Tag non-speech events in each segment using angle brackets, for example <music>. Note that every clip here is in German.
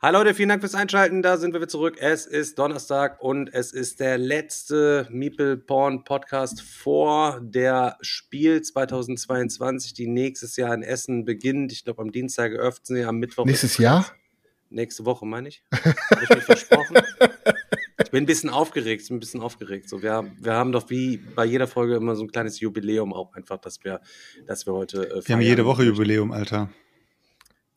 Hallo Leute, vielen Dank fürs Einschalten. Da sind wir wieder zurück. Es ist Donnerstag und es ist der letzte Meeple Porn Podcast vor der Spiel 2022, die nächstes Jahr in Essen beginnt. Ich glaube, am Dienstag eröffnen sie, am Mittwoch. Nächstes Jahr? Nächste Woche, meine ich. Habe ich mir versprochen. <laughs> Ich bin ein bisschen aufgeregt, ich bin ein bisschen aufgeregt. So, wir, wir haben doch wie bei jeder Folge immer so ein kleines Jubiläum auch einfach, dass wir, dass wir heute. Äh, wir haben jede Woche Jubiläum, Alter.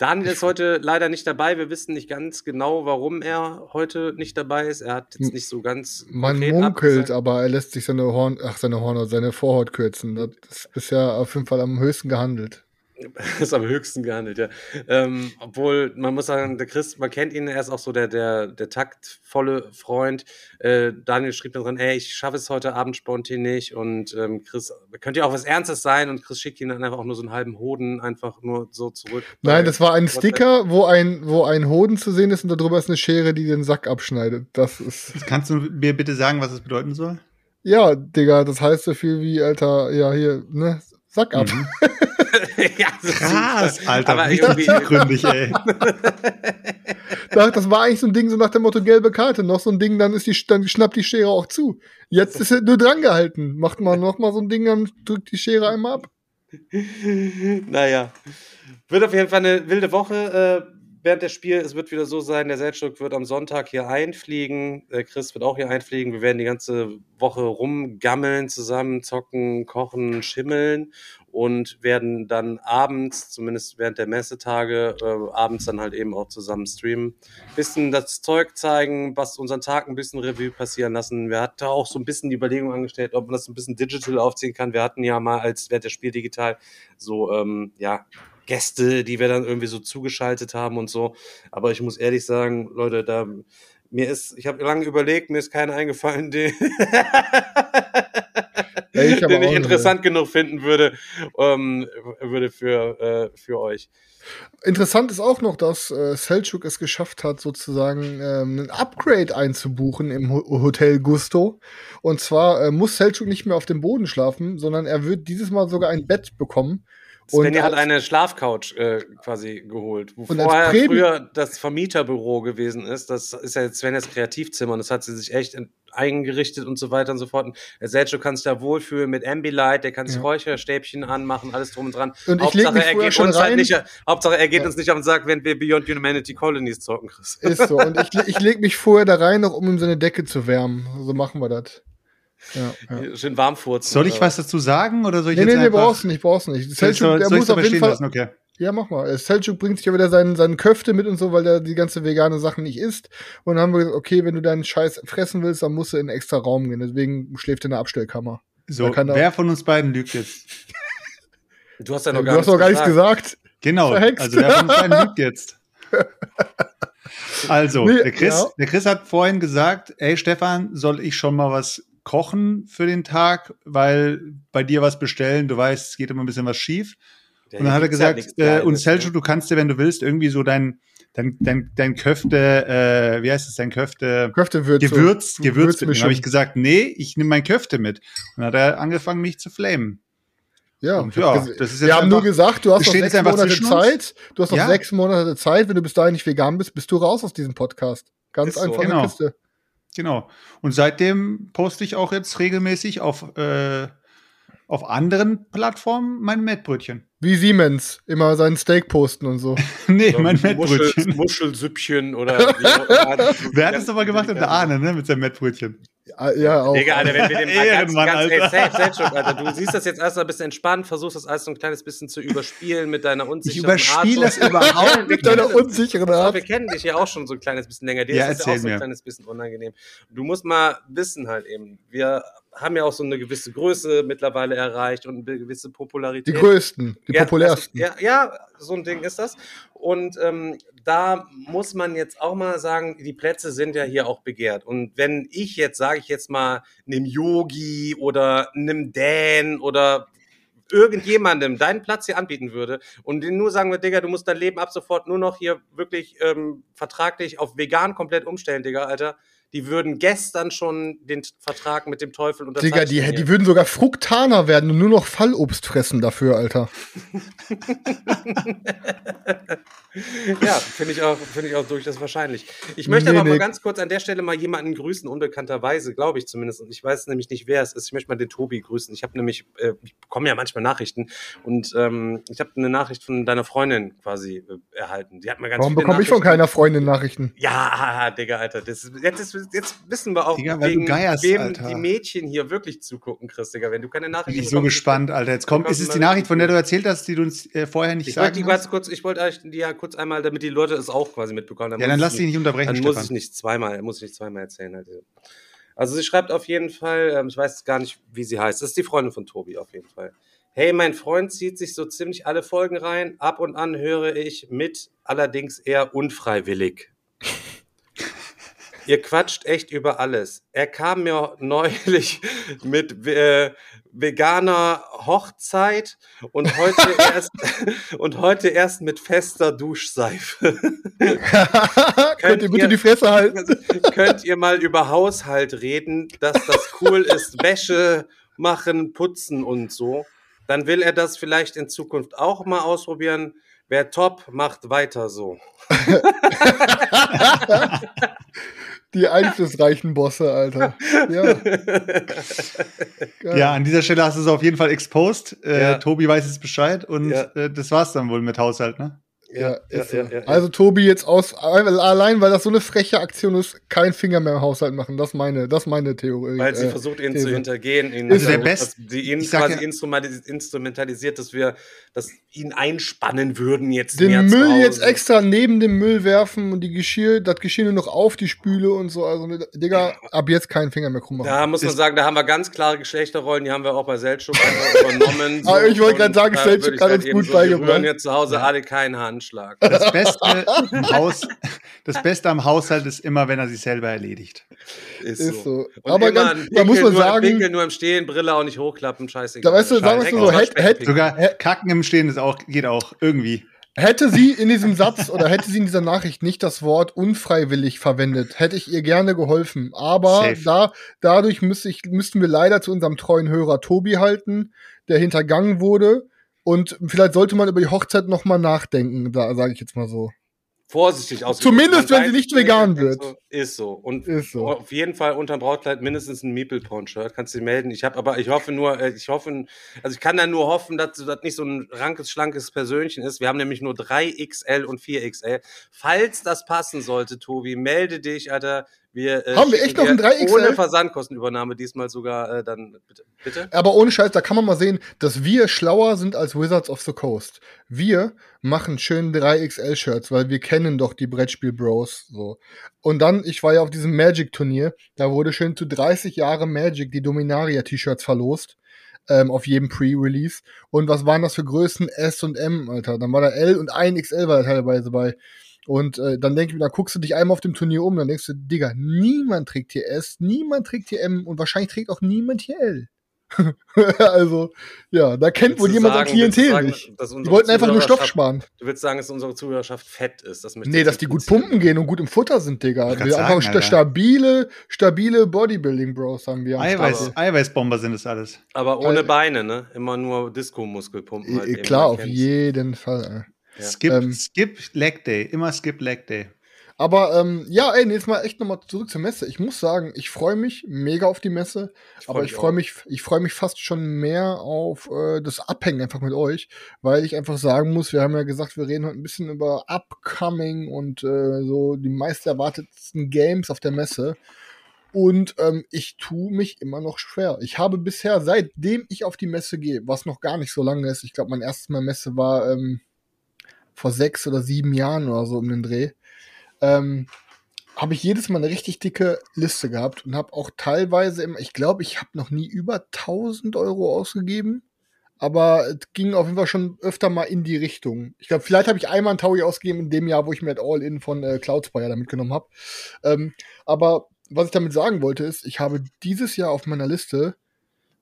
Daniel ist heute leider nicht dabei. Wir wissen nicht ganz genau, warum er heute nicht dabei ist. Er hat jetzt nicht so ganz. Man munkelt, aber er lässt sich seine Horn, ach, seine Horn, seine Vorhaut kürzen. Das ist bisher auf jeden Fall am höchsten gehandelt. <laughs> ist am höchsten gehandelt, ja. Ähm, obwohl, man muss sagen, der Chris, man kennt ihn, er ist auch so der, der, der taktvolle Freund. Äh, Daniel schrieb dann dran, ey, ich schaffe es heute Abend spontan nicht. Und ähm, Chris, könnte ja auch was Ernstes sein. Und Chris schickt ihn dann einfach auch nur so einen halben Hoden einfach nur so zurück. Nein, das war ein Sticker, wo ein, wo ein Hoden zu sehen ist und darüber ist eine Schere, die den Sack abschneidet. Das ist. <laughs> Kannst du mir bitte sagen, was es bedeuten soll? Ja, Digga, das heißt so viel wie, Alter, ja, hier, ne, Sack ab. Mhm. <laughs> ja, Krass, Alter, aber irgendwie tiefgründig, ey. <laughs> das war eigentlich so ein Ding so nach dem Motto gelbe Karte, noch so ein Ding, dann ist die, dann schnappt die Schere auch zu. Jetzt ist er nur dran gehalten. Macht man noch mal so ein Ding, dann drückt die Schere einmal ab. naja. Wird auf jeden Fall eine wilde Woche. Äh, während des Spiels, es wird wieder so sein, der Seltschuk wird am Sonntag hier einfliegen, äh, Chris wird auch hier einfliegen, wir werden die ganze Woche rumgammeln, zusammen zocken, kochen, schimmeln und werden dann abends, zumindest während der Messetage, äh, abends dann halt eben auch zusammen streamen. Bisschen das Zeug zeigen, was unseren Tag ein bisschen Revue passieren lassen. Wir hatten auch so ein bisschen die Überlegung angestellt, ob man das ein bisschen digital aufziehen kann. Wir hatten ja mal als während der Spiel digital so, ähm, ja, Gäste, die wir dann irgendwie so zugeschaltet haben und so. Aber ich muss ehrlich sagen, Leute, da mir ist, ich habe lange überlegt, mir ist keiner eingefallen, den, ich <laughs> den ich interessant genug finden würde, ähm, würde für, äh, für euch. Interessant ist auch noch, dass äh, Selchuk es geschafft hat, sozusagen ähm, ein Upgrade einzubuchen im Ho Hotel Gusto. Und zwar äh, muss Selchuk nicht mehr auf dem Boden schlafen, sondern er wird dieses Mal sogar ein Bett bekommen. Svenja hat eine Schlafcouch äh, quasi geholt, wo vorher früher das Vermieterbüro gewesen ist. Das ist ja jetzt Svenjas Kreativzimmer und das hat sie sich echt eingerichtet und so weiter und so fort. Und der Sergio kann sich da wohlfühlen mit Ambilight, der kann sich ja. Räucherstäbchen anmachen, alles drum und dran. Und Hauptsache, er geht uns halt nicht, Hauptsache, er geht ja. uns nicht auf den Sack, wenn wir Beyond Humanity Colonies zocken, Chris. Ist so. Und ich, <laughs> ich lege mich vorher da rein, noch um ihm seine Decke zu wärmen. So machen wir das. Ja, ja. Schön warm furzen. Soll ich was dazu sagen oder soll ich nee, jetzt nee, nee, brauchst du nicht, brauchst du nicht. Selchuk, der muss auf jeden Fall. Lassen? Okay. Ja, mach mal. Selchuk bringt sich ja wieder seinen, seinen Köfte mit und so, weil er die ganze vegane Sachen nicht isst. Und dann haben wir gesagt, okay, wenn du deinen Scheiß fressen willst, dann musst du in einen extra Raum gehen. Deswegen schläft er in der Abstellkammer. So, wer von uns beiden lügt jetzt? <laughs> Du hast ja noch gar, du hast noch gar nichts gesagt. Genau. Verhext. Also wer von uns beiden lügt jetzt? <laughs> Also, nee, der, Chris, ja. der Chris hat vorhin gesagt, ey Stefan, soll ich schon mal was kochen für den Tag, weil bei dir was bestellen, du weißt, es geht immer ein bisschen was schief. Der und dann hat er gesagt, ja äh, und Selchuk, ne? du kannst dir, wenn du willst, irgendwie so dein, dein, dein, dein Köfte, äh, wie heißt es, dein Köfte? Köftewürz. Gewürz, Gewürz. Dann habe ich gesagt, nee, ich nehme mein Köfte mit. Und dann hat er angefangen, mich zu flamen. Ja, und ja das ist jetzt wir haben nur gesagt, du hast noch sechs Monate Zeit. Du hast noch ja? sechs Monate Zeit. Wenn du bis dahin nicht vegan bist, bist du raus aus diesem Podcast. Ganz ist einfache so. genau. Kiste. Genau. Und seitdem poste ich auch jetzt regelmäßig auf, äh, auf anderen Plattformen mein Mettbrötchen. Wie Siemens, immer seinen Steak posten und so. <laughs> nee, so mein Mettbrötchen. Muschelsüppchen oder. <laughs> Wer hat das aber gemacht? Der Ahne, ne, mit seinem Mettbrötchen. Ah, Ja, auch. Digga, <laughs> Alter, wenn wir den mal ganz, Ehrenmann, ganz, ey, Alter. safe, Selchuk, Alter, du siehst das jetzt erst mal ein bisschen entspannt, versuchst das alles so ein kleines bisschen zu überspielen mit deiner Ich unsicheren überspiele Art. das überhaupt Wir Mit deiner unsicheren Art. wir kennen dich ja auch schon so ein kleines bisschen länger. Dir Ja, ist es ja auch so ein mir. kleines bisschen unangenehm. Du musst mal wissen halt eben, wir haben ja auch so eine gewisse Größe mittlerweile erreicht und eine gewisse Popularität. Die größten, die Ja, populärsten. Das, ja, ja, so ein Ding ist das. Und ähm, da muss man jetzt auch mal sagen, die Plätze sind ja hier auch begehrt. Und wenn ich jetzt, sage ich jetzt mal, einem Yogi oder einem Dan oder irgendjemandem deinen Platz hier anbieten würde und den nur sagen wir, Digga, du musst dein Leben ab sofort nur noch hier wirklich ähm, vertraglich auf vegan komplett umstellen, Digga, Alter. Die würden gestern schon den Vertrag mit dem Teufel unterzeichnen. Digga, die, die würden sogar Fruktaner werden und nur noch Fallobst fressen dafür, Alter. <laughs> Ja, finde ich auch, finde ich auch durchaus wahrscheinlich. Ich möchte Nee, aber mal nee. ganz kurz an der Stelle mal jemanden grüßen, unbekannterweise, glaube ich zumindest. Und ich weiß nämlich nicht, wer es ist. Ich möchte mal den Tobi grüßen. Ich habe nämlich, äh, ich bekomme ja manchmal Nachrichten und ähm, ich habe eine Nachricht von deiner Freundin quasi äh, erhalten. Die hat mir ganz Warum bekomme ich von keiner Freundin Nachrichten? Ja, <laughs> Digga, Alter. Das, jetzt, ist, jetzt wissen wir auch, Digga, wegen geierst, wem Alter. die Mädchen hier wirklich zugucken, Chris, Digga. Wenn du keine Bin Nachrichten ich so gespannt, Alter. Jetzt kommt, ist es die Nachricht, von der du erzählt hast, die du uns äh, vorher nicht Ich sagen die hast? ganz kurz, ich wollte euch die ja kurz einmal, damit die Leute es auch quasi mitbekommen. Ja, muss dann lass dich nicht unterbrechen, Dann muss Stefan. ich nicht zweimal, muss ich nicht zweimal erzählen. Halt. Also sie schreibt auf jeden Fall, ähm, ich weiß gar nicht, wie sie heißt. Das ist die Freundin von Tobi auf jeden Fall. Hey, mein Freund zieht sich so ziemlich alle Folgen rein. Ab und an höre ich mit, allerdings eher unfreiwillig. Ihr quatscht echt über alles. Er kam mir neulich <laughs> mit äh, veganer Hochzeit und heute <laughs> erst und heute erst mit fester Duschseife. <laughs> Könnt ihr bitte ihr- die Fresse halten? Könnt ihr mal über Haushalt reden, dass das cool ist, Wäsche machen, putzen und so? Dann will er das vielleicht in Zukunft auch mal ausprobieren. Wer top, macht weiter so. <laughs> Die einflussreichen Bosse, Alter. Ja. Ja, an dieser Stelle hast du es auf jeden Fall exposed. Äh, Ja. Tobi weiß jetzt Bescheid und Ja. äh, das war's dann wohl mit Haushalt, ne? Ja, ist so. ja, ja. Also Tobi jetzt aus allein, weil das so eine freche Aktion ist, kein Finger mehr im Haushalt machen. Das ist meine, das meine Theorie. Weil sie äh, versucht, ihn These. zu hintergehen. Ihn, Also der dass Best- die ihn quasi ja- instrumentalisiert, instrumentalisiert, dass wir dass ihn einspannen würden jetzt den mehr zu Müll Hause. jetzt extra neben dem Müll werfen und die Geschirr, das Geschirr nur noch auf die Spüle und so. Also, Digga, ab jetzt keinen Finger mehr krumm machen. Da muss man Ist- sagen, da haben wir ganz klare Geschlechterrollen, die haben wir auch bei Seltschuk <laughs> übernommen. Ah, ich wollte gerade sagen, ich hat uns gut so, wir beigebracht. rühren jetzt zu Hause alle keinen Handschlag. Das Beste, am <laughs> Haus, das Beste am Haushalt ist immer, wenn er sich selber erledigt. Ist so. Und Aber ganz- ein da muss man nur, sagen- Pinkeln nur im Stehen, Brille auch nicht hochklappen, scheißegal. Da weißt du, sagen wir so, ins hätt- Waschbecken hätt- pinkeln. Sogar? Kacken im Stehen ist auch, geht auch irgendwie. Hätte sie in diesem Satz oder hätte sie in dieser Nachricht nicht das Wort unfreiwillig verwendet, hätte ich ihr gerne geholfen. Aber Safe. da, dadurch müsste ich, müssten wir leider zu unserem treuen Hörer Tobi halten, der hintergangen wurde. Und vielleicht sollte man über die Hochzeit noch mal nachdenken, da sage ich jetzt mal so. Vorsichtig ausgedrückt. Zumindest, wenn sie nicht vegan wird. So, ist so. Und Ist so. auf jeden Fall unterm Brautkleid mindestens ein Meeple-Porn-Shirt. Kannst du dich melden. Ich habe aber, ich hoffe nur, äh, ich hoffe, also ich kann da nur hoffen, dass das nicht so ein rankes, schlankes Persönchen ist. Wir haben nämlich nur 3XL und 4XL. Falls das passen sollte, Tobi, melde dich, Alter. Wir, äh, Haben wir echt noch ein dir 3XL? Ohne Versandkostenübernahme diesmal sogar äh, dann, bitte. bitte? Aber ohne Scheiß, da kann man mal sehen, dass wir schlauer sind als Wizards of the Coast. Wir machen schön 3XL-Shirts, weil wir kennen doch die Brettspiel-Bros. So. Und dann, ich war ja auf diesem Magic-Turnier, da wurde schön zu 30 Jahre Magic die Dominaria-T-Shirts verlost. Ähm, auf jedem Pre-Release. Und was waren das für Größen? S und M, Alter. Dann war da L und ein XL war da teilweise bei. Und äh, dann denke ich mir, da guckst du dich einmal auf dem Turnier um, dann denkst du, Digga, niemand trägt hier S, niemand trägt hier M und wahrscheinlich trägt auch niemand hier L. <laughs> also, ja, da kennt wohl Willst jemand sagen- sein Klientel sagen, nicht. Die wollten einfach nur Stoff sparen. Du willst sagen, dass unsere Zuhörerschaft fett ist. Das Nee, dass die gut pumpen gehen und gut im Futter sind, Digga. Wir einfach sagen, sta Alter. stabile, stabile Bodybuilding-Bros haben wir. Eiweiß. Eiweißbomber sind es alles. Aber ohne Äh, Beine, ne? Immer nur Disco-Muskelpumpen. Halt Äh, Klar, auf jeden Fall. Ja. Skip, Ähm, skip Leg Day. Immer skip Leg Day. Aber ähm, ja, ey, jetzt mal echt nochmal zurück zur Messe. Ich muss sagen, ich freue mich mega auf die Messe, Ich freu aber ich freue mich, ich freue mich fast schon mehr auf äh, das Abhängen einfach mit euch, weil ich einfach sagen muss, wir haben ja gesagt, wir reden heute ein bisschen über Upcoming und äh, so die meist erwartetsten Games auf der Messe. Und ähm, ich tue mich immer noch schwer. Ich habe bisher, seitdem ich auf die Messe gehe, was noch gar nicht so lange ist, ich glaube, mein erstes Mal Messe war ähm, vor sechs oder sieben Jahren oder so um den Dreh, ähm, habe ich jedes Mal eine richtig dicke Liste gehabt und habe auch teilweise, im, ich glaube, ich habe noch nie über 1000 Euro ausgegeben, aber es ging auf jeden Fall schon öfter mal in die Richtung. Ich glaube, vielleicht habe ich einmal ein Taui ausgegeben in dem Jahr, wo ich mir das All-In von äh, Cloudspire da mitgenommen habe. Ähm, aber was ich damit sagen wollte, ist, ich habe dieses Jahr auf meiner Liste,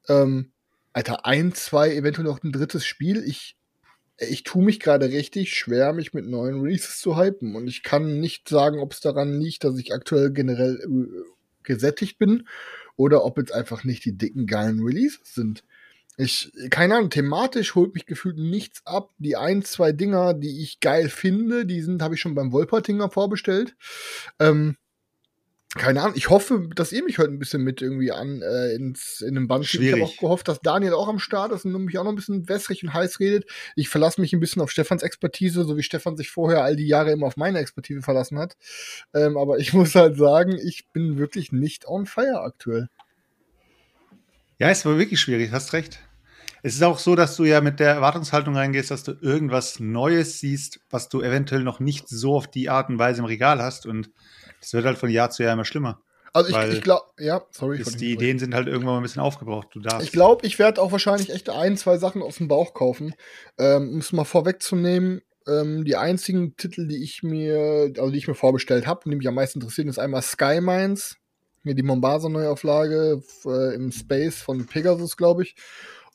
ähm, Alter, ein, zwei, eventuell noch ein drittes Spiel. Ich ich tue mich gerade richtig schwer, mich mit neuen Releases zu hypen. Und ich kann nicht sagen, ob es daran liegt, dass ich aktuell generell äh, gesättigt bin oder ob jetzt einfach nicht die dicken, geilen Releases sind. Ich, keine Ahnung, thematisch holt mich gefühlt nichts ab. Die ein, zwei Dinger, die ich geil finde, die sind, habe ich schon beim Wolpertinger vorbestellt. Ähm, keine Ahnung, ich hoffe, dass ihr mich heute ein bisschen mit irgendwie an äh, ins, in den Band schiebt. Ich habe auch gehofft, dass Daniel auch am Start ist und mich auch noch ein bisschen wässrig und heiß redet. Ich verlasse mich ein bisschen auf Stefans Expertise, so wie Stefan sich vorher all die Jahre immer auf meine Expertise verlassen hat. Ähm, aber ich <laughs> muss halt sagen, ich bin wirklich nicht on fire aktuell. Ja, es war wirklich schwierig, hast recht. Es ist auch so, dass du ja mit der Erwartungshaltung reingehst, dass du irgendwas Neues siehst, was du eventuell noch nicht so auf die Art und Weise im Regal hast und das wird halt von Jahr zu Jahr immer schlimmer. Also ich, ich glaube, ja, sorry. Ist, die Ideen sind halt irgendwann mal ein bisschen aufgebraucht. Du darfst. Ich glaube, ich werde auch wahrscheinlich echt ein, zwei Sachen aus dem Bauch kaufen. Ähm, um es mal vorwegzunehmen, ähm, die einzigen Titel, die ich mir, also die ich mir vorbestellt habe und die mich am meisten interessieren, ist einmal Sky Mines, mir die Mombasa Neuauflage äh, im Space von Pegasus, glaube ich.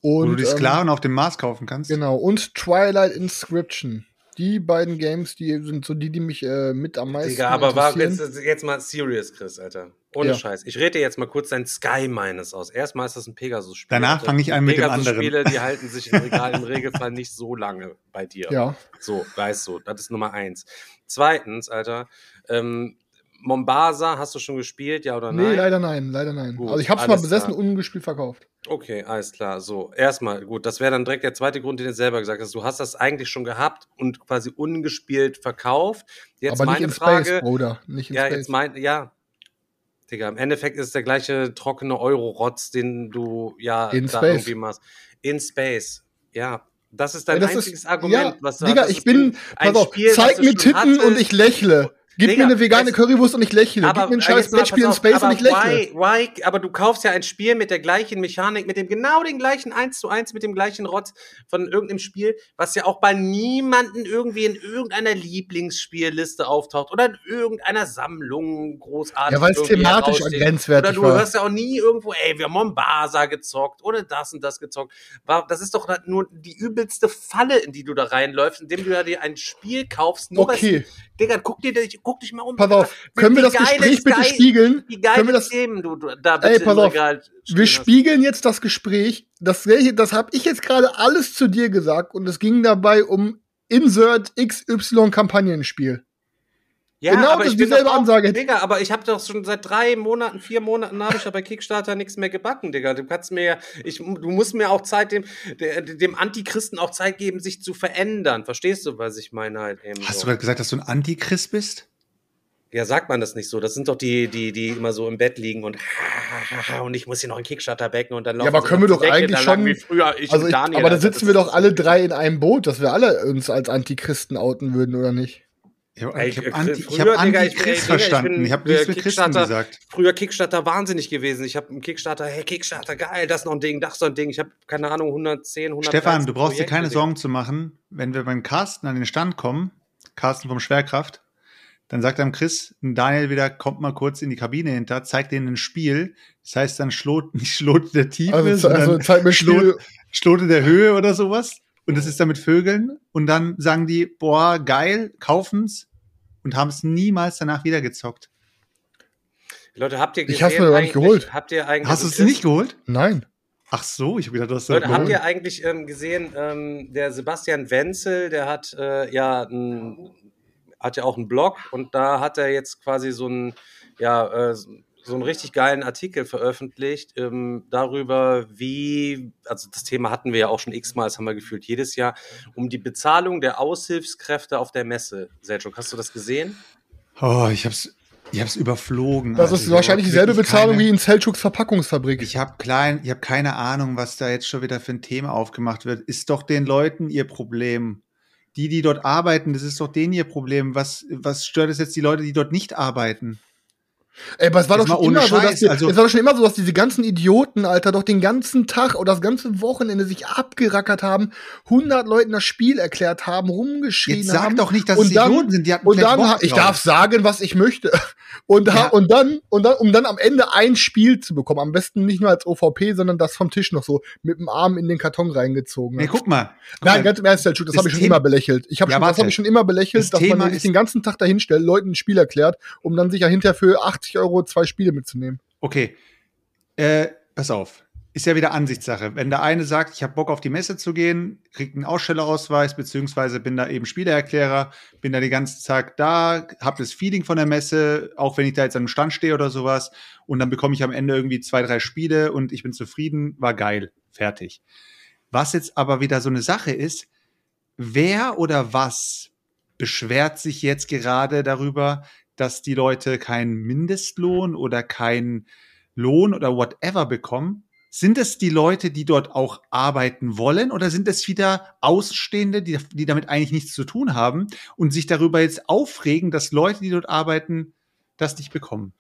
Und, Wo du die Sklaven ähm, auf dem Mars kaufen kannst. Genau, und Twilight Inscription die beiden Games, die sind so die, die mich äh, mit am meisten Digga, aber war jetzt, jetzt mal serious, Chris, Alter. Ohne ja. Scheiß. Ich rede dir jetzt mal kurz dein Sky meines aus. Erstmal ist das ein Pegasus-Spiel. Danach fange ich an mit dem anderen. Spiele, die halten sich im Regal im Regelfall nicht so lange bei dir. Ja. So, weißt du, das ist Nummer eins. Zweitens, Alter, ähm, Mombasa hast du schon gespielt, ja oder nein? Nee, leider nein, leider nein. Gut, also ich habe es mal besessen und ungespielt verkauft. Okay, alles klar. So, erstmal, gut, das wäre dann direkt der zweite Grund, den du selber gesagt hast. Du hast das eigentlich schon gehabt und quasi ungespielt verkauft. Jetzt Aber meine nicht in Frage, Space, Bruder. Nicht in ja, Space. jetzt mein, ja. Digga, im Endeffekt ist es der gleiche trockene Euro-Rotz, den du ja in da Space. irgendwie machst. In Space, ja. Das ist dein Ja, das einziges ist- Argument, ja, was du Digga, hast. Ich bin, ein pass auf, Spiel, zeig mir Titten hattest. und ich lächle. Gib Digga, mir eine vegane es- Currywurst und ich lächle. Gib mir ein scheiß Brettspiel in Space aber und ich lächle. Why, why, aber du kaufst ja ein Spiel mit der gleichen Mechanik, mit dem genau den gleichen 1 zu 1, mit dem gleichen Rotz von irgendeinem Spiel, was ja auch bei niemanden irgendwie in irgendeiner Lieblingsspielliste auftaucht oder in irgendeiner Sammlung großartig. Ja, weil es thematisch heraussticht. grenzwertig Oder du war. hörst ja auch nie irgendwo, ey, wir haben Mombasa gezockt oder das und das gezockt. Das ist doch nur die übelste Falle, in die du da reinläufst, indem du ja dir ein Spiel kaufst, nur Okay, Digga, guck dir dich, guck dich mal um. pass auf. Können wir das geile Gespräch bitte Sky- spiegeln? Wie Können wir das Themen du, du da Ey, bitte pass im auf. Wir spiegeln jetzt das Gespräch. Das, das habe ich jetzt gerade alles zu dir gesagt und es ging dabei um Insert XY Kampagnenspiel. Ja, genau aber das ich bin dieselbe auch, Ansage. Digga, aber ich habe doch schon seit drei Monaten, vier Monaten habe ich ja bei Kickstarter nichts mehr gebacken, Digga. Du kannst mir ja, ich, du musst mir auch Zeit dem, dem Antichristen auch Zeit geben, sich zu verändern. Verstehst du, was ich meine halt eben? Hast so. du gerade gesagt, dass du ein Antichrist bist? Ja, sagt man das nicht so. Das sind doch die, die, die immer so im Bett liegen und <laughs> und ich muss hier noch einen Kickstarter backen und dann laufen aber sie können wir doch Decke, eigentlich schon- Wie früher, ich Also ich, Daniel, aber da Alter, sitzen das wir doch alle drei in einem Boot, dass wir alle uns als Antichristen outen würden, oder nicht? Ich habe Anti, ich hab Antichrist verstanden. Ich habe nichts mit Christen Kickstarter- gesagt. früher Kickstarter wahnsinnig gewesen. Ich habe im Kickstarter, hey Kickstarter, geil, das noch ein Ding, das noch ein Ding. Ich habe keine Ahnung 110, 100. Stefan, du brauchst dir keine Sorgen zu machen, wenn wir beim Carsten an den Stand kommen, Carsten vom Schwerkraft, dann sagt dann Chris, Daniel wieder, kommt mal kurz in die Kabine hinter, zeigt denen ein Spiel. Das heißt dann Schlot, <laughs> nicht Schlot der Tiefe, Also, sondern also zeig mir ein Spiel. Schlot, Schlote der Höhe oder sowas. Und das ist dann mit Vögeln. Und dann sagen die, boah, geil, kaufen's. Und haben es niemals danach wieder gezockt. Leute, habt ihr Ich hab's mir doch nicht geholt. Habt ihr eigentlich Hast du es nicht geholt? Nein. Ach so, ich habe gedacht, du hast Leute, habt ihr eigentlich ähm, gesehen, ähm, der Sebastian Wenzel, der hat äh, ja ein, hat ja auch einen Blog und da hat er jetzt quasi so einen, ja, äh, so einen richtig geilen Artikel veröffentlicht ähm, darüber, wie, also das Thema hatten wir ja auch schon x-mal, das haben wir gefühlt jedes Jahr, um die Bezahlung der Aushilfskräfte auf der Messe. Selchuk, hast du das gesehen? Oh, ich hab's. Ich habe es überflogen. Das ist wahrscheinlich dieselbe Bezahlung keine, wie in Selchuks Verpackungsfabrik. Ich habe klein, ich habe keine Ahnung, was da jetzt schon wieder für ein Thema aufgemacht wird. Ist doch den Leuten ihr Problem. Die, die dort arbeiten, das ist doch denen ihr Problem. Was, was stört es jetzt die Leute, die dort nicht arbeiten? Ey, aber es war doch schon immer so, dass die, also- es war doch schon immer so, dass diese ganzen Idioten, Alter, doch den ganzen Tag oder das ganze Wochenende sich abgerackert haben, 100 Leuten das Spiel erklärt haben, rumgeschrien Jetzt sag haben. doch nicht, dass und es dann, Idioten sind. Die hatten und dann, Bock ich darf sagen, was ich möchte. <laughs> Und, Ja. und dann, und dann, um dann am Ende ein Spiel zu bekommen, am besten nicht nur als OVP, sondern das vom Tisch noch so mit dem Arm in den Karton reingezogen. Nee, guck mal. Guck Nein, mal. ganz im Ernst, das, das habe ich schon Thema- immer belächelt. Ich habe Ja, schon, das habe ich schon immer belächelt, Das dass Thema man sich den ganzen Tag dahin stellt, Leuten ein Spiel erklärt, um dann sich ja hinterher für 80 Euro zwei Spiele mitzunehmen. Okay. Äh, pass auf. Ist ja wieder Ansichtssache. Wenn der eine sagt, ich habe Bock auf die Messe zu gehen, kriegt einen Ausstellerausweis, beziehungsweise bin da eben Spielererklärer, bin da den ganzen Tag da, habe das Feeling von der Messe, auch wenn ich da jetzt am Stand stehe oder sowas, und dann bekomme ich am Ende irgendwie zwei, drei Spiele und ich bin zufrieden, war geil, fertig. Was jetzt aber wieder so eine Sache ist, wer oder was beschwert sich jetzt gerade darüber, dass die Leute keinen Mindestlohn oder keinen Lohn oder whatever bekommen? Sind es die Leute, die dort auch arbeiten wollen oder sind es wieder Außenstehende, die, die damit eigentlich nichts zu tun haben und sich darüber jetzt aufregen, dass Leute, die dort arbeiten, das nicht bekommen?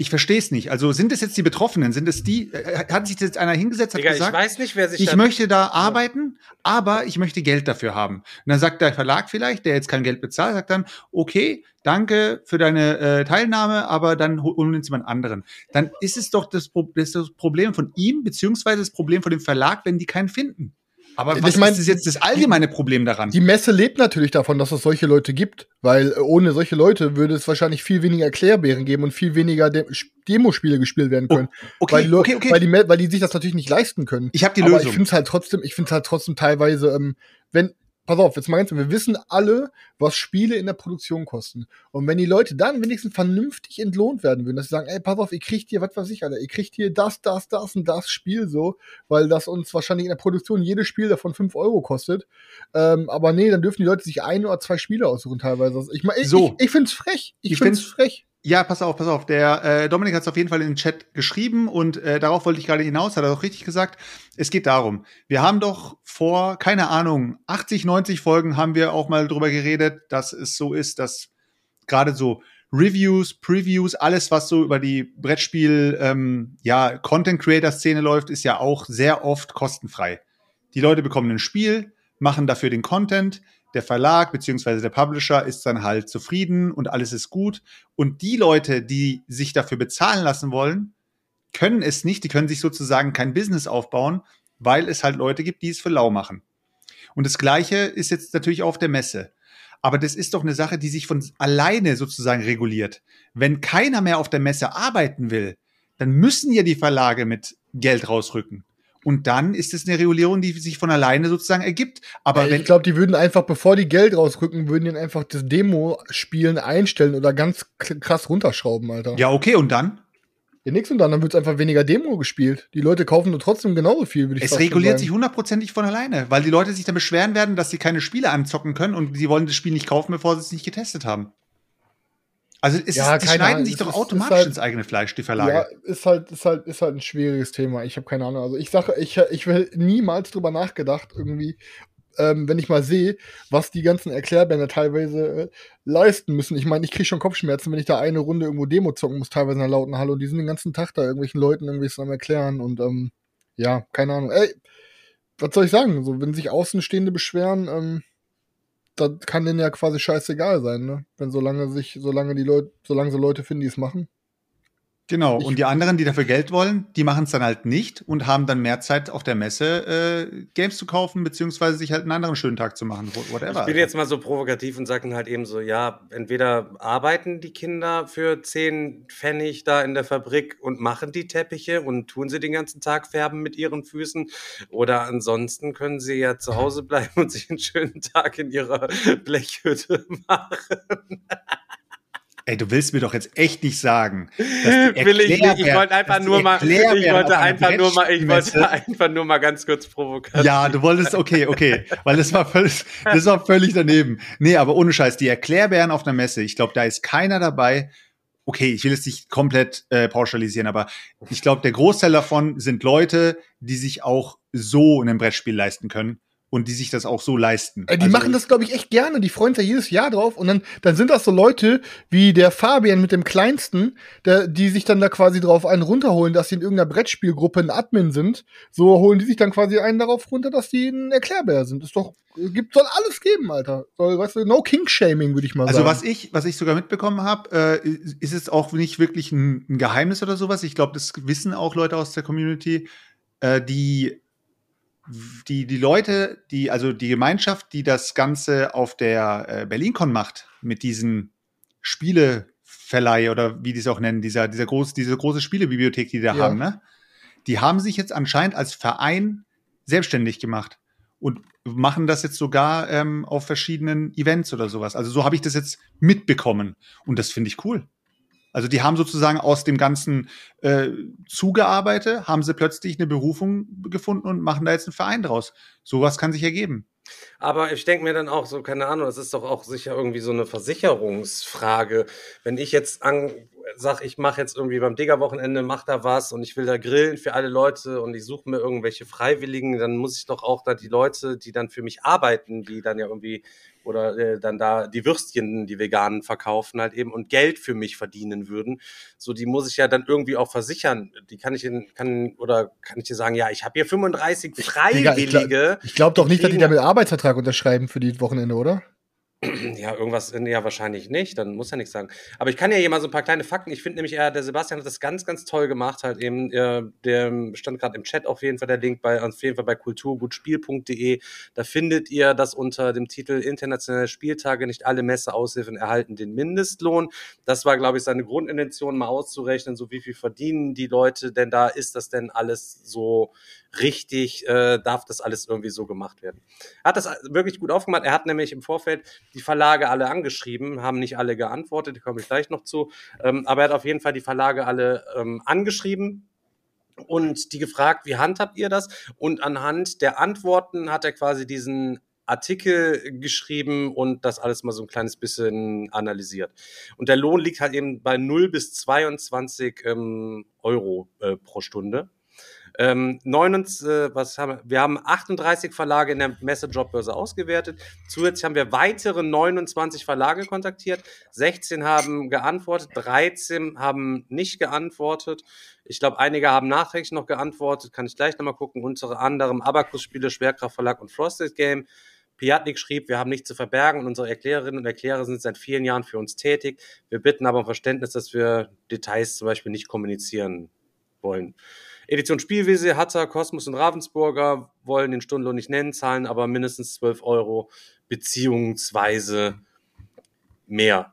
Ich verstehe es nicht. Also sind es jetzt die Betroffenen? Sind es die? äh, Hat sich jetzt einer hingesetzt, hat Digga, ich gesagt, weiß nicht, wer sich ich möchte da arbeiten, aber ich möchte Geld dafür haben. Und dann sagt der Verlag vielleicht, der jetzt kein Geld bezahlt, sagt dann, okay, danke für deine äh, Teilnahme, aber dann hol- holen wir uns jemand anderen. Dann ist es doch das, Pro das, das Problem von ihm, beziehungsweise das Problem von dem Verlag, wenn die keinen finden. Aber Ich was mein, ist das jetzt das allgemeine Problem daran? Die Messe lebt natürlich davon, dass es solche Leute gibt, weil äh, ohne solche Leute würde es wahrscheinlich viel weniger Erklärbären geben und viel weniger De Demospiele gespielt werden können. okay, weil, okay, okay. Weil, die, weil die sich das natürlich nicht leisten können. Ich habe die Aber Lösung. ich finde es halt trotzdem, ich finde es halt trotzdem teilweise, ähm, wenn, pass auf, jetzt mal ganz, wir wissen alle, was Spiele in der Produktion kosten. Und wenn die Leute dann wenigstens vernünftig entlohnt werden würden, dass sie sagen, ey, pass auf, ihr kriegt hier, was weiß ich, Alter, ihr kriegt hier das, das, das und das Spiel so, weil das uns wahrscheinlich in der Produktion jedes Spiel davon 5 Euro kostet. Ähm, aber nee, dann dürfen die Leute sich ein oder zwei Spiele aussuchen teilweise. Ich, mein, ich, So. ich, ich find's frech. Ich, Ich find's find's- frech. Ja, pass auf, pass auf. Der äh, Dominik hat es auf jeden Fall in den Chat geschrieben und äh, darauf wollte ich gerade hinaus, hat er doch richtig gesagt. Es geht darum, wir haben doch vor, keine Ahnung, 80, 90 Folgen haben wir auch mal drüber geredet, dass es so ist, dass gerade so Reviews, Previews, alles, was so über die Brettspiel, ähm, ja, Content-Creator-Szene läuft, ist ja auch sehr oft kostenfrei. Die Leute bekommen ein Spiel, machen dafür den Content, der Verlag beziehungsweise der Publisher ist dann halt zufrieden und alles ist gut. Und die Leute, die sich dafür bezahlen lassen wollen, können es nicht, die können sich sozusagen kein Business aufbauen, weil es halt Leute gibt, die es für lau machen. Und das Gleiche ist jetzt natürlich auf der Messe. Aber das ist doch eine Sache, die sich von alleine sozusagen reguliert. Wenn keiner mehr auf der Messe arbeiten will, dann müssen ja die Verlage mit Geld rausrücken. Und dann ist es eine Regulierung, die sich von alleine sozusagen ergibt. Aber wenn ich glaube, die würden einfach, bevor die Geld rausrücken, würden die einfach das Demo-Spielen einstellen oder ganz krass runterschrauben, Alter. ja, okay, und dann? Ja, nix und dann, dann wird einfach weniger Demo gespielt. Die Leute kaufen nur trotzdem genauso viel, würde ich Es fast schon reguliert sich sagen. hundertprozentig von alleine, weil die Leute sich dann beschweren werden, dass sie keine Spiele anzocken können und sie wollen das Spiel nicht kaufen, bevor sie es nicht getestet haben. Also es Ja, ist, die schneiden Ahnung, sich es doch ist- automatisch ist halt- ins eigene Fleisch, die Verlage. Ja, ist halt, ist halt, ist halt ein schwieriges Thema. Ich habe keine Ahnung. Also ich sage, ich, ich will niemals drüber nachgedacht, irgendwie, ähm, wenn ich mal sehe, was die ganzen Erklärbänder teilweise äh, leisten müssen. Ich meine, ich kriege schon Kopfschmerzen, wenn ich da eine Runde irgendwo Demo zocken muss, teilweise in einer lauten Halle und die sind den ganzen Tag da irgendwelchen Leuten irgendwie am Erklären und ähm, ja, keine Ahnung. Ey, was soll ich sagen? So, wenn sich Außenstehende beschweren, ähm, das kann denen ja quasi scheißegal sein, ne? Wenn solange sich, solange die Leute, solange so Leute finden, die es machen. Genau. Ich- und die anderen, die dafür Geld wollen, die machen es dann halt nicht und haben dann mehr Zeit auf der Messe, äh, Games zu kaufen, beziehungsweise sich halt einen anderen schönen Tag zu machen. wh- Whatever. Ich bin jetzt mal so provokativ und sage halt eben so, ja, entweder arbeiten die Kinder für 10 Pfennig da in der Fabrik und machen die Teppiche und tun sie den ganzen Tag färben mit ihren Füßen oder ansonsten können sie ja zu Hause bleiben und sich einen schönen Tag in ihrer Blechhütte <laughs> machen. Ey, du willst mir doch jetzt echt nicht sagen. dass die <laughs> Will ich nicht. Ich wollte einfach nur mal, ich wollte einfach nur mal, ich wollte einfach nur mal ganz kurz provokativ. Ja, du wolltest, okay, okay. Weil das war völlig, das war völlig daneben. Nee, aber ohne Scheiß, die Erklärbären auf einer Messe, ich glaube, da ist keiner dabei, okay, ich will es nicht komplett äh, pauschalisieren, aber ich glaube, der Großteil davon sind Leute, die sich auch so ein Brettspiel leisten können und die sich das auch so leisten. Äh, die also, machen das, glaube ich, echt gerne. Die freuen sich ja jedes Jahr drauf. Und dann, dann sind das so Leute wie der Fabian mit dem Kleinsten, der, die sich dann da quasi drauf einen runterholen, dass sie in irgendeiner Brettspielgruppe ein Admin sind. So holen die sich dann quasi einen darauf runter, dass die ein Erklärbär sind. Ist doch, gibt, soll alles geben, Alter. Soll, weißt du, no King-Shaming, würde ich mal also sagen. Also was ich, was ich sogar mitbekommen habe, äh, ist es auch nicht wirklich ein, ein Geheimnis oder sowas. Ich glaube, das wissen auch Leute aus der Community, äh, die die, die Leute, die, also die Gemeinschaft, die das Ganze auf der äh, BerlinCon macht, mit diesen Spieleverleih oder wie die es auch nennen, dieser, dieser groß, diese große Spielebibliothek, die die da ja. haben, ne? Die haben sich jetzt anscheinend als Verein selbstständig gemacht und machen das jetzt sogar ähm, auf verschiedenen Events oder sowas. Also so habe ich das jetzt mitbekommen und das finde ich cool. Also die haben sozusagen aus dem ganzen äh, zugearbeitet, haben sie plötzlich eine Berufung gefunden und machen da jetzt einen Verein draus. Sowas kann sich ergeben. Aber ich denke mir dann auch so, keine Ahnung, das ist doch auch sicher irgendwie so eine Versicherungsfrage. Wenn ich jetzt an, sag, ich mache jetzt irgendwie beim Digger-Wochenende, mach da was und ich will da grillen für alle Leute und ich suche mir irgendwelche Freiwilligen, dann muss ich doch auch da die Leute, die dann für mich arbeiten, die dann ja irgendwie oder äh, dann da die Würstchen, die veganen verkaufen halt eben und Geld für mich verdienen würden. So, die muss ich ja dann irgendwie auch versichern. Die kann ich in, kann oder kann ich dir sagen, ja, ich habe hier 35 Freiwillige. Ich, ich glaube glaub doch nicht, dass die damit Arbeitsvertrag unterschreiben für die Wochenende, oder? Ja, irgendwas, ja, wahrscheinlich nicht, dann muss er nichts sagen. Aber ich kann ja hier mal so ein paar kleine Fakten. Ich finde nämlich, ja, der Sebastian hat das ganz, ganz toll gemacht, halt eben. Äh, der stand gerade im Chat auf jeden Fall der Link bei, auf jeden Fall bei kulturgutspiel.de. Da findet ihr das unter dem Titel Internationale Spieltage. Nicht alle Messeaushilfen erhalten den Mindestlohn. Das war, glaube ich, seine Grundintention, mal auszurechnen, so wie viel verdienen die Leute denn da? Ist das denn alles so richtig, äh, darf das alles irgendwie so gemacht werden. Er hat das wirklich gut aufgemacht. Er hat nämlich im Vorfeld die Verlage alle angeschrieben, haben nicht alle geantwortet, da komme ich gleich noch zu. Ähm, aber er hat auf jeden Fall die Verlage alle ähm, angeschrieben, und die gefragt, wie handhabt ihr das? Und anhand der Antworten hat er quasi diesen Artikel geschrieben und das alles mal so ein kleines bisschen analysiert. Und der Lohn liegt halt eben bei 0 bis 22 ähm, Euro äh, pro Stunde. Ähm, 29, äh, was haben wir? wir haben 38 Verlage in der Messe-Jobbörse ausgewertet. Zusätzlich haben wir weitere 29 Verlage kontaktiert. 16 haben geantwortet, 13 haben nicht geantwortet. Ich glaube, einige haben nachträglich noch geantwortet. Kann ich gleich nochmal gucken. Unter anderem Abacus-Spiele, Schwerkraftverlag und Frosted Game. Piatnik schrieb, wir haben nichts zu verbergen und unsere Erklärerinnen und Erklärer sind seit vielen Jahren für uns tätig. Wir bitten aber um Verständnis, dass wir Details zum Beispiel nicht kommunizieren wollen. Edition Spielwiese, Hatter, Kosmos und Ravensburger wollen den Stundenlohn nicht nennen, zahlen aber mindestens 12 Euro beziehungsweise mehr.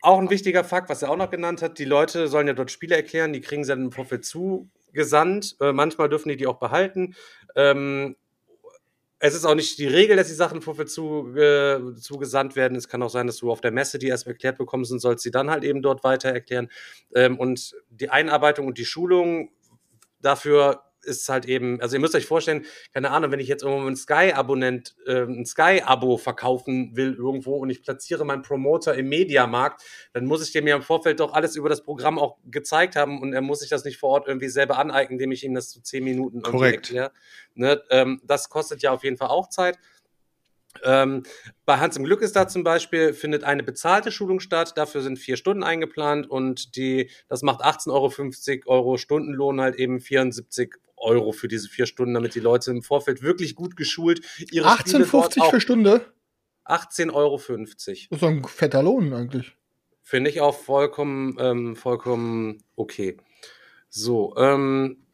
Auch ein wichtiger Fakt, was er auch noch genannt hat, die Leute sollen ja dort Spiele erklären, die kriegen sie dann im Vorfeld zugesandt. Äh, manchmal dürfen die die auch behalten. Ähm, es ist auch nicht die Regel, dass die Sachen Vorfeld zu, äh, zugesandt werden. Es kann auch sein, dass du auf der Messe die erst erklärt bekommst und sollst sie dann halt eben dort weiter erklären. Ähm, und die Einarbeitung und die Schulung dafür ist halt eben, also ihr müsst euch vorstellen, keine Ahnung, wenn ich jetzt irgendwo ein Sky-Abonnent, äh, ein Sky-Abo verkaufen will irgendwo und ich platziere meinen Promoter im Mediamarkt, dann muss ich dem ja im Vorfeld doch alles über das Programm auch gezeigt haben und er muss sich das nicht vor Ort irgendwie selber aneignen, indem ich ihm das zu so zehn Minuten Korrekt. Ne? Ähm, das kostet ja auf jeden Fall auch Zeit. Ähm, bei Hans im Glück ist da zum Beispiel, findet eine bezahlte Schulung statt. Dafür sind vier Stunden eingeplant und die, das macht 18,50 Euro, Euro Stundenlohn, halt eben 74 Euro für diese vier Stunden, damit die Leute im Vorfeld wirklich gut geschult ihre 18,50 für Stunde? 18,50 Euro. Das ist ein fetter Lohn eigentlich. Finde ich auch vollkommen, ähm, vollkommen okay. So, ähm,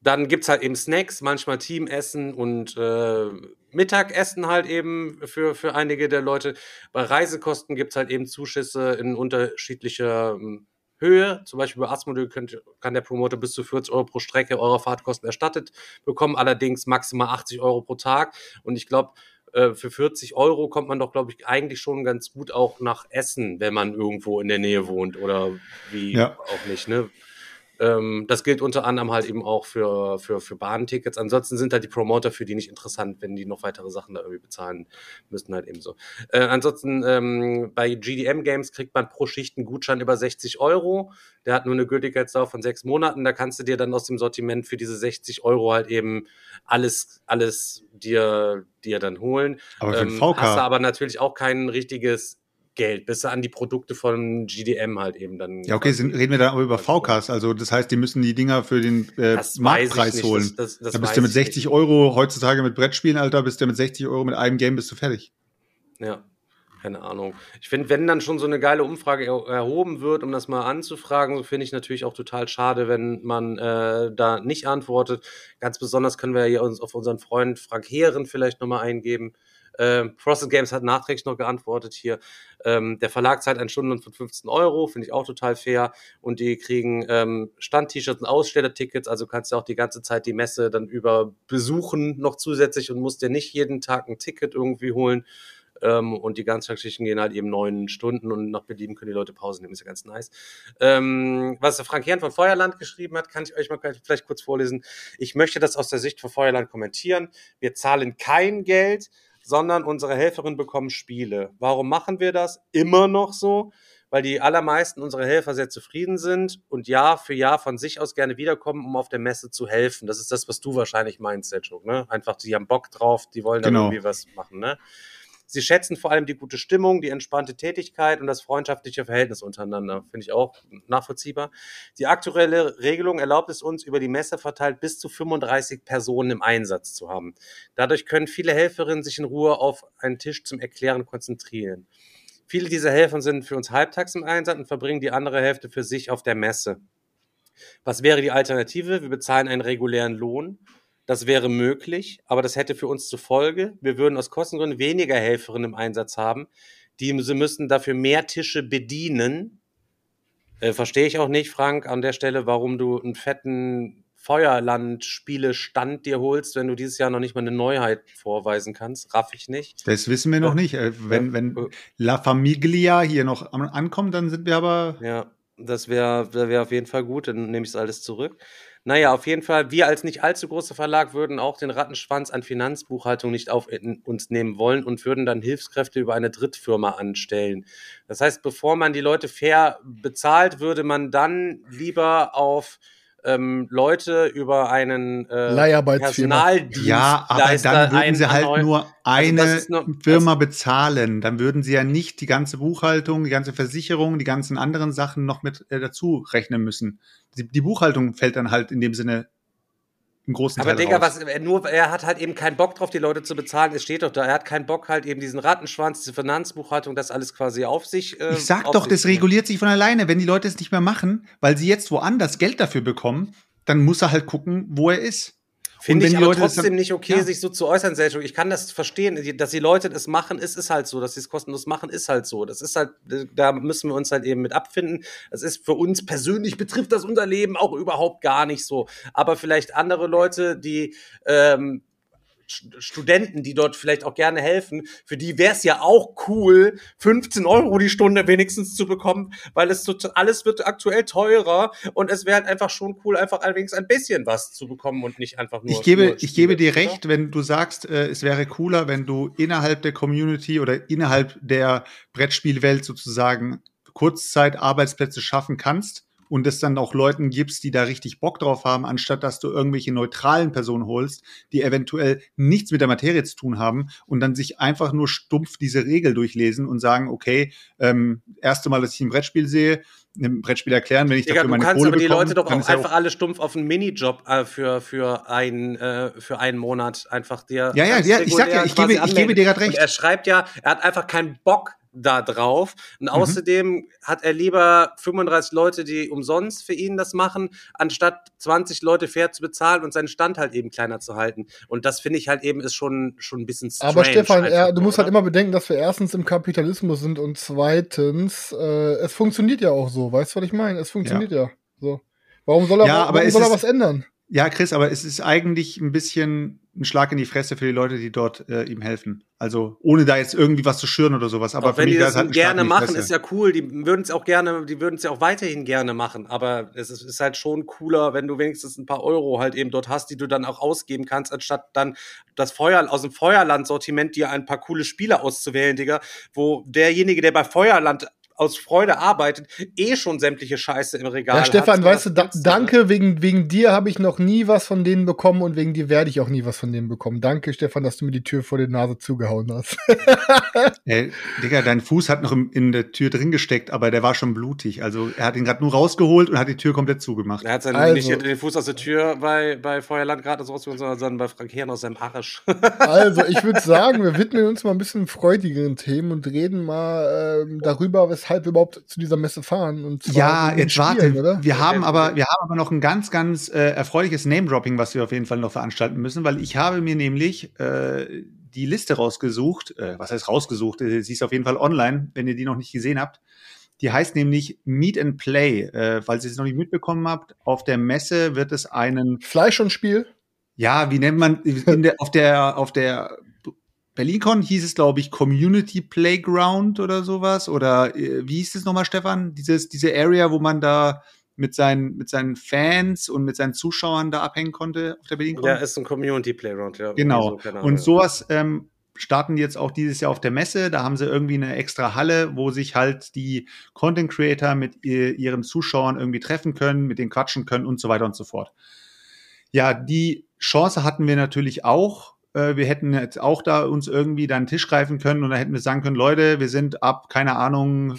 dann gibt's halt eben Snacks, manchmal Teamessen und äh, Mittagessen halt eben für, für einige der Leute. Bei Reisekosten gibt's halt eben Zuschüsse in unterschiedlicher ähm, Höhe. Zum Beispiel bei Asmodee könnt, kann der Promoter bis zu 40 Euro pro Strecke eurer Fahrtkosten erstattet bekommen, allerdings maximal 80 Euro pro Tag. Und ich glaube, äh, für 40 Euro kommt man doch, glaube ich, eigentlich schon ganz gut auch nach Essen, wenn man irgendwo in der Nähe wohnt oder wie ja. auch nicht. Ne? Ähm, das gilt unter anderem halt eben auch für, für, für Bahntickets. Ansonsten sind halt die Promoter für die nicht interessant, wenn die noch weitere Sachen da irgendwie bezahlen müssten, halt eben so. Äh, ansonsten ähm, bei GDM Games kriegt man pro Schicht einen Gutschein über 60 Euro. Der hat nur eine Gültigkeitsdauer von sechs Monaten. Da kannst du dir dann aus dem Sortiment für diese 60 Euro halt eben alles, alles dir, dir dann holen. Aber für Ähm, VK. hast du aber natürlich auch kein richtiges Geld, bis an die Produkte von GDM halt eben dann. Ja, okay, sind, reden wir dann aber über VKs. Also das heißt, die müssen die Dinger für den äh, Das weiß ich Marktpreis nicht, holen. das- das- das da bist du mit ich 60 nicht. Euro heutzutage mit Brettspielen, Alter, bist du mit 60 Euro mit einem Game bist du fertig. Ja, keine Ahnung. Ich finde, wenn dann schon so eine geile Umfrage er erhoben wird, um das mal anzufragen, so finde ich natürlich auch total schade, wenn man äh, da nicht antwortet. Ganz besonders können wir ja uns auf unseren Freund Frank Heeren vielleicht nochmal eingeben. Ähm, Process Games hat nachträglich noch geantwortet hier. Ähm, der Verlag zahlt einen Stundenlohn von 15 Euro, finde ich auch total fair. Und die kriegen ähm, Stand-T-Shirts und Ausstellertickets, also kannst du auch die ganze Zeit die Messe dann über besuchen noch zusätzlich und musst dir nicht jeden Tag ein Ticket irgendwie holen. Ähm, und die Ganztagsgeschichten gehen halt eben neun Stunden und nach Belieben können die Leute Pause nehmen, ist ja ganz nice. Ähm, was der Frank Herrn von Feuerland geschrieben hat, kann ich euch mal vielleicht kurz vorlesen. Ich möchte das aus der Sicht von Feuerland kommentieren. Wir zahlen kein Geld, sondern unsere Helferinnen bekommen Spiele. Warum machen wir das? Immer noch so, weil die allermeisten unserer Helfer sehr zufrieden sind und Jahr für Jahr von sich aus gerne wiederkommen, um auf der Messe zu helfen. Das ist das, was du wahrscheinlich meinst, Selchuk, ne? Einfach, die haben Bock drauf, die wollen dann Genau. irgendwie was machen, ne? Sie schätzen vor allem die gute Stimmung, die entspannte Tätigkeit und das freundschaftliche Verhältnis untereinander. Finde ich auch nachvollziehbar. Die aktuelle Regelung erlaubt es uns, über die Messe verteilt bis zu 35 Personen im Einsatz zu haben. Dadurch können viele Helferinnen sich in Ruhe auf einen Tisch zum Erklären konzentrieren. Viele dieser Helfer sind für uns halbtags im Einsatz und verbringen die andere Hälfte für sich auf der Messe. Was wäre die Alternative? Wir bezahlen einen regulären Lohn. Das wäre möglich, aber das hätte für uns zur Folge, wir würden aus Kostengründen weniger Helferinnen im Einsatz haben. Die, sie müssten dafür mehr Tische bedienen. Äh, Verstehe ich auch nicht, Frank, an der Stelle, warum du einen fetten Feuerland-Spiele-Stand dir holst, wenn du dieses Jahr noch nicht mal eine Neuheit vorweisen kannst. Raff ich nicht. Das wissen wir noch nicht. Äh, Wenn, wenn La Famiglia hier noch an- ankommt, dann sind wir aber. Ja, das wäre wär auf jeden Fall gut, dann nehme ich es alles zurück. Naja, auf jeden Fall, wir als nicht allzu großer Verlag würden auch den Rattenschwanz an Finanzbuchhaltung nicht auf uns nehmen wollen und würden dann Hilfskräfte über eine Drittfirma anstellen. Das heißt, bevor man die Leute fair bezahlt, würde man dann lieber auf ähm, Leute über einen äh, Leiharbeitsfirma. Personaldienst Ja, aber dann würden sie halt nur eine Also das ist nur- Firma bezahlen. Dann würden sie ja nicht die ganze Buchhaltung, die ganze Versicherung, die ganzen anderen Sachen noch mit äh, dazu rechnen müssen. Die, die Buchhaltung fällt dann halt in dem Sinne einen großen Aber Teil Digga, raus. was, er nur, er hat halt eben keinen Bock drauf, die Leute zu bezahlen. Es steht doch da, er hat keinen Bock halt eben diesen Rattenschwanz, diese Finanzbuchhaltung, das alles quasi auf sich. Äh, Ich sag doch, das reguliert sich von alleine. Wenn die Leute es nicht mehr machen, weil sie jetzt woanders Geld dafür bekommen, dann muss er halt gucken, wo er ist. Finde ich aber trotzdem dann- nicht okay, Ja. sich so zu äußern, Sergio. Ich kann das verstehen, dass die Leute das machen, ist es halt so, dass sie es kostenlos machen, ist halt so. Das ist halt, da müssen wir uns halt eben mit abfinden. Das ist für uns persönlich betrifft das unser Leben auch überhaupt gar nicht so. Aber vielleicht andere Leute, die ähm, Studenten, die dort vielleicht auch gerne helfen, für die wäre es ja auch cool, 15 Euro die Stunde wenigstens zu bekommen, weil es total, alles wird aktuell teurer und es wäre halt einfach schon cool, einfach allerdings ein bisschen was zu bekommen und nicht einfach nur. Ich gebe, nur ich gebe dir Spiele, oder? recht, wenn du sagst, äh, es wäre cooler, wenn du innerhalb der Community oder innerhalb der Brettspielwelt sozusagen Kurzzeit-Arbeitsplätze schaffen kannst und es dann auch Leuten gibst, die da richtig Bock drauf haben, anstatt dass du irgendwelche neutralen Personen holst, die eventuell nichts mit der Materie zu tun haben und dann sich einfach nur stumpf diese Regel durchlesen und sagen, okay, ähm, erste Mal, dass ich ein Brettspiel sehe, ein Brettspiel erklären, wenn ich Digga, dafür du meine kannst Kohle aber die bekomme, Leute doch auch einfach alle stumpf auf einen Minijob äh, für, für, ein, äh, für einen Monat einfach dir. Ja, ja, ja, ich sag ja, ich gebe- ich gebe dir grad recht. Und er schreibt ja, er hat einfach keinen Bock da drauf. Und Mhm. außerdem hat er lieber 35 Leute, die umsonst für ihn das machen, anstatt 20 Leute fair zu bezahlen und seinen Stand halt eben kleiner zu halten. Und das finde ich halt eben ist schon, schon ein bisschen strange. Aber Stefan, einfach er, du musst halt oder? immer bedenken, dass wir erstens im Kapitalismus sind und zweitens, äh, es funktioniert ja auch so. Weißt du, was ich meine? Es funktioniert ja. So. Warum soll er, Ja, aber warum soll er was ändern? Ja, Chris, aber es ist eigentlich ein bisschen ein Schlag in die Fresse für die Leute, die dort äh, ihm helfen. Also ohne da jetzt irgendwie was zu schüren oder sowas. Aber auch wenn die das halt gerne machen, ist ja cool. Die würden es auch gerne, die würden es ja auch weiterhin gerne machen. Aber es ist, ist, halt schon cooler, wenn du wenigstens ein paar Euro halt eben dort hast, die du dann auch ausgeben kannst, anstatt dann das Feuer aus dem Feuerland-Sortiment dir ein paar coole Spiele auszuwählen, Digga. Wo derjenige, der bei Feuerland aus Freude arbeitet, eh schon sämtliche Scheiße im Regal ja, Stefan, hat, weißt du, da, danke, wegen, wegen dir habe ich noch nie was von denen bekommen und wegen dir werde ich auch nie was von denen bekommen. Danke, Stefan, dass du mir die Tür vor der Nase zugehauen hast. <laughs> Ey, Digga, dein Fuß hat noch in der Tür drin gesteckt, aber der war schon blutig. Also er hat ihn gerade nur rausgeholt und hat die Tür komplett zugemacht. Er hat seinen, also, nicht den Fuß aus der Tür bei, bei Feuerland gerade rausgeholt, sondern bei Frank Herrn aus seinem Arsch. <laughs> also ich würde sagen, wir widmen uns mal ein bisschen freudigeren Themen und reden mal ähm, darüber, weshalb weshalb wir überhaupt zu dieser Messe fahren. Und ja, jetzt Spielen, warte. Oder? Wir haben aber, wir haben aber noch ein ganz, ganz äh, erfreuliches Name-Dropping, was wir auf jeden Fall noch veranstalten müssen, weil ich habe mir nämlich äh, die Liste rausgesucht. Äh, was heißt rausgesucht? Äh, sie ist auf jeden Fall online, wenn ihr die noch nicht gesehen habt. Die heißt nämlich Meet and Play. Äh, falls ihr es noch nicht mitbekommen habt, auf der Messe wird es einen Fleisch und Spiel. Ja, wie nennt man der, auf der auf der BerlinCon hieß es, glaube ich, Community Playground oder sowas. Oder äh, wie hieß es nochmal, Stefan? Dieses, diese Area, wo man da mit seinen, mit seinen Fans und mit seinen Zuschauern da abhängen konnte auf der BerlinCon? Ja, ist ein Community Playground, ja. Genau. So, und sowas ähm, starten jetzt auch dieses Jahr auf der Messe. Da haben sie irgendwie eine extra Halle, wo sich halt die Content Creator mit ihren Zuschauern irgendwie treffen können, mit denen quatschen können und so weiter und so fort. Ja, die Chance hatten wir natürlich auch äh, wir hätten jetzt auch da uns irgendwie da einen Tisch greifen können und da hätten wir sagen können, Leute, wir sind ab, keine Ahnung,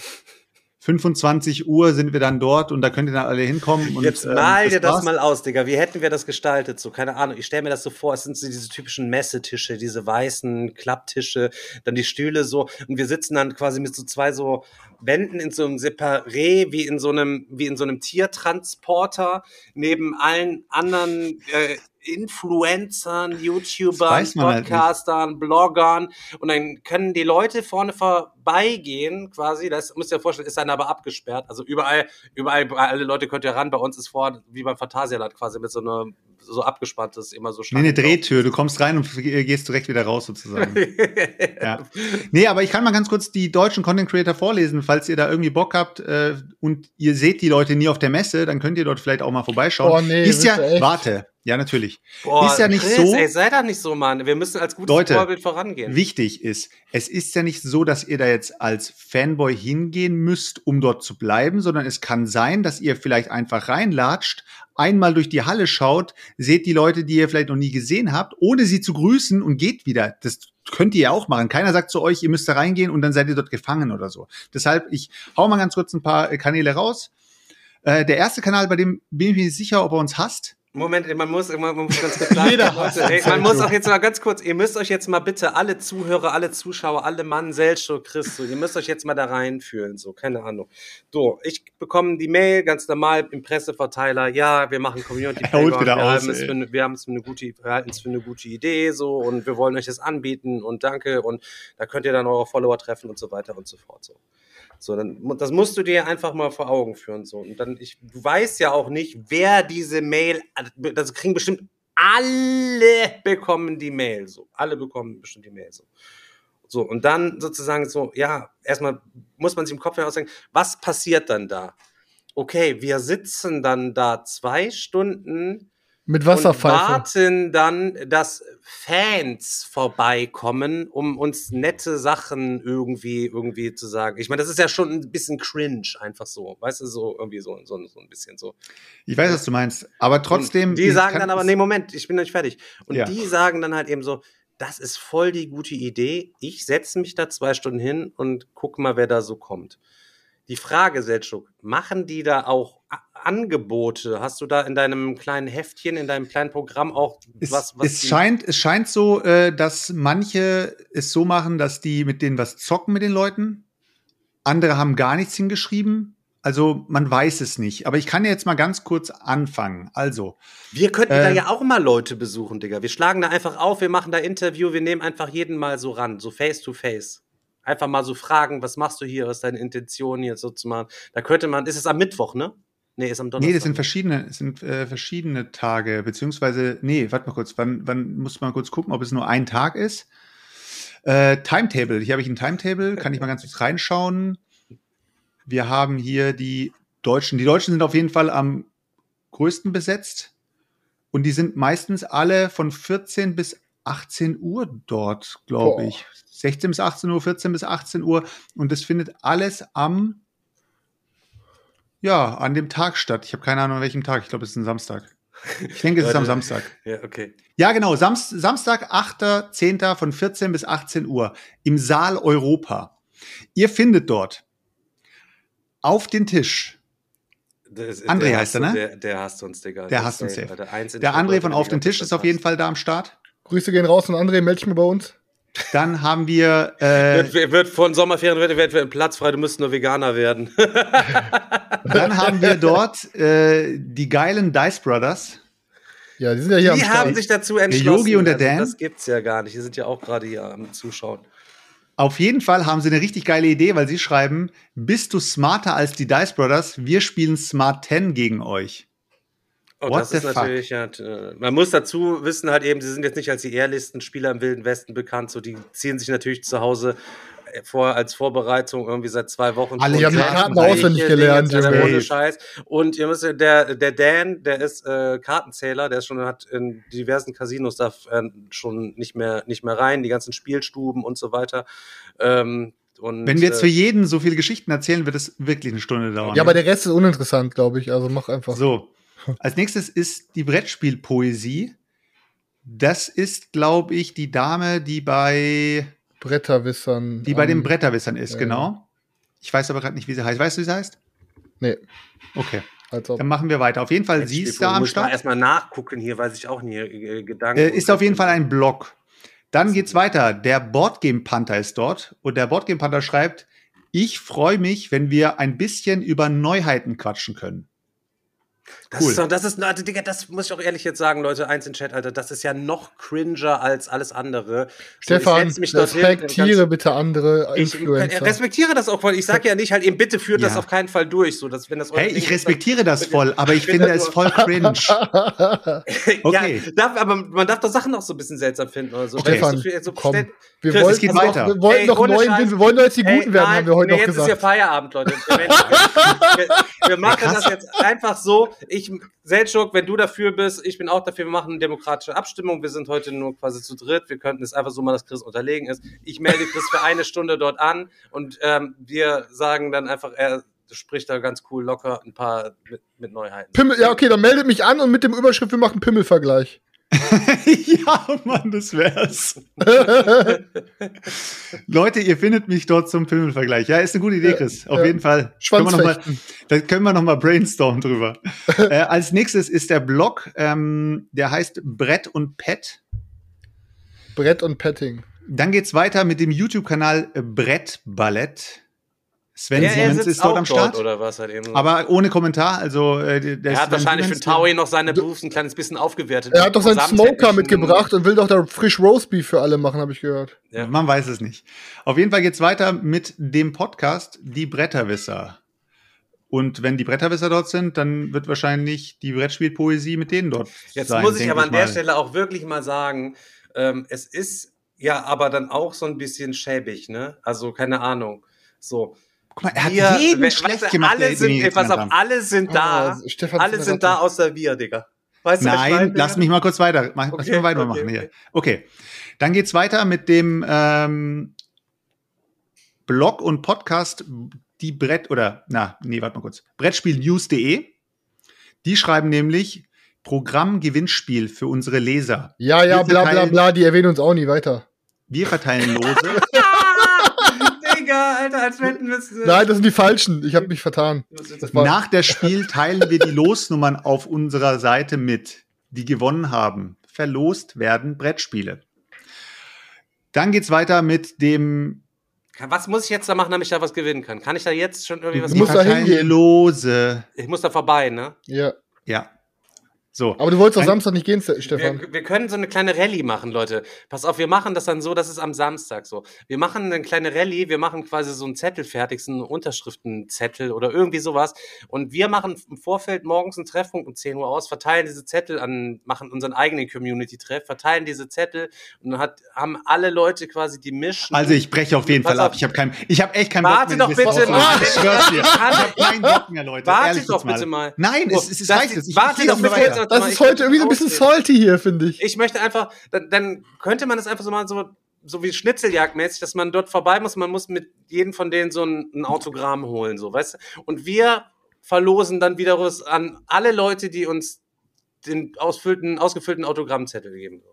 25 Uhr sind wir dann dort und da könnt ihr dann alle hinkommen. Und, Jetzt ähm, mal ähm, dir das mal aus, Digga. Wie hätten wir das gestaltet? So, keine Ahnung. Ich stelle mir das so vor, es sind so diese typischen Messetische, diese weißen Klapptische, dann die Stühle so und wir sitzen dann quasi mit so zwei so Wänden in so einem Separé, wie in so einem, wie in so einem Tiertransporter, neben allen anderen äh, Influencern, YouTubern, halt Podcastern, halt Bloggern und dann können die Leute vorne vorbeigehen quasi, das müsst ihr euch vorstellen, ist dann aber abgesperrt, also überall, überall, alle Leute könnt ihr ran, bei uns ist vor, wie beim Phantasialand quasi mit so einer so abgespanntes, immer so Nee, eine Drehtür. Du kommst rein und gehst direkt wieder raus, sozusagen. <laughs> ja. Nee, aber ich kann mal ganz kurz die deutschen Content Creator vorlesen, falls ihr da irgendwie Bock habt äh, und ihr seht die Leute nie auf der Messe, dann könnt ihr dort vielleicht auch mal vorbeischauen. Oh, nee, ist ja, warte, ja, natürlich. Boah, ist ja nicht Chris, so. Ey, sei da nicht so, Mann. Wir müssen als gutes Leute, Vorbild vorangehen. Wichtig ist, es ist ja nicht so, dass ihr da jetzt als Fanboy hingehen müsst, um dort zu bleiben, sondern es kann sein, dass ihr vielleicht einfach reinlatscht, einmal durch die Halle schaut, seht die Leute, die ihr vielleicht noch nie gesehen habt, ohne sie zu grüßen und geht wieder. Das könnt ihr ja auch machen. Keiner sagt zu euch, ihr müsst da reingehen und dann seid ihr dort gefangen oder so. Deshalb, ich hau mal ganz kurz ein paar Kanäle raus. Äh, der erste Kanal, bei dem bin ich mir nicht sicher, ob er uns hasst. Moment, man muss, man muss ganz kurz sagen, Leute, ey, man muss auch jetzt mal ganz kurz, ihr müsst euch jetzt mal bitte alle Zuhörer, alle Zuschauer, alle Mann, Selcho, Christo, ihr müsst euch jetzt mal da reinfühlen, so, keine Ahnung. So, ich bekomme die Mail ganz normal im Presseverteiler, ja, wir machen Community <laughs> Playground, wir, aus, haben es für eine, wir haben es für eine gute, wir halten es für eine gute Idee, so, und wir wollen euch das anbieten und danke und da könnt ihr dann eure Follower treffen und so weiter und so fort, so. So, dann, das musst du dir einfach mal vor Augen führen. So. Und dann, ich, du weißt ja auch nicht, wer diese Mail, das kriegen bestimmt alle bekommen die Mail. So, alle bekommen bestimmt die Mail. So. So, und dann sozusagen so, ja, erstmal muss man sich im Kopf herausdenken, was passiert dann da? Okay, wir sitzen dann da zwei Stunden mit Wasserpfeife. Und warten dann, dass Fans vorbeikommen, um uns nette Sachen irgendwie, irgendwie zu sagen. Ich meine, das ist ja schon ein bisschen cringe, einfach so. Weißt du, so irgendwie so, so, so ein bisschen so. Ich weiß, was du meinst. Aber trotzdem. Und die sagen dann aber, nee, Moment, ich bin noch nicht fertig. Und ja. die sagen dann halt eben so, das ist voll die gute Idee. Ich setze mich da zwei Stunden hin und guck mal, wer da so kommt. Die Frage, Seltschuk, machen die da auch Angebote? Hast du da in deinem kleinen Heftchen, in deinem kleinen Programm auch was? was es, scheint, es scheint so, äh, dass manche es so machen, dass die mit denen was zocken mit den Leuten. Andere haben gar nichts hingeschrieben. Also man weiß es nicht. Aber ich kann jetzt mal ganz kurz anfangen. Also. Wir könnten äh, da ja auch mal Leute besuchen, Digga. Wir schlagen da einfach auf, wir machen da Interview, wir nehmen einfach jeden mal so ran, so face to face. Einfach mal so fragen, was machst du hier, was ist deine Intention hier so zu machen. Da könnte man, ist es am Mittwoch, ne? Nee, ist am Donnerstag. Nee, das sind verschiedene, das sind äh, verschiedene Tage, beziehungsweise, nee, warte mal kurz, wann, wann muss man kurz gucken, ob es nur ein Tag ist? Äh, Timetable. Hier habe ich ein Timetable. Kann ich mal ganz kurz reinschauen. Wir haben hier die Deutschen. Die Deutschen sind auf jeden Fall am größten besetzt. Und die sind meistens alle von 14 bis 18 Uhr dort, glaube ich. 16 bis 18 Uhr, 14 bis 18 Uhr. Und das findet alles am, ja, an dem Tag statt. Ich habe keine Ahnung, an welchem Tag. Ich glaube, es ist ein Samstag. Ich denke, es ist am Samstag. Ja, okay. Ja, genau. Samst Samstag, 8.10. von 14 bis 18 Uhr im Saal Europa. Ihr findet dort auf den Tisch. Das, André der heißt er, ne? Der, der hasst uns, Digga. Der hasst uns safe, Der Schritt, André von Auf den Tisch ist auf jeden. Fall da am Start. Grüße gehen raus und André, melde dich mal bei uns. Dann haben wir, äh, Wird, wird von Sommerferien wird, wird, wird Platz frei, du müsst nur Veganer werden. <laughs> dann haben wir dort äh, die geilen Dice Brothers. Ja, die sind ja hier am Die haben sich dazu entschlossen. Yogi und der also, Dan? Das gibt's ja gar nicht. Die sind ja auch gerade hier am Zuschauen. Auf jeden Fall haben sie eine richtig geile Idee, weil sie schreiben, bist du smarter als die Dice Brothers? Wir spielen Smart 10 gegen euch. Oh, What das the ist fuck? natürlich äh, Man muss dazu wissen, halt eben, sie sind jetzt nicht als die Ehrlistenspieler im Wilden Westen bekannt. So, die ziehen sich natürlich zu Hause äh, vor als Vorbereitung irgendwie seit zwei Wochen. Alle haben die Karten auswendig gelernt, Junge. Ohne Scheiß. Und ihr müsst, der, der Dan, der ist äh, Kartenzähler, der ist schon hat in diversen Casinos darf äh, schon nicht mehr, nicht mehr rein, die ganzen Spielstuben und so weiter. Ähm, und, Wenn wir jetzt äh, für jeden so viele Geschichten erzählen, wird es wirklich eine Stunde dauern. Ja, aber der Rest ist uninteressant, glaube ich. Also mach einfach. So, <laughs> als nächstes ist die Brettspielpoesie. Das ist, glaube ich, die Dame, die bei, Bretterwissern. die bei den Bretterwissern ist, ja. genau. Ich weiß aber gerade nicht, wie sie heißt. Weißt du, wie sie heißt? Nee, Okay, als ob. dann machen wir weiter. Auf jeden Fall, sie ist da am Start. erstmal nachgucken hier, weiß ich auch nie äh, Gedanken. Äh, ist auf jeden Fall ein Blog. Dann geht's weiter. Der Boardgame Panther ist dort und der Boardgame Panther schreibt: Ich freue mich, wenn wir ein bisschen über Neuheiten quatschen können. Das Cool. ist, doch- das ist, Alter, Digga, das muss ich auch ehrlich jetzt sagen, Leute, eins in Chat, Alter, das ist ja noch cringer als alles andere. So, Stefan, ich und respektiere ganz- bitte andere Ich Influencer. respektiere das auch voll. Ich sage ja nicht halt eben, bitte führt das Ja. auf keinen Fall durch. So, dass, wenn das Hey, ich ist, respektiere das voll, aber ich finde es voll cringe. <laughs> Okay. ja, darf, aber man darf doch Sachen auch so ein bisschen seltsam finden oder so. Okay. Stefan, so so komm. schnell- Wir Chris, wollten, es geht noch, weiter. wir wollten Ey, noch ohne neun, Scheiß. wir wollen jetzt die Guten Ey, werden, nein, haben wir heute nee, noch jetzt ist ja gesagt. Feierabend, Leute. Wir, <laughs> wir, machen krass. das jetzt einfach so. Ich, Seltschuk, wenn du dafür bist, ich bin auch dafür, wir machen eine demokratische Abstimmung. Wir sind heute nur quasi zu dritt. Wir könnten es einfach so mal, dass Chris unterlegen ist. Ich melde Chris für eine Stunde dort an und ähm, wir sagen dann einfach, er spricht da ganz cool locker ein paar mit, mit Neuheiten. Pimmel, ja, okay, dann meldet mich an und mit dem Überschrift, wir machen Pimmelvergleich. <laughs> ja, Mann, das wär's. <laughs> Leute, ihr findet mich dort zum Filmvergleich. Ja, ist eine gute Idee, Chris. Auf ja. jeden Fall. Können mal, da können wir noch mal brainstormen drüber. <laughs> äh, als nächstes ist der Blog, ähm, der heißt Brett und Pet. Brett und Petting. Dann geht's weiter mit dem YouTube-Kanal Brett Ballett. Sven er Siemens ist dort am Start. oder was halt eben. aber ohne Kommentar. Also, äh, der er hat Sven wahrscheinlich für Siemens, der- Taui noch seine Berufs ein kleines bisschen aufgewertet. Er hat doch seinen Smoker mitgebracht und will doch da frisch Roastbeef für alle machen, habe ich gehört. Ja. Man weiß es nicht. Auf jeden Fall geht's weiter mit dem Podcast Die Bretterwisser. Und wenn die Bretterwisser dort sind, dann wird wahrscheinlich die Brettspielpoesie mit denen dort Jetzt sein. muss ich aber an der mal. Stelle auch wirklich mal sagen, ähm, es ist ja aber dann auch so ein bisschen schäbig, ne? Also keine Ahnung. So. Guck mal, er hat Wir- jeden we- schlecht weißt du, gemacht. Alle sind, ey, pass auf, alle sind da. Ah, Stefan alle sind da außer wir, Digga. Weißt du, was ich Nein, lass mich mal kurz weiter. Mach, lass Okay, mich mal weitermachen okay, hier. okay. Dann geht's weiter mit dem ähm, Blog und Podcast die Brett oder na, nee, warte mal kurz. Brettspielnews.de. Die schreiben nämlich Programm-Gewinnspiel für unsere Leser. Ja, ja, bla bla bla, die erwähnen uns auch nie weiter. Wir verteilen Lose. <laughs> Alter, als hätten wir es. Nein, das sind die Falschen. Ich habe mich vertan. Nach der Spiel teilen wir die Losnummern auf unserer Seite mit, die gewonnen haben. Verlost werden Brettspiele. Dann geht's weiter mit dem Was muss ich jetzt da machen, damit ich da was gewinnen kann? Kann ich da jetzt schon irgendwie was Du musst da hingehen. Lose. Ich muss da vorbei, ne? ja. Ja. So. Aber du wolltest doch Samstag nicht gehen, Stefan. Wir, wir können so eine kleine Rallye machen, Leute. Pass auf, wir machen das dann so, das ist am Samstag so. Wir machen eine kleine Rallye, wir machen quasi so einen Zettel fertig, so einen Unterschriftenzettel oder irgendwie sowas. Und wir machen im Vorfeld morgens einen Treffpunkt um 10 Uhr aus, verteilen diese Zettel an, machen unseren eigenen Community-Treff, verteilen diese Zettel und dann hat, haben alle Leute quasi die Mission. Also ich breche auf jeden Fall ab. Ich habe kein, ich habe echt keinen Warte Bock doch mehr. bitte mal. Ich schwör's dir. Ich habe keinen Bock mehr, Leute. Warte Ehrlich doch bitte mal. Nein, es, es, es Das- reicht jetzt. Ich, warte doch doch mal bitte. Das mal, ist heute irgendwie so ein bisschen ausreden. salty hier, finde ich. Ich möchte einfach, dann, dann könnte man das einfach so mal so, so wie Schnitzeljagdmäßig, dass man dort vorbei muss. Man muss mit jedem von denen so ein, ein Autogramm holen, so, weißt du? Und wir verlosen dann wiederum an alle Leute, die uns den ausfüllten, ausgefüllten Autogrammzettel geben.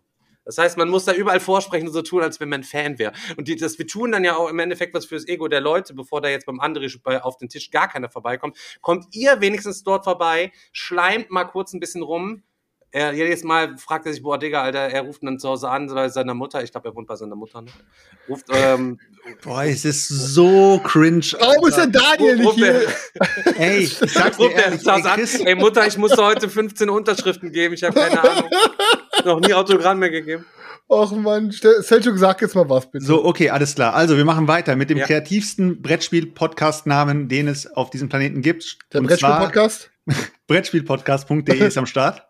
Das heißt, man muss da überall vorsprechen und so tun, als wenn man Fan wäre. Und die, das, wir tun dann ja auch im Endeffekt was fürs Ego der Leute, bevor da jetzt beim André bei- auf den Tisch gar keiner vorbeikommt. Kommt ihr wenigstens dort vorbei, schleimt mal kurz ein bisschen rum. Er, jedes Mal fragt er sich, boah, Digga, Alter, er ruft dann zu Hause an bei seiner Mutter. Ich glaube, er wohnt bei seiner Mutter. Ne? Ruft, ähm, <laughs> Boah, es ist so cringe. Warum ist der Daniel nicht er- hier? <laughs> Ey, ich sag's dir ruft er ehrlich, zu ey, Hause an, ey Mutter, ich musste heute 15 Unterschriften geben. Ich habe keine Ahnung. <laughs> Noch nie Autogramm mehr gegeben. Och man, Selchuk, sag jetzt mal was, bitte. So, okay, alles klar. Also, wir machen weiter mit dem Ja. kreativsten Brettspiel-Podcast-Namen, den es auf diesem Planeten gibt. Der Brettspiel-Podcast? Brettspielpodcast.de ist am Start.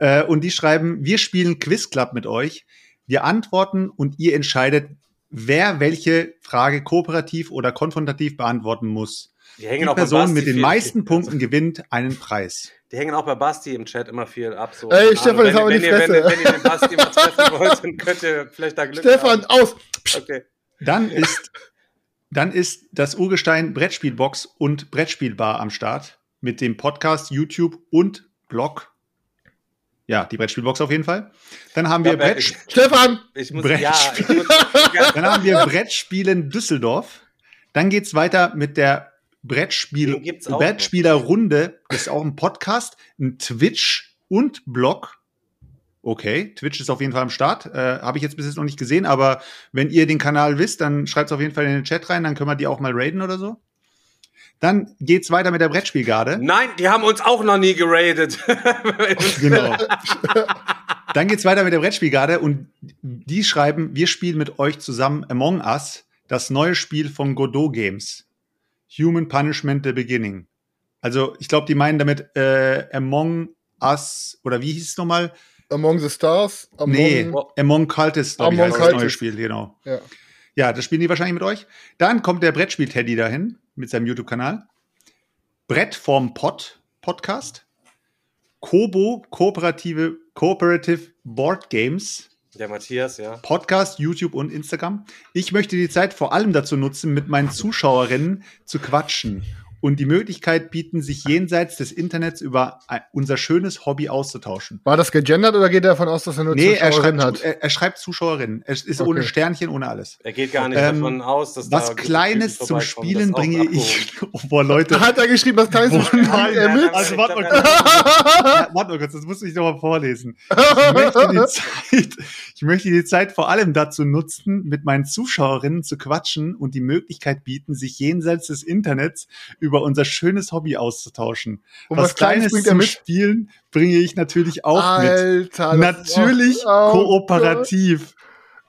Äh, und die schreiben, wir spielen Quiz Club mit euch. Wir antworten und ihr entscheidet, wer welche Frage kooperativ oder konfrontativ beantworten muss. Die hängen Die auch bei Person Basti mit den viel- meisten Punkten gewinnt einen Preis. Die hängen auch bei Basti im Chat immer viel ab. So. Ey, Stefan, jetzt wenn, aber wenn, die ihr, wenn, Fresse. wenn ihr den Basti mal treffen <laughs> wollt, dann könnt ihr vielleicht da Glück Stefan, haben. aus! Okay. Dann ist, dann ist das Urgestein Brettspielbox und Brettspielbar am Start mit dem Podcast, YouTube und Blog. Ja, die Brettspielbox auf jeden Fall. Dann haben wir Ja, Brett, ich, Stefan! ich muss, Brettspiel. ja, ich muss, ja, <laughs> dann haben wir Brettspielen Düsseldorf. Dann geht's weiter mit der Brettspiel, Brettspielerrunde. Das ist auch ein Podcast, ein Twitch und Blog. Okay, Twitch ist auf jeden Fall am Start. Äh, Habe ich jetzt bis jetzt noch nicht gesehen, aber wenn ihr den Kanal wisst, dann schreibt es auf jeden Fall in den Chat rein, dann können wir die auch mal raiden oder so. Dann geht's weiter mit der Brettspielgarde. Nein, die haben uns auch noch nie geradet. <laughs> Genau. Dann geht's weiter mit der Brettspielgarde und die schreiben, wir spielen mit euch zusammen Among Us, das neue Spiel von Godot Games. Human Punishment The Beginning. Also, ich glaube, die meinen damit äh, Among Us, oder wie hieß es nochmal? Among the Stars? Among, Nee, Among Cultists, glaube ich, Among heißt das neue Cultists. Spiel, genau. Ja. Ja, das spielen die wahrscheinlich mit euch. Dann kommt der Brettspiel-Teddy dahin mit seinem YouTube-Kanal. Brett vorm Pod Podcast. Kobo, kooperative, Cooperative Board Games. Der Matthias, ja. Podcast, YouTube und Instagram. Ich möchte die Zeit vor allem dazu nutzen, mit meinen Zuschauerinnen zu quatschen und die Möglichkeit bieten, sich jenseits des Internets über unser schönes Hobby auszutauschen. War das gegendert oder geht er davon aus, dass er nur Nee, er Zuschauerinnen schreibt, hat? er, er schreibt Zuschauerinnen. Es ist Okay. ohne Sternchen, ohne alles. Er geht gar nicht Ähm, davon aus, dass Was da Kleines zum Spielen bringe ich. <laughs> Oh, boah, Leute. Hat er geschrieben, das kleine Boah, Spiel nein, er mit? Also, warte mal <laughs> kurz. warte mal kurz, das muss ich noch mal vorlesen. Ich möchte, die <laughs> Zeit, ich möchte die Zeit vor allem dazu nutzen, mit meinen Zuschauerinnen zu quatschen und die Möglichkeit bieten, sich jenseits des Internets über unser schönes Hobby auszutauschen. Und was, was Kleines Kleines zum mit? Spielen bringe ich natürlich auch mit. Alter, ist Natürlich auch- oh kooperativ.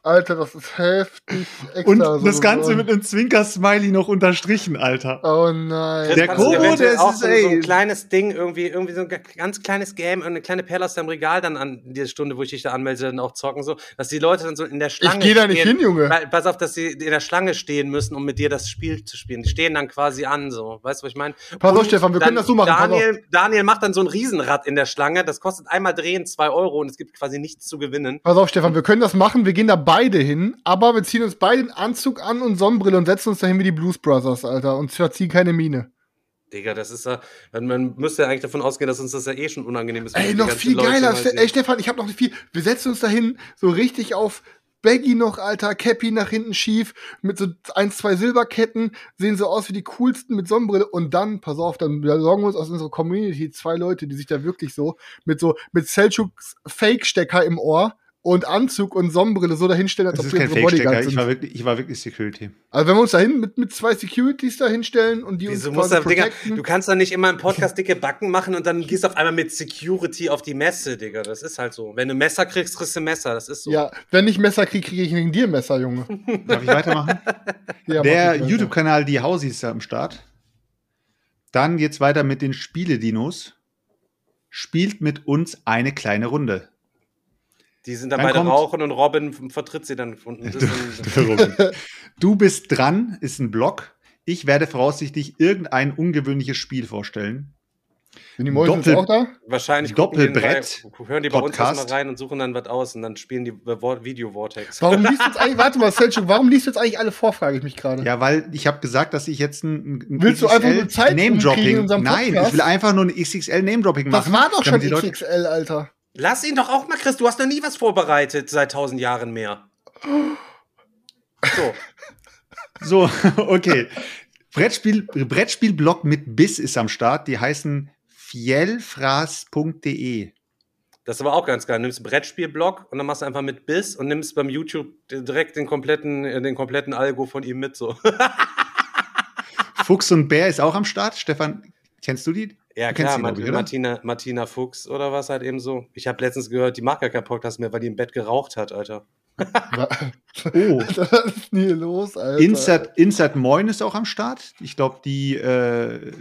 Alter, das ist heftig. Extra Und so das Ganze mit einem Zwinker-Smiley noch unterstrichen, Alter. Oh nein. Der Kobo, der ist- auch so, so ey. ein kleines Ding, irgendwie, irgendwie so ein ga- ganz kleines Game, eine kleine Perle aus deinem Regal dann an die Stunde, wo ich dich da anmelde, dann auch zocken, so, dass die Leute dann so in der Schlange. Ich geh da nicht stehen. hin, Junge. Weil, pass auf, dass sie in der Schlange stehen müssen, um mit dir das Spiel zu spielen. Die stehen dann quasi an, so. Weißt du, was ich meine? Pass auf, Stefan, wir können das so machen, pass Daniel, Daniel macht dann so ein Riesenrad in der Schlange. Das kostet einmal drehen zwei Euro und es gibt quasi nichts zu gewinnen. Pass auf, Stefan, wir können das machen. Wir gehen da beide hin, aber wir ziehen uns beide den Anzug an und Sonnenbrille und setzen uns dahin wie die Blues Brothers, Alter, und verziehen keine Miene. Digga, das ist ja, man, man müsste ja eigentlich davon ausgehen, dass uns das ja eh schon unangenehm ist. Ey, noch viel Leute geiler. sehen. ey, Stefan, ich hab noch viel. Wir setzen uns dahin, so richtig auf Baggy noch, Alter, Cappy nach hinten schief, mit so ein, zwei Silberketten, sehen so aus wie die coolsten mit Sonnenbrille und dann, pass auf, dann besorgen wir uns aus unserer Community zwei Leute, die sich da wirklich so mit so, mit Selchuks Fake-Stecker im Ohr und Anzug und Sonnenbrille so dahinstellen, als Das ob ist wir kein unsere Bodyguards Fake-Stecker. Ich sind. war wirklich, ich war wirklich Security. Also wenn wir uns dahin mit, mit zwei Securities da hinstellen und die Wieso uns quasi du, Digga, protecten, du kannst doch nicht immer im Podcast dicke Backen machen und dann gehst du auf einmal mit Security auf die Messe, Digga. Das ist halt so. Wenn du Messer kriegst, kriegst du Messer. Das ist so. ja, wenn ich Messer kriege, kriege ich wegen dir ein Messer, Junge. <laughs> Darf ich weitermachen? Ja, Der. YouTube-Kanal Die Hausi ist da am Start. Dann geht's weiter mit den Spieledinos. Spielt mit uns eine kleine Runde. Die sind dann Dann beide kommt- rauchen und Robin vertritt sie dann. Und <laughs> ist Du bist dran, ist ein Blog. Ich werde voraussichtlich irgendein ungewöhnliches Spiel vorstellen. Sind die Mäuse Doppel- auch da? wahrscheinlich gucken die Doppelbrett, bei- hören die bei uns Podcast. erstmal rein und suchen dann was aus und dann spielen die Video Vortex. Warum <laughs> liest du jetzt eigentlich, warte mal, Selchuk, warum liest du jetzt eigentlich alle vor, frage ich mich gerade. Ja, weil ich habe gesagt, dass ich jetzt ein, ein Willst du einfach nur Zeit Name-Dropping. unserem Nein, ich will einfach nur ein XXL Name-Dropping machen. das war doch schon XXL, Alter. Lass ihn doch auch mal, Chris. Du hast noch nie was vorbereitet seit tausend Jahren mehr. So. <laughs> So, <laughs> okay. Brettspiel, Brettspielblog mit Biss ist am Start. Die heißen fielfraß.de. Das ist aber auch ganz geil. Du nimmst einen Brettspielblock und dann machst du einfach mit Biss und nimmst beim YouTube direkt den kompletten, äh, den kompletten Algo von ihm mit. So. <laughs> Fuchs und Bär ist auch am Start. Stefan, kennst du die? Ja, klar, die, glaub Mart ich? Martina, Martina Fuchs oder was halt eben so. Ich habe letztens gehört, die mag gar keinen Podcast mehr, weil die im Bett geraucht hat, Alter. <laughs> Oh. <laughs> Was ist denn hier los, Alter? Insert, Insert Moin ist auch am Start. Ich glaube, die, äh,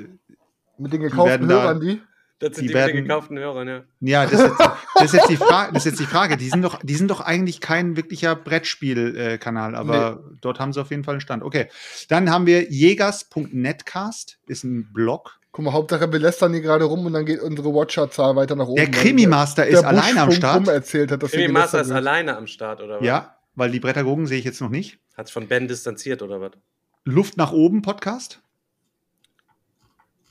Mit den gekauften da- Hörern, die? Das sind Die die, werden- mit den gekauften Hörern, ja. ja, das ist, jetzt, das ist jetzt die Frage, das ist jetzt die Frage. Die sind doch, die sind doch eigentlich kein wirklicher Brettspiel-Kanal, aber dort haben sie auf jeden Fall einen Stand. Okay. Dann haben wir jägers.netcast, ist ein Blog. Guck mal, Hauptsache wir lästern hier gerade rum und dann geht unsere Watcher-Zahl weiter nach oben. Der Krimi-Master der ist alleine am Start. erzählt hat, dass wir Krimi Master ist wird. alleine am Start, oder was? Ja, weil die Brettergogen sehe ich jetzt noch nicht. Hat sich von Ben distanziert, oder was? Luft nach oben Podcast.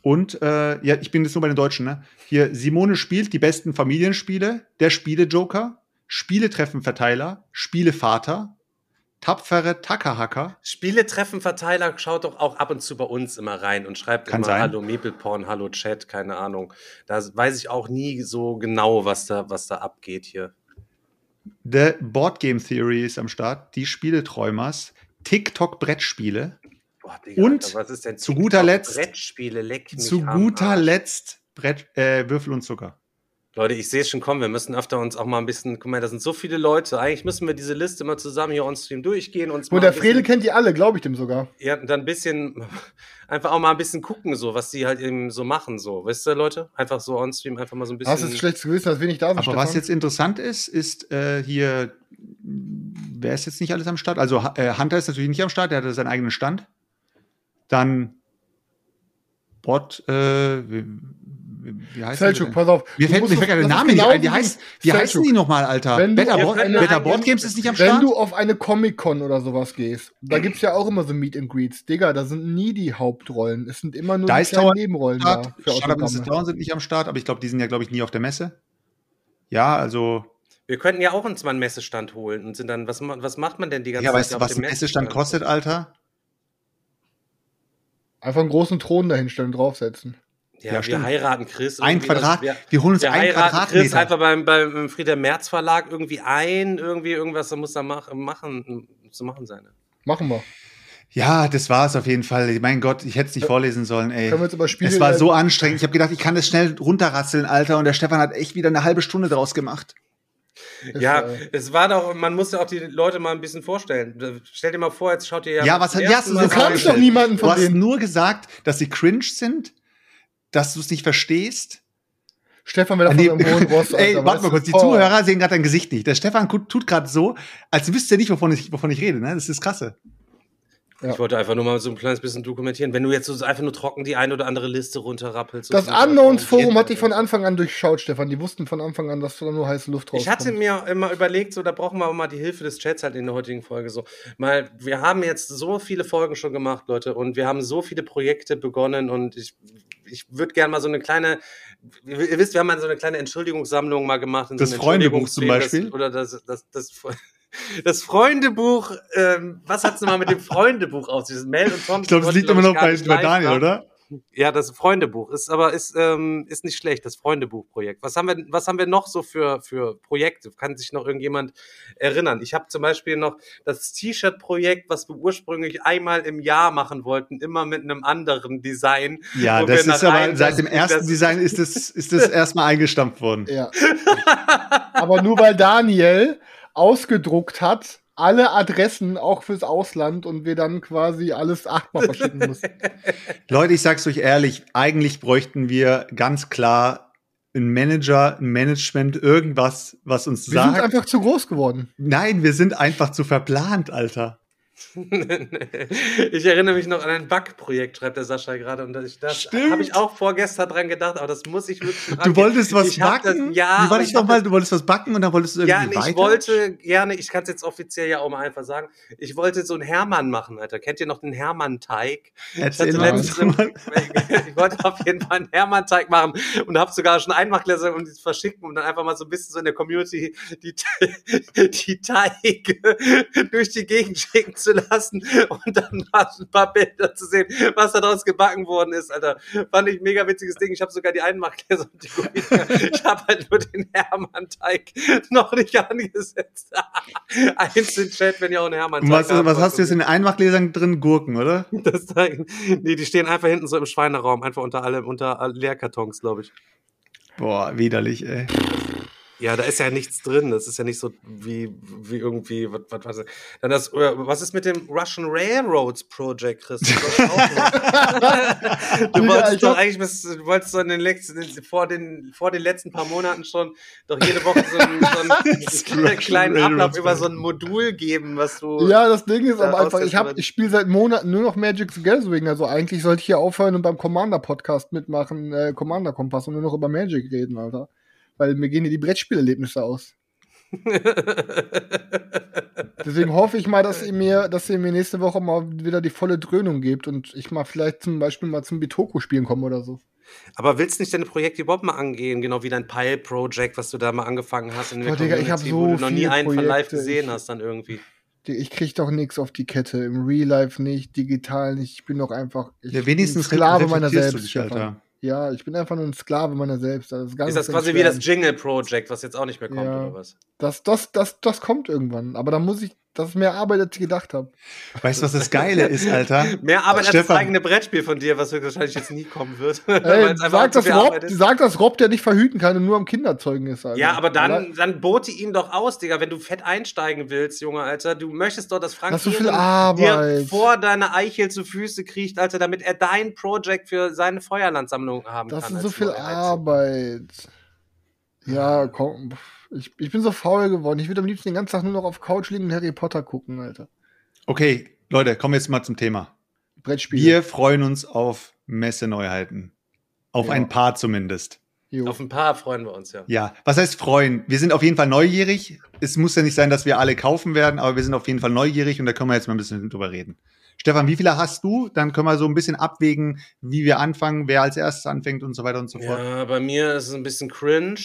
Und äh, ja, ich bin jetzt nur bei den Deutschen, ne? Hier, Simone spielt die besten Familienspiele, der Spiele-Joker, Spieletreffenverteiler, Spielevater, tapfere Tackerhacker. Spieletreffenverteiler schaut doch auch ab und zu bei uns immer rein und schreibt Kann immer sein. Hallo Meepleporn, Hallo Chat, keine Ahnung. Da weiß ich auch nie so genau, was da, was da abgeht hier. The Board Game Theory ist am Start, die Spieleträumers, TikTok-Brettspiele, Und Alter, was ist denn zu guter? Letzt- Brettspiele, leck zu guter. Letzt Brett, äh, Würfel und Zucker. Leute, ich sehe es schon kommen. Wir müssen öfter uns auch mal ein bisschen. Guck mal, da sind so viele Leute. Eigentlich müssen wir diese Liste mal zusammen hier on Stream durchgehen. Und der Fredel kennt die alle, glaube ich dem sogar. Ja, und dann ein bisschen, <laughs> einfach auch mal ein bisschen gucken, so, was die halt eben so machen, so. Weißt du, Leute? Einfach so on Stream, einfach mal so ein bisschen. Hast du jetzt schlechtes Gewissen, dass wir nicht da sind, Aber Stefan? was jetzt interessant ist, ist äh, hier, wer ist jetzt nicht alles am Start? Also äh, Hunter ist natürlich nicht am Start, der hatte seinen eigenen Stand. Dann Bot, äh, wie, heißt Selchuk, die? pass auf. Mir Du fällt, mir fällt gerade der Name ist nicht genau ein. Wie, heißt, wie Selchuk, heißen die nochmal, Alter? Wenn du- Better, Ja, Board, können Better Board Games ist nicht am Wenn Start? du auf eine Comic-Con oder sowas gehst, da gibt's ja auch immer so Meet and Greets. Digga, da sind nie die Hauptrollen. Es sind immer nur Dice die kleinen Nebenrollen Start. da. Startup sind nicht am Start, aber ich glaube, die sind ja, glaube ich, nie auf der Messe. Ja, also, Wir könnten ja auch uns mal einen Messestand holen und sind dann, was, was macht man denn die ganze ja, Zeit weißt du, was ein Messestand kostet, Alter? Einfach einen großen Thron dahinstellen, draufsetzen. Ja, Ja, wir stimmt. heiraten Chris. Ein das- Quadrat, Wir, wir holen uns wir ein heiraten Chris Quadratmeter. einfach beim, beim Frieder Merz Verlag irgendwie ein, irgendwie irgendwas, da muss da mach, machen, zu machen sein. Machen wir. Ja, das war es auf jeden Fall. Mein Gott, ich hätte es nicht vorlesen sollen, ey. Können wir jetzt über Spiele Es war so anstrengend. Ich habe gedacht, ich kann das schnell runterrasseln, Alter. Und der Stefan hat echt wieder eine halbe Stunde draus gemacht. Ja, äh, es war doch, man muss ja auch die Leute mal ein bisschen vorstellen. Stell dir mal vor, jetzt schaut ihr ja. Ja, was hat- ja, du Du kannst doch niemanden Du von hast denen. nur gesagt, dass sie cringe sind, dass du es nicht verstehst. Stefan wäre Nee, davon am hohen Ross. <laughs> Ey, warte mal kurz, die Oh. Zuhörer sehen gerade dein Gesicht nicht. Der Stefan tut, gerade so, als wüsste er nicht, wovon ich, wovon ich rede. Ne? Das ist krasse. Ich wollte einfach nur mal so ein kleines bisschen dokumentieren. Wenn du jetzt so einfach nur trocken die eine oder andere Liste runterrappelst. Das so- Unknowns-Forum hatte ich von Anfang an durchschaut, Stefan. Die wussten von Anfang an, dass da nur heiße Luft rauskommt. Ich hatte mir immer überlegt, so da brauchen wir auch mal die Hilfe des Chats halt in der heutigen Folge so. Mal, wir haben jetzt so viele Folgen schon gemacht, Leute, und wir haben so viele Projekte begonnen und ich, ich würde gerne mal so eine kleine, ihr wisst, wir haben mal so eine kleine Entschuldigungssammlung mal gemacht. Das so Freundebuch zum Beispiel? Das, oder das, das, das, das Freundebuch, ähm, was hat's denn mal mit dem Freundebuch auf? Dieses Mel und Tom. Ich glaube, es liegt immer noch bei, bei Daniel, oder? Ja, das Freundebuch ist aber ist, ähm, ist nicht schlecht, das Freundebuchprojekt. Was haben wir, was haben wir noch so für, für Projekte? Kann sich noch irgendjemand erinnern? Ich habe zum Beispiel noch das T-Shirt-Projekt, was wir ursprünglich einmal im Jahr machen wollten, immer mit einem anderen Design. Ja, das ist aber seit dem ersten Design ist es ist das <laughs> erstmal eingestampft worden. Ja. aber nur weil Daniel ausgedruckt hat, alle Adressen auch fürs Ausland und wir dann quasi alles achtmal verschicken <laughs> mussten. Leute, ich sag's euch ehrlich, eigentlich bräuchten wir ganz klar einen Manager, ein Management, irgendwas, was uns wir sagt. Wir sind einfach zu groß geworden. Nein, wir sind einfach zu verplant, Alter. Ich erinnere mich noch an ein Backprojekt, schreibt der Sascha gerade. Und das, das habe ich auch vorgestern dran gedacht, aber das muss ich wirklich. Du wolltest was ich backen? Das, ja. Wie war das nochmal? Du wolltest was backen und dann wolltest du irgendwie Ja, ich weiter? wollte gerne, ich kann es jetzt offiziell ja auch mal einfach sagen, ich wollte so einen Hermann machen, Alter. Kennt ihr noch den Hermann-Teig? Ich, mal. <laughs> ich wollte auf jeden Fall einen Hermann-Teig machen und habe sogar schon Einmachgläser und die verschicken, um dann einfach mal so ein bisschen so in der Community die, <laughs> die Teige <laughs> durch die Gegend schicken zu lassen und dann ein paar Bilder zu sehen, was daraus gebacken worden ist, Alter. Fand ich ein mega witziges Ding. Ich habe sogar die Einmachgläser und die Gummifinger. <laughs> Ich habe halt nur den Hermann-Teig noch nicht angesetzt. <laughs> Eins in Chat, wenn ihr auch einen Hermann-Teig was, habt. Was hast du jetzt in den Einmachgläsern drin? Gurken, oder? <laughs> Das, nee, die stehen einfach hinten so im Schweineraum, einfach unter alle, unter Leerkartons, glaube ich. Boah, widerlich, ey. Ja, da ist ja nichts drin. Das ist ja nicht so wie, wie irgendwie, was, was, was, dann das, was ist mit dem Russian Railroads Project, Chris? <laughs> Du, wolltest doch eigentlich, du wolltest so in den letzten, vor den, vor den letzten paar Monaten schon doch jede Woche so einen, so einen <laughs> kleinen Ablauf über so ein Modul geben, was du. Ja, das Ding ist aber einfach, ich, hab, ich spiele seit Monaten nur noch Magic the Gathering. Also eigentlich sollte ich hier aufhören und beim Commander Podcast mitmachen, äh, Commander Kompass und nur noch über Magic reden, Alter weil mir gehen hier die Brettspielerlebnisse aus. Deswegen hoffe ich mal, dass ihr mir, dass ihr mir nächste Woche mal wieder die volle Dröhnung gebt und ich mal vielleicht zum Beispiel mal zum Bitoku spielen komme oder so. Aber willst du nicht deine Projekte überhaupt mal angehen, genau wie dein Pile Project, was du da mal angefangen hast in der Boah, Digga, ich habe so wo du noch nie einen von live gesehen ich, hast dann irgendwie. Ich krieg doch nichts auf die Kette, im Real Life nicht, digital nicht. Ich bin doch einfach ich ja, wenigstens Sklave meiner selbst. Dich, Alter. Ja, ich bin einfach nur ein Sklave meiner selbst. Das ist, ist, das quasi wie das Jingle Project, was jetzt auch nicht mehr kommt, ja, oder was? Das, das, das, das kommt irgendwann. Aber da muss ich, das ist mehr Arbeit, als ich gedacht habe. Weißt du, was das Geile ist, Alter? <laughs> mehr Arbeit Stefan. als das eigene Brettspiel von dir, was wahrscheinlich jetzt nie kommen wird. <laughs> Ey, sag, das Rob, sag das Rob, der nicht verhüten kann und nur am Kinderzeugen ist, Alter. Ja, aber dann, dann bote ihn doch aus, Digga, wenn du fett einsteigen willst, Junge, Alter. Du möchtest doch, dass Frank das so dir vor deine Eichel zu Füße kriecht, Alter, damit er dein Projekt für seine Feuerlandsammlung haben das kann. Das ist so viel Arbeit. Ja, komm. Ich, ich bin so faul geworden. Ich würde am liebsten den ganzen Tag nur noch auf Couch liegen und Harry Potter gucken, Alter. Okay, Leute, kommen wir jetzt mal zum Thema. Brettspiele. Wir freuen uns auf Messeneuheiten. Auf ja. ein paar zumindest. Jo. Auf ein paar freuen wir uns, ja. Ja, was heißt freuen? Wir sind auf jeden Fall neugierig. Es muss ja nicht sein, dass wir alle kaufen werden, aber wir sind auf jeden Fall neugierig und da können wir jetzt mal ein bisschen drüber reden. Stefan, wie viele hast du? Dann können wir so ein bisschen abwägen, wie wir anfangen, wer als erstes anfängt und so weiter und so fort. Ja, bei mir ist es ein bisschen cringe.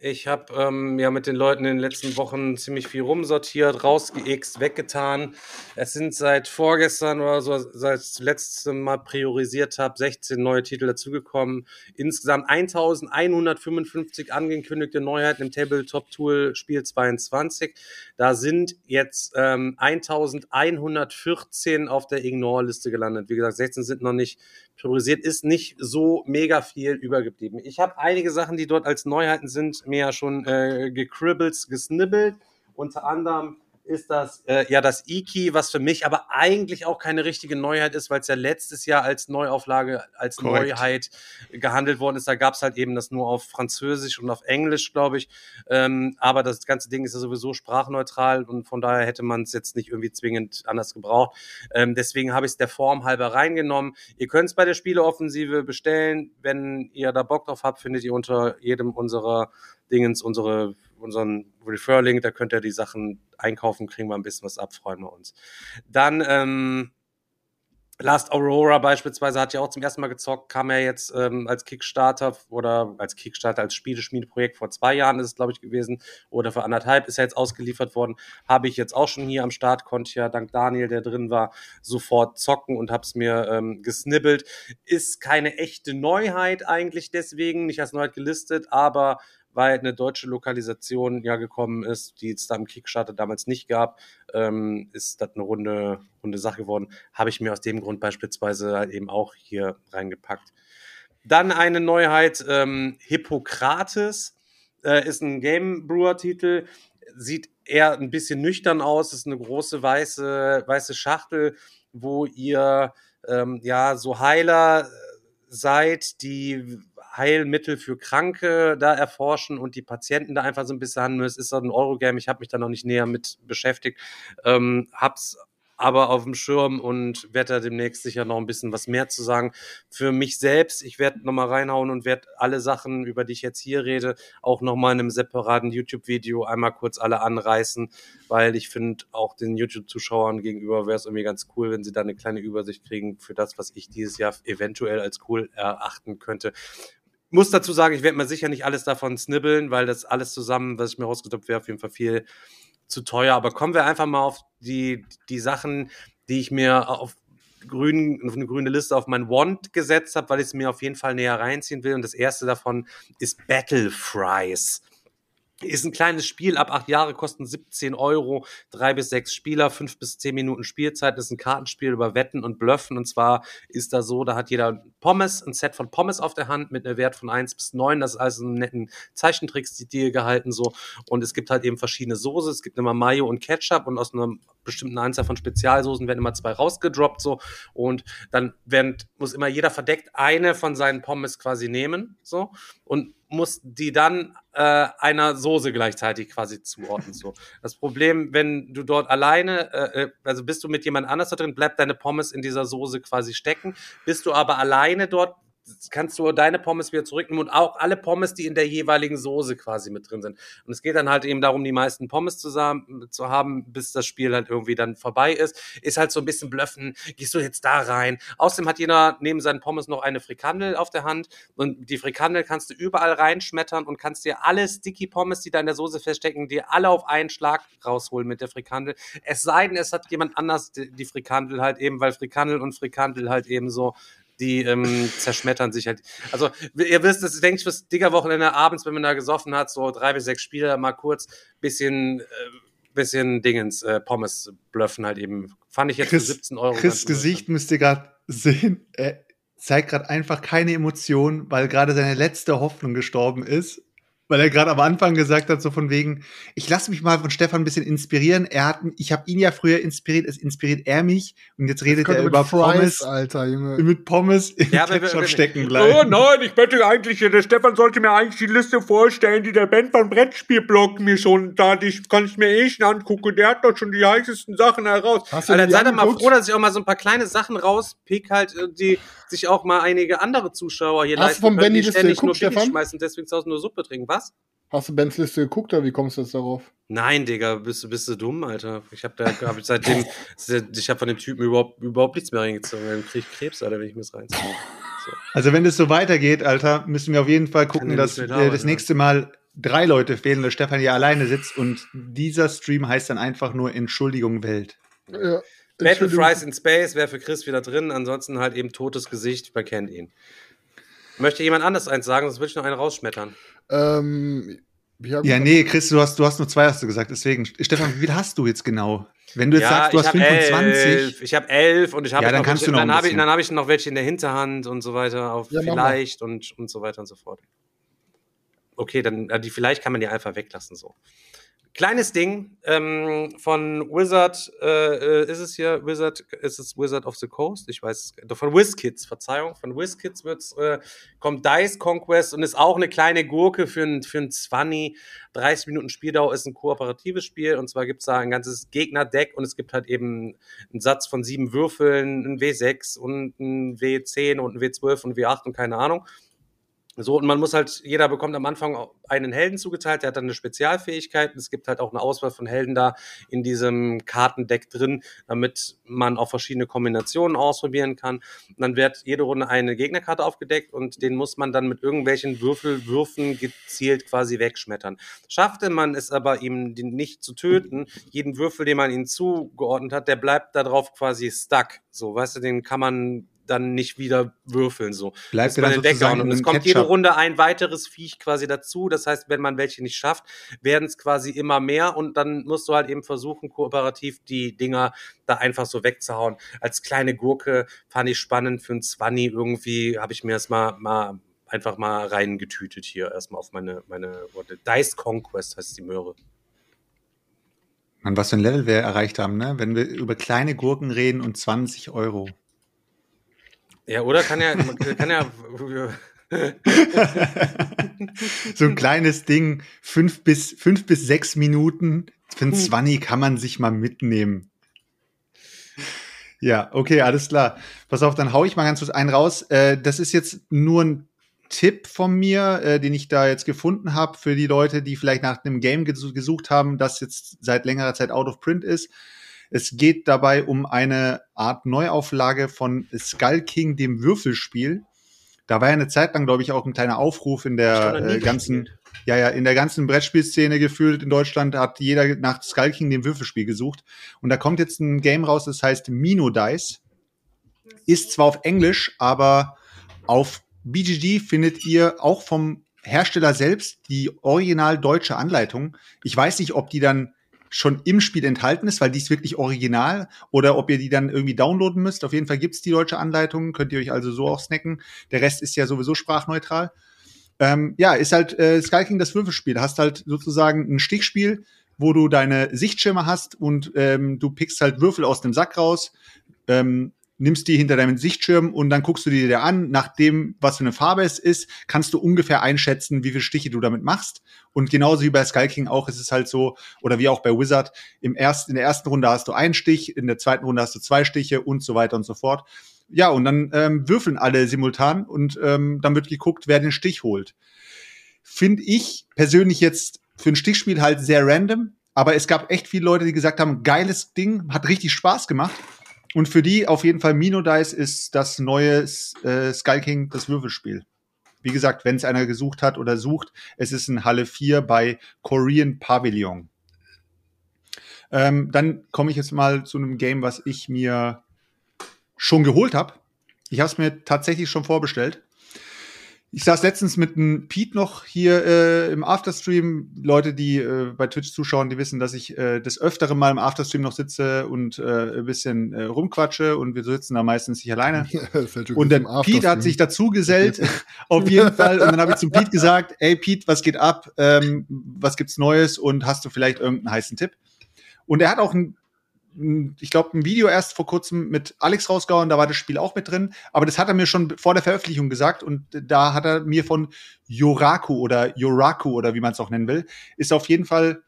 Ich habe ähm, ja mit den Leuten in den letzten Wochen ziemlich viel rumsortiert, rausgeixt, weggetan. Es sind seit vorgestern oder so, seit ich das letzte Mal priorisiert habe, 16 neue Titel dazugekommen. Insgesamt 1155 angekündigte Neuheiten im Tabletop-Tool Spiel 22. Da sind jetzt ähm, 1114 auf der Ignore-Liste gelandet. Wie gesagt, 16 sind noch nicht priorisiert, ist nicht so mega viel übergeblieben. Ich habe einige Sachen, die dort als Neuheiten sind, mir ja schon äh, gekribbelt, gesnibbelt. Unter anderem ist das äh, ja das E-Key, was für mich aber eigentlich auch keine richtige Neuheit ist, weil es ja letztes Jahr als Neuauflage, als Correct. Neuheit gehandelt worden ist. Da gab es halt eben das nur auf Französisch und auf Englisch, glaube ich. Ähm, aber das ganze Ding ist ja sowieso sprachneutral und von daher hätte man es jetzt nicht irgendwie zwingend anders gebraucht. Ähm, deswegen habe ich es der Form halber reingenommen. Ihr könnt es bei der Spieleoffensive bestellen. Wenn ihr da Bock drauf habt, findet ihr unter jedem unserer Dingens unsere unseren Refer-Link, da könnt ihr die Sachen einkaufen, kriegen wir ein bisschen was ab, freuen wir uns. Dann ähm, Last Aurora beispielsweise hat ja auch zum ersten Mal gezockt, kam ja jetzt ähm, als Kickstarter oder als Kickstarter, als Spieleschmiedeprojekt vor zwei Jahren ist es, glaube ich, gewesen, oder vor anderthalb ist er jetzt ausgeliefert worden. Habe ich jetzt auch schon hier am Start, konnte ja dank Daniel, der drin war, sofort zocken und habe es mir ähm, gesnibbelt. Ist keine echte Neuheit eigentlich deswegen, nicht als Neuheit gelistet, aber weil eine deutsche Lokalisation ja gekommen ist, die es da im Kickstarter damals nicht gab, ähm, ist das eine runde, runde Sache geworden. Habe ich mir aus dem Grund beispielsweise halt eben auch hier reingepackt. Dann eine Neuheit, ähm, Hippokrates äh, ist ein Game Brewer-Titel, sieht eher ein bisschen nüchtern aus, ist eine große weiße, weiße Schachtel, wo ihr ähm, ja so Heiler seid, die Heilmittel für Kranke da erforschen und die Patienten da einfach so ein bisschen handeln. Es ist so ein Eurogame, ich habe mich da noch nicht näher mit beschäftigt. Ähm, hab's aber auf dem Schirm und werde da demnächst sicher noch ein bisschen was mehr zu sagen. Für mich selbst, ich werde nochmal reinhauen und werde alle Sachen, über die ich jetzt hier rede, auch nochmal in einem separaten YouTube-Video einmal kurz alle anreißen, weil ich finde, auch den YouTube-Zuschauern gegenüber wäre es irgendwie ganz cool, wenn sie da eine kleine Übersicht kriegen für das, was ich dieses Jahr eventuell als cool erachten könnte muss dazu sagen, ich werde mir sicher nicht alles davon snibbeln, weil das alles zusammen, was ich mir rausgesucht habe, wäre auf jeden Fall viel zu teuer. Aber kommen wir einfach mal auf die, die Sachen, die ich mir auf, grün, auf eine grüne Liste auf mein Want gesetzt habe, weil ich es mir auf jeden Fall näher reinziehen will. Und das erste davon ist Battle Fries. Ist ein kleines Spiel, ab acht Jahre kosten 17 Euro, drei bis sechs Spieler, fünf bis zehn Minuten Spielzeit. Ist ein Kartenspiel über Wetten und Blöffen. Und zwar ist da so, da hat jeder Pommes, ein Set von Pommes auf der Hand mit einem Wert von eins bis neun. Das ist also einen netten Zeichentricksstil gehalten so. Und es gibt halt eben verschiedene Soße. Es gibt immer Mayo und Ketchup und aus einer bestimmten Anzahl von Spezialsoßen werden immer zwei rausgedroppt so. Und dann werden, muss immer jeder verdeckt eine von seinen Pommes quasi nehmen so. Und muss die dann äh, einer Soße gleichzeitig quasi zuordnen. So. <laughs> Das Problem, wenn du dort alleine, äh, äh, also bist du mit jemand anders da drin, bleibt deine Pommes in dieser Soße quasi stecken. Bist du aber alleine dort, kannst du deine Pommes wieder zurücknehmen und auch alle Pommes, die in der jeweiligen Soße quasi mit drin sind. Und es geht dann halt eben darum, die meisten Pommes zusammen zu haben, bis das Spiel halt irgendwie dann vorbei ist. Ist halt so ein bisschen blöffen, gehst du jetzt da rein. Außerdem hat jeder neben seinen Pommes noch eine Frikandel auf der Hand und die Frikandel kannst du überall reinschmettern und kannst dir alle Sticky Pommes, die da in der Soße feststecken, dir alle auf einen Schlag rausholen mit der Frikandel. Es sei denn, es hat jemand anders die, Frikandel halt eben, weil Frikandel und Frikandel halt eben so die ähm, zerschmettern sich halt. Also, ihr wisst, das denke ich, fürs Digger-Wochenende abends, wenn man da gesoffen hat, so drei bis sechs Spieler, mal kurz bisschen, äh, bisschen Dingens, äh, Pommes blöffen halt eben. Fand ich jetzt Chris, für 17 Euro. Chris Gesicht müsst ihr gerade sehen. Er zeigt gerade einfach keine Emotion, weil gerade seine letzte Hoffnung gestorben ist weil er gerade am Anfang gesagt hat, so von wegen, ich lasse mich mal von Stefan ein bisschen inspirieren. Er hat, ich habe ihn ja früher inspiriert, es inspiriert er mich und jetzt redet er über Fries, Pommes, Alter, Junge. mit Pommes im Ja, Ketchup aber- stecken bleiben. Oh nein, ich möchte eigentlich, der Stefan sollte mir eigentlich die Liste vorstellen, die der Ben von Brettspielblog mir schon da, die kann ich mir eh schon angucken. Der hat doch schon die heißesten Sachen heraus. Hast du Alter, seid ihr mal froh, dass ich auch mal so ein paar kleine Sachen rauspick, halt, äh, die sich auch mal einige andere Zuschauer hier Hast du leisten von können, Benny die Liste ständig nur Biggie Stefan? schmeißen, deswegen zu Hause nur Suppe trinken. Was? Hast du Bens Liste geguckt oder wie kommst du jetzt darauf? Nein, Digga, bist du bist du dumm, Alter. Ich habe da hab ich seitdem <laughs> ich habe von dem Typen überhaupt überhaupt nichts mehr reingezogen. Dann krieg ich Krebs, Alter, wenn ich mir das reinziehe. So. Also wenn es so weitergeht, Alter, müssen wir auf jeden Fall gucken, dass mehr äh, dauern, das nächste Mal drei Leute fehlen und der Stefan hier alleine sitzt und dieser Stream heißt dann einfach nur Entschuldigung Welt. Ja. Battle. Fries in Space wäre für Chris wieder drin, ansonsten halt eben totes Gesicht, man kennt ihn. Möchte jemand anders eins sagen, sonst würde ich noch einen rausschmettern. Ähm, ja, gut. Ja, nee, Chris, du hast, du hast nur zwei, hast du gesagt. Deswegen, Stefan, wie viel hast du jetzt genau? Wenn du jetzt sagst, du hast hab 25. Elf, ich habe elf und ich habe Ja, dann noch kannst welche, du noch dann habe ich, dann hab ich noch welche in der Hinterhand und so weiter, auf Ja, vielleicht und, und so weiter und so fort. Okay, dann äh, die vielleicht kann man die einfach weglassen so. Kleines Ding ähm, von Wizard, äh, äh, ist es hier Wizard, ist es Wizard of the Coast? Ich weiß, von WizKids, Verzeihung, von WizKids wird's, äh, kommt Dice Conquest und ist auch eine kleine Gurke für ein, für ein 20, 30 Minuten Spieldauer, ist ein kooperatives Spiel und zwar gibt's da ein ganzes Gegnerdeck und es gibt halt eben einen Satz von sieben Würfeln, ein W6 und ein W10 und ein W12 und ein W8 und keine Ahnung. So, und man muss halt, jeder bekommt am Anfang einen Helden zugeteilt, der hat dann eine Spezialfähigkeit. Es gibt halt auch eine Auswahl von Helden da in diesem Kartendeck drin, damit man auch verschiedene Kombinationen ausprobieren kann. Und dann wird jede Runde eine Gegnerkarte aufgedeckt und den muss man dann mit irgendwelchen Würfelwürfen gezielt quasi wegschmettern. Schaffte man es aber, ihm nicht zu töten, jeden Würfel, den man ihm zugeordnet hat, der bleibt darauf quasi stuck. So, weißt du, den kann man dann nicht wieder würfeln. So. Bleibt man dann den weghauen. Und es kommt jede Ketchup. Runde ein weiteres Viech quasi dazu. Das heißt, wenn man welche nicht schafft, werden es quasi immer mehr und dann musst du halt eben versuchen, kooperativ die Dinger da einfach so wegzuhauen. Als kleine Gurke fand ich spannend für ein Zwanni irgendwie, habe ich mir das mal, mal einfach mal reingetütet hier erstmal auf meine, meine Worte. Dice Conquest heißt die Möhre. Mann, was für ein Level wir erreicht haben, ne? Wenn wir über kleine Gurken reden und 20 Euro. Ja, oder kann ja, kann ja, <laughs> so ein kleines Ding, fünf bis, fünf bis sechs Minuten. Für ein Hm. 20 kann man sich mal mitnehmen. Ja, okay, alles klar. Pass auf, dann hau ich mal ganz kurz einen raus. Äh, das ist jetzt nur ein Tipp von mir, äh, den ich da jetzt gefunden habe für die Leute, die vielleicht nach einem Game ges gesucht haben, das jetzt seit längerer Zeit out of print ist. Es geht dabei um eine Art Neuauflage von Skull King, dem Würfelspiel. Da war ja eine Zeit lang, glaube ich, auch ein kleiner Aufruf in der äh, ganzen, gespielt. ja, ja, in der ganzen Brettspielszene gefühlt in Deutschland hat jeder nach Skull King, dem Würfelspiel gesucht. Und da kommt jetzt ein Game raus, das heißt Mino Dice. Ist zwar auf Englisch, aber auf BGG findet ihr auch vom Hersteller selbst die original deutsche Anleitung. Ich weiß nicht, ob die dann schon im Spiel enthalten ist, weil die ist wirklich original, oder ob ihr die dann irgendwie downloaden müsst. Auf jeden Fall gibt's die deutsche Anleitung, könnt ihr euch also so auch snacken. Der Rest ist ja sowieso sprachneutral. Ähm, ja, ist halt äh, Sky King das Würfelspiel. Hast halt sozusagen ein Stichspiel, wo du deine Sichtschirme hast und ähm, du pickst halt Würfel aus dem Sack raus, ähm, nimmst die hinter deinem Sichtschirm und dann guckst du die dir an. Nach dem, was für eine Farbe es ist, kannst du ungefähr einschätzen, wie viele Stiche du damit machst. Und genauso wie bei Sky King auch ist es halt so, oder wie auch bei Wizard, im ersten, in der ersten Runde hast du einen Stich, in der zweiten Runde hast du zwei Stiche und so weiter und so fort. Ja, und dann ähm, würfeln alle simultan und ähm, dann wird geguckt, wer den Stich holt. Finde ich persönlich jetzt für ein Stichspiel halt sehr random, aber es gab echt viele Leute, die gesagt haben, geiles Ding, hat richtig Spaß gemacht. Und für die auf jeden Fall Mino Dice ist das neue äh, Skull King, das Würfelspiel. Wie gesagt, wenn es einer gesucht hat oder sucht, es ist in Halle 4 bei Korean Pavilion. Ähm, dann komme ich jetzt mal zu einem Game, was ich mir schon geholt habe. Ich habe es mir tatsächlich schon vorbestellt. Ich saß letztens mit einem Pete noch hier äh, im Afterstream. Leute, die äh, bei Twitch zuschauen, die wissen, dass ich äh, des Öfteren mal im Afterstream noch sitze und äh, ein bisschen äh, rumquatsche und wir sitzen da meistens nicht alleine. <laughs> Und dann Pete hat sich dazu gesellt, <laughs> auf jeden Fall. Und dann habe ich zum Pete gesagt, ey Pete, was geht ab? Ähm, was gibt's Neues? Und hast du vielleicht irgendeinen heißen Tipp? Und er hat auch ein, ein ich glaube, ein Video erst vor kurzem mit Alex rausgehauen, da war das Spiel auch mit drin. Aber das hat er mir schon vor der Veröffentlichung gesagt. Und da hat er mir von Yoraku oder Yoraku oder wie man es auch nennen will, ist auf jeden Fall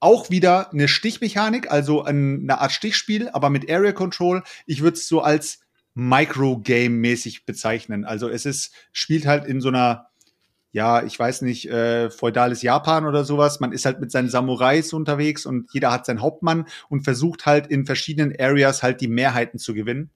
auch wieder eine Stichmechanik, also ein, eine Art Stichspiel, aber mit Area Control. Ich würde es so als Microgame-mäßig bezeichnen. Also es ist, spielt halt in so einer, ja, ich weiß nicht, äh, feudales Japan oder sowas. Man ist halt mit seinen Samurais unterwegs und jeder hat seinen Hauptmann und versucht halt in verschiedenen Areas halt die Mehrheiten zu gewinnen.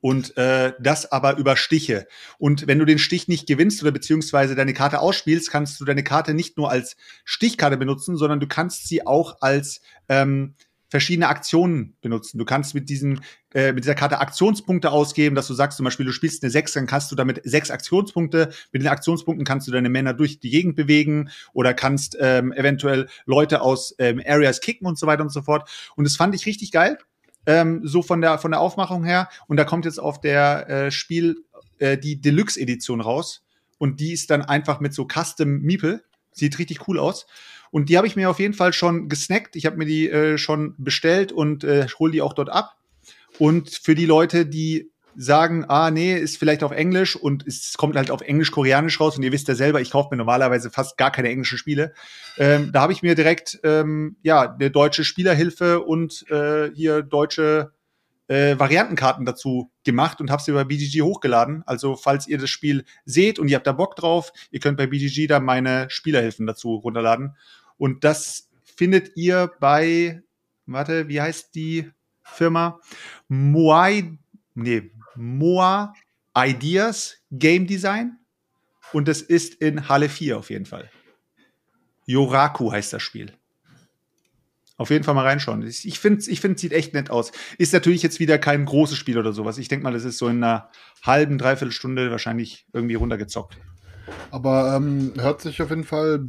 Und äh, das aber über Stiche. Und wenn du den Stich nicht gewinnst oder beziehungsweise deine Karte ausspielst, kannst du deine Karte nicht nur als Stichkarte benutzen, sondern du kannst sie auch als ähm, verschiedene Aktionen benutzen. Du kannst mit diesen äh, mit dieser Karte Aktionspunkte ausgeben, dass du sagst zum Beispiel, du spielst eine 6, dann kannst du damit sechs Aktionspunkte. Mit den Aktionspunkten kannst du deine Männer durch die Gegend bewegen oder kannst ähm, eventuell Leute aus ähm, Areas kicken und so weiter und so fort. Und das fand ich richtig geil. Ähm, so von der von der Aufmachung her. Und da kommt jetzt auf der äh, Spiel äh, die Deluxe-Edition raus. Und die ist dann einfach mit so Custom Meeple. Sieht richtig cool aus. Und die habe ich mir auf jeden Fall schon gesnackt. Ich habe mir die äh, schon bestellt und äh, hole die auch dort ab. Und für die Leute, die sagen, ah, nee, ist vielleicht auf Englisch und es kommt halt auf Englisch-Koreanisch raus und ihr wisst ja selber, ich kaufe mir normalerweise fast gar keine englischen Spiele. Ähm, da habe ich mir direkt, ähm, ja, eine deutsche Spielerhilfe und äh, hier deutsche äh, Variantenkarten dazu gemacht und habe sie bei BGG hochgeladen. Also falls ihr das Spiel seht und ihr habt da Bock drauf, ihr könnt bei BGG da meine Spielerhilfen dazu runterladen. Und das findet ihr bei, warte, wie heißt die Firma? Moai, nee, Moa Ideas Game Design. Und das ist in Halle 4 auf jeden Fall. Yoraku heißt das Spiel. Auf jeden Fall mal reinschauen. Ich finde, ich sieht echt nett aus. Ist natürlich jetzt wieder kein großes Spiel oder sowas. Ich denke mal, das ist so in einer halben, dreiviertel Stunde wahrscheinlich irgendwie runtergezockt. Aber ähm, hört sich auf jeden Fall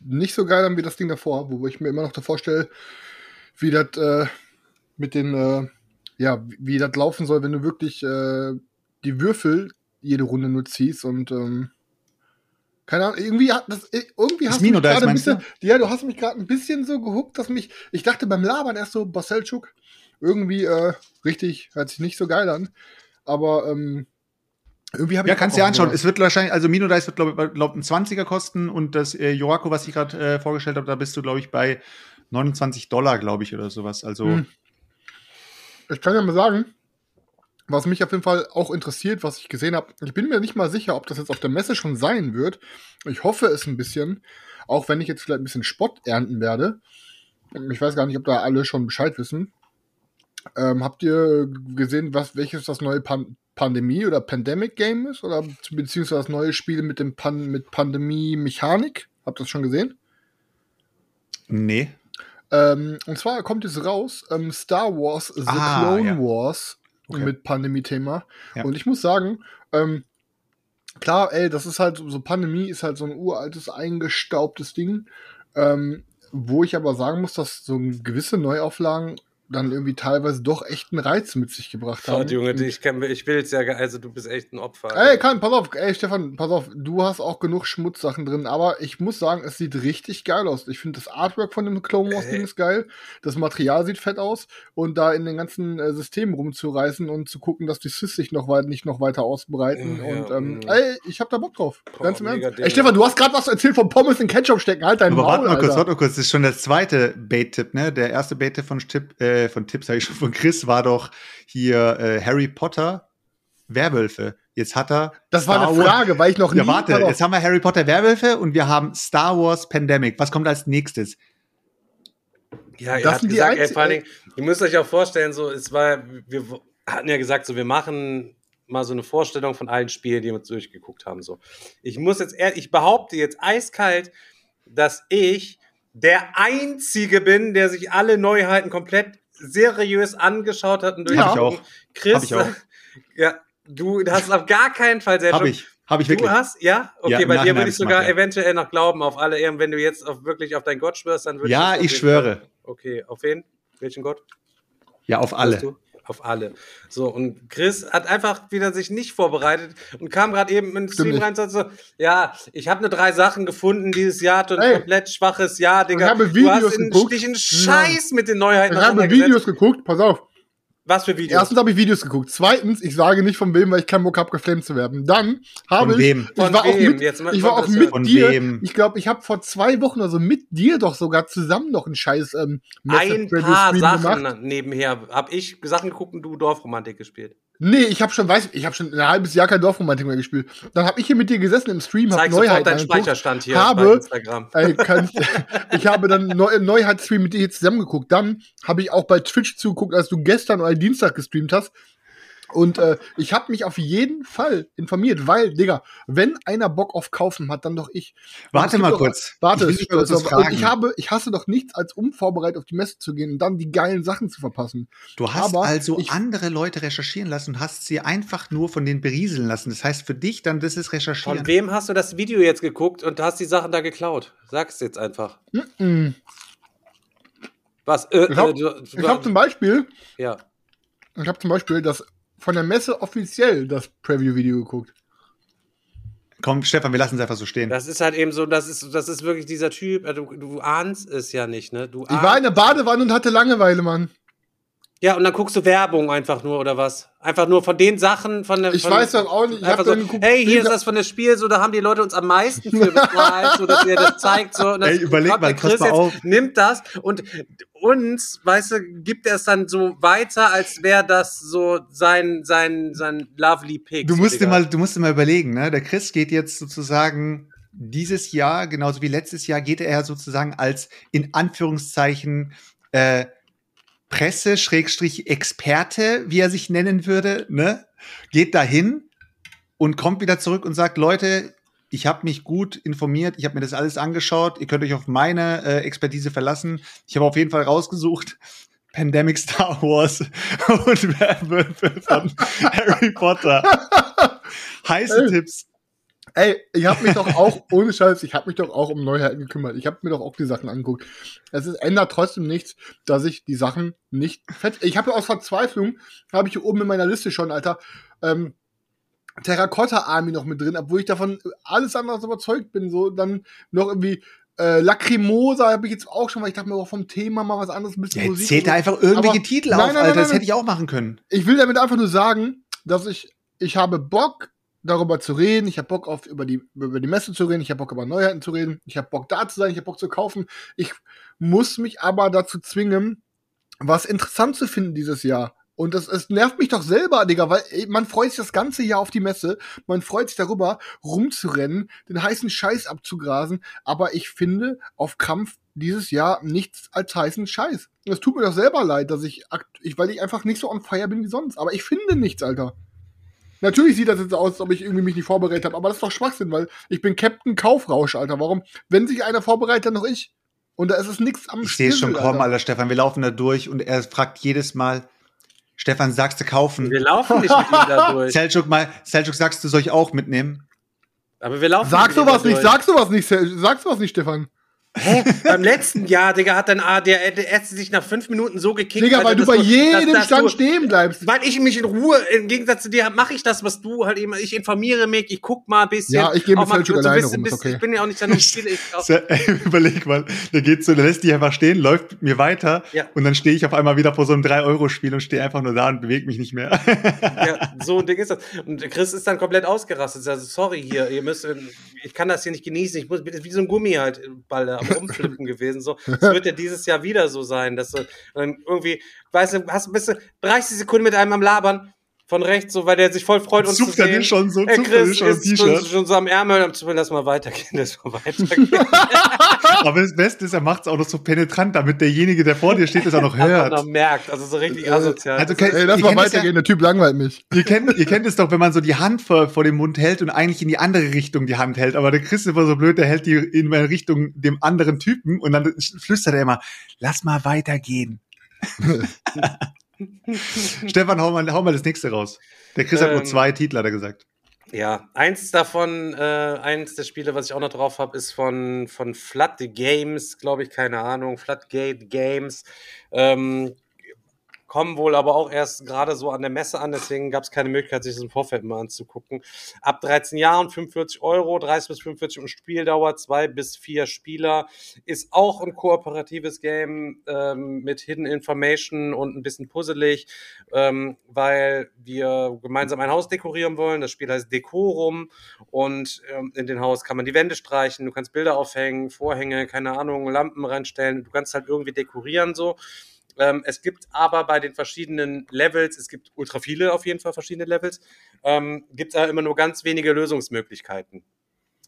nicht so geil an wie das Ding davor, wo ich mir immer noch davor stelle, wie das äh, mit den, äh, ja, wie das laufen soll, wenn du wirklich äh, die Würfel jede Runde nur ziehst und ähm, keine Ahnung, irgendwie hat das, irgendwie Das hast du mich Mino da ist, gerade ein meinst du? bisschen, ja, du hast mich gerade ein bisschen so gehuckt, dass mich, ich dachte beim Labern erst so, Baselchuk, irgendwie, äh, richtig, hört sich nicht so geil an, aber, ähm, irgendwie Ja, kannst Bock dir anschauen. sowas. Es wird wahrscheinlich, also Mino Dice wird, glaube ich, glaub, ein 20er kosten und das äh, Yoraku, was ich gerade äh, vorgestellt habe, da bist du, glaube ich, bei 29 Dollar, glaube ich, oder sowas. Also, Hm. Ich kann ja mal sagen, was mich auf jeden Fall auch interessiert, was ich gesehen habe. Ich bin mir nicht mal sicher, ob das jetzt auf der Messe schon sein wird. Ich hoffe es ein bisschen, auch wenn ich jetzt vielleicht ein bisschen Spott ernten werde. Ich weiß gar nicht, ob da alle schon Bescheid wissen. Ähm, habt ihr gesehen, was, welches das neue Pan Pandemie- oder Pandemic-Game ist? Oder beziehungsweise das neue Spiel mit dem Pan mit Pandemie-Mechanik? Habt ihr das schon gesehen? nee. Ähm, und zwar kommt jetzt raus ähm, Star Wars The Ah, Clone ja. Wars Okay. mit Pandemie-Thema. Ja. Und ich muss sagen, ähm, klar, ey, das ist halt so, so Pandemie ist halt so ein uraltes, eingestaubtes Ding. Ähm, wo ich aber sagen muss, dass so gewisse Neuauflagen dann irgendwie teilweise doch echt einen Reiz mit sich gebracht haben. Gott, Junge, ich, kann, ich will es ja, also du bist echt ein Opfer. Ey, kann, pass auf, ey, Stefan, pass auf, du hast auch genug Schmutzsachen drin, aber ich muss sagen, es sieht richtig geil aus. Ich finde das Artwork von dem Clone Wars Ding ist geil, das Material sieht fett aus und da in den ganzen äh, Systemen rumzureißen und zu gucken, dass die Sys sich noch weit, nicht noch weiter ausbreiten Ja, und ähm, ey, ich hab da Bock drauf. Boah, Ganz im Ernst. Ding, Ey, Stefan, du hast gerade was erzählt vom Pommes in Ketchup stecken, halt dein Aber Maul, warte mal kurz, warte mal kurz. Das ist schon der zweite Bait-Tipp, ne? Der erste Bait-Tipp von Tipp, äh, von Tipp, sag ich schon, von Chris war doch hier äh, Harry Potter Werwölfe. Jetzt hat er. Das war eine Star Frage, weil ich noch nie... Ja, warte, auf. jetzt haben wir Harry Potter Werwölfe und wir haben Star Wars Pandemic. Was kommt als nächstes? Ja, er sind die gesagt, ey, vor allen Dingen, ihr müsst euch auch vorstellen, so, es war, wir hatten ja gesagt, so, wir machen mal so eine Vorstellung von allen Spielen, die wir uns durchgeguckt haben, so. Ich muss jetzt, ich behaupte jetzt eiskalt, dass ich der Einzige bin, der sich alle Neuheiten komplett seriös angeschaut hat und Ja. Hab ich auch. Chris, Hab ich auch. <laughs> ja, du hast es auf gar keinen Fall selbst. Habe ich. Habe ich wirklich. Du hast, ja? Okay, Ja, bei dir würde hab ich sogar ja. eventuell noch glauben auf alle Ehren, wenn du jetzt auf, wirklich auf deinen Gott schwörst, dann würde Ja, das auf ich schwöre. Okay, auf wen? Welchen Gott? Ja, auf alle. Du? Auf alle. So, und Chris hat einfach wieder sich nicht vorbereitet und kam gerade eben in den Stream rein und sagte so, ja, ich habe nur drei Sachen gefunden dieses Jahr, du ein komplett schwaches Jahr, Digga. Ich habe du Videos hast in, geguckt. dich in Scheiß mit den Neuheiten Ich habe. Videos geguckt, pass auf. Was für Videos? Erstens habe ich Videos geguckt. Zweitens, ich sage nicht von wem, weil ich keinen Bock habe, geflamed zu werden. Dann habe ich, wem? ich Von war auch wem? mit, Jetzt ich war auch mit Von dir. wem? Ich glaube, ich habe vor zwei Wochen oder so mit dir doch sogar zusammen noch einen scheiß ähm, ein paar Sachen gemacht. nebenher. Hab ich Sachen geguckt und du Dorfromantik gespielt. Nee, ich habe schon, weiß, ich habe schon ein halbes Jahr kein Dorfromantik mehr gespielt. Dann habe ich hier mit dir gesessen im Stream, habe Neuheiten deinen angeguckt. Speicherstand hier habe- Instagram. <laughs> Ey, kannst, ich habe dann Neu Neuheitsstream mit dir jetzt zusammengeguckt. Dann habe ich auch bei Twitch zugeguckt, als du gestern oder Dienstag gestreamt hast. Und äh, ich habe mich auf jeden Fall informiert, weil, Digga, wenn einer Bock auf Kaufen hat, dann doch ich. Warte mal doch- kurz. Warte, Ich will fragen. ich habe, ich hasse doch nichts, als unvorbereitet auf die Messe zu gehen und dann die geilen Sachen zu verpassen. Du hast Aber also ich- andere Leute recherchieren lassen und hast sie einfach nur von denen berieseln lassen. Das heißt für dich dann, das ist recherchieren. Von wem hast du das Video jetzt geguckt und hast die Sachen da geklaut? Sag's jetzt einfach. Mm. Was? Äh, Ich hab- äh, habe zum Beispiel, ja. ich habe zum Beispiel das von der Messe offiziell das Preview-Video geguckt. Komm, Stefan, wir lassen es einfach so stehen. Das ist halt eben so, das ist, das ist wirklich dieser Typ, du, du ahnst es ja nicht, ne? Du Ich war in der Badewanne und hatte Langeweile, Mann. Ja, und dann guckst du Werbung einfach nur oder was? Einfach nur von den Sachen von der. Ich von, weiß doch auch nicht. Ich hab Einfach so, dann geguckt, hey, hier ist das von das Spiel, so da haben die Leute uns am meisten für <laughs> bezahlt, so dass ihr das zeigt, so. Und das Ey, überleg kommt mal, der Chris mal jetzt, auf. nimmt das und uns, weißt du, gibt er es dann so weiter, als wäre das so sein sein sein lovely Pick. Du so, musst dir Digga. mal, du musst dir mal überlegen, ne? Der Chris geht jetzt sozusagen dieses Jahr, genauso wie letztes Jahr, geht er sozusagen als in Anführungszeichen äh, Presse, Schrägstrich Experte, wie er sich nennen würde, ne? Geht dahin und kommt wieder zurück und sagt, Leute, ich habe mich gut informiert, ich habe mir das alles angeschaut, ihr könnt euch auf meine äh, Expertise verlassen. Ich habe auf jeden Fall rausgesucht, <laughs> Pandemic Star Wars <laughs> und Werwölfe von <laughs> Harry Potter. Heiße. Tipps. Ey, ich habe mich doch auch, <laughs> ohne Scheiß, ich habe mich doch auch um Neuheiten gekümmert. Ich habe mir doch auch die Sachen angeguckt. Es ist, ändert trotzdem nichts, dass ich die Sachen nicht fett. Ich habe ja aus Verzweiflung, habe ich hier oben in meiner Liste schon, Alter, ähm, Terracotta Army noch mit drin, obwohl ich davon alles andere als überzeugt bin. So, dann noch irgendwie äh, Lacrimosa habe ich jetzt auch schon, weil ich dachte mir auch vom Thema mal was anderes, ein bisschen Ja, Musik. zählt da einfach irgendwelche Aber- Titel Nein, auf, nein, nein, Alter. nein, das hätte ich auch machen können. Ich will damit einfach nur sagen, dass ich, ich habe Bock, darüber zu reden. Ich habe Bock auf über die, über die Messe zu reden. Ich habe Bock über Neuheiten zu reden. Ich habe Bock da zu sein. Ich habe Bock zu kaufen. Ich muss mich aber dazu zwingen, was interessant zu finden dieses Jahr. Und das, es nervt mich doch selber, Digga, weil ey, man freut sich das ganze Jahr auf die Messe. Man freut sich darüber, rumzurennen, den heißen Scheiß abzugrasen. Aber ich finde auf Krampf dieses Jahr nichts als heißen Scheiß. Und es tut mir doch selber leid, dass ich, ich, weil ich einfach nicht so on fire bin wie sonst. Aber ich finde nichts, Alter. Natürlich sieht das jetzt aus, als ob ich irgendwie mich nicht vorbereitet habe, aber das ist doch Schwachsinn, weil ich bin Captain Kaufrausch, Alter. Warum? Wenn sich einer vorbereitet, dann noch ich. Und da ist es nichts am Ich sehe es schon kommen, Alter. Alter, Stefan. Wir laufen da durch und er fragt jedes Mal, Stefan, sagst du kaufen? Wir laufen nicht mit ihm da <laughs> durch. Selchuk mal, Selchuk, sagst du, soll ich auch mitnehmen? Aber wir laufen Sag mit ihm sowas da nicht, durch. sag sowas nicht, Sel- sag sowas nicht, Stefan. Hä? Beim letzten Jahr, Digga, hat dann der, erste sich nach fünf Minuten so gekickt. Digga, Alter, weil du bei jedem dass- dass Stand du- stehen bleibst. Weil ich mich in Ruhe, im Gegensatz zu dir, mache ich das, was du halt eben, ich informiere mich, ich guck mal ein bisschen. Ja, ich geh mit ein alleine bisschen- rum, ist bisschen- okay. Ich bin ja auch nicht dann im Spiel. Überleg mal, der geht so, der lässt dich einfach stehen, läuft mit mir weiter Ja. und dann stehe ich auf einmal wieder vor so einem 3-Euro-Spiel und stehe einfach nur da und bewege mich nicht mehr. ja, <laughs> so ein Ding ist das. Und Chris ist dann komplett ausgerastet. Also, sorry hier, ihr müsst, ich kann das hier nicht genießen. Ich muss, wie so ein Gummi halt Ball da am <laughs> Rumflippen gewesen. So, es wird ja dieses Jahr wieder so sein, dass du dann irgendwie, weißt du, hast bist du 30 Sekunden mit einem am Labern von rechts, so, weil der sich voll freut, uns zu er sehen. den schon so, er den Chris schon ist schon, schon so am Ärmel und am lass mal weitergehen, <laughs> lass mal weitergehen. <laughs> <laughs> Aber das Beste ist, er macht es auch noch so penetrant, damit derjenige, der vor dir steht, das auch noch Hat man hört. noch merkt, also so richtig Äh, asozial. also kennt- Ey, lass mal weitergehen, der Typ langweilt mich. Ihr kennt, ihr kennt es doch, wenn man so die Hand vor, vor dem Mund hält und eigentlich in die andere Richtung die Hand hält. Aber der Chris ist immer so blöd, der hält die in Richtung dem anderen Typen und dann flüstert er immer, lass mal weitergehen. <laughs> Stefan, hau mal, hau mal das nächste raus. Der Chris hat nur Ähm, zwei Titel, hat er gesagt. Ja, eins davon, äh, eins der Spiele, was ich auch noch drauf habe, ist von, von Flood Games, glaube ich, keine Ahnung, Floodgate Games. Ähm, kommen wohl aber auch erst gerade so an der Messe an, deswegen gab es keine Möglichkeit, sich das im Vorfeld mal anzugucken. Ab 13 Jahren 45 Euro, 30 bis 45 Minuten Spieldauer, zwei bis vier Spieler. Ist auch ein kooperatives Game ähm, mit Hidden Information und ein bisschen puzzelig, ähm, weil wir gemeinsam ein Haus dekorieren wollen. Das Spiel heißt Decorum und ähm, in den Haus kann man die Wände streichen, du kannst Bilder aufhängen, Vorhänge, keine Ahnung, Lampen reinstellen. Du kannst halt irgendwie dekorieren so. Ähm, es gibt aber bei den verschiedenen Levels, es gibt ultra viele auf jeden Fall verschiedene Levels, ähm, gibt es immer nur ganz wenige Lösungsmöglichkeiten.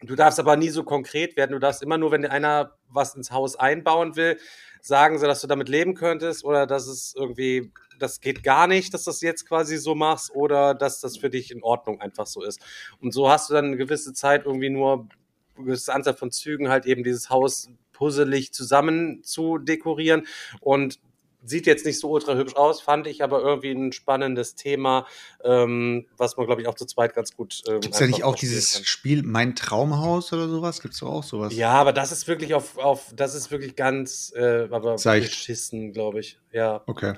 Du darfst aber nie so konkret werden. Du darfst immer nur, wenn einer was ins Haus einbauen will, sagen, so dass du damit leben könntest oder dass es irgendwie, das geht gar nicht, dass du das jetzt quasi so machst oder dass das für dich in Ordnung einfach so ist. Und so hast du dann eine gewisse Zeit irgendwie nur eine gewisse Anzahl von Zügen halt eben dieses Haus puzzelig zusammen zu dekorieren und sieht jetzt nicht so ultra hübsch aus, fand ich aber irgendwie ein spannendes Thema, ähm, was man, glaube ich, auch zu zweit ganz gut. Ähm, Gibt es da nicht auch dieses kann. Spiel Mein Traumhaus oder sowas? Gibt es doch auch sowas? Ja, aber das ist wirklich auf, auf das ist wirklich ganz äh, aber Seicht. beschissen, glaube ich. Ja, Okay.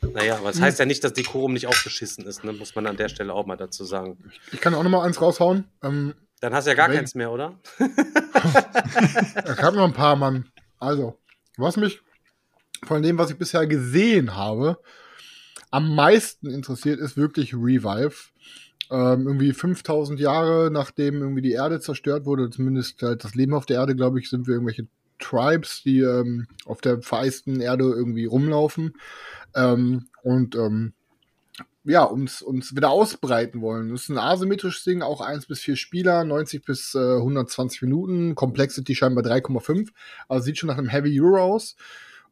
naja, aber es das heißt ja nicht, dass Decorum nicht auch beschissen ist, ne? muss man an der Stelle auch mal dazu sagen. Ich kann auch noch mal eins raushauen. Ähm, Dann hast du ja gar Wenn- keins mehr, oder? <laughs> ich habe noch ein paar, Mann. Also, was mich von dem, was ich bisher gesehen habe, am meisten interessiert, ist wirklich Revive. Ähm, irgendwie 5000 Jahre nachdem irgendwie die Erde zerstört wurde, zumindest halt das Leben auf der Erde, glaube ich, sind wir irgendwelche Tribes, die ähm, auf der vereisten Erde irgendwie rumlaufen ähm, und ähm, ja, uns, uns wieder ausbreiten wollen. Das ist ein asymmetrisches Ding, auch 1 bis 4 Spieler, 90 bis äh, 120 Minuten, Complexity scheinbar 3,5, also sieht schon nach einem Heavy Euro aus.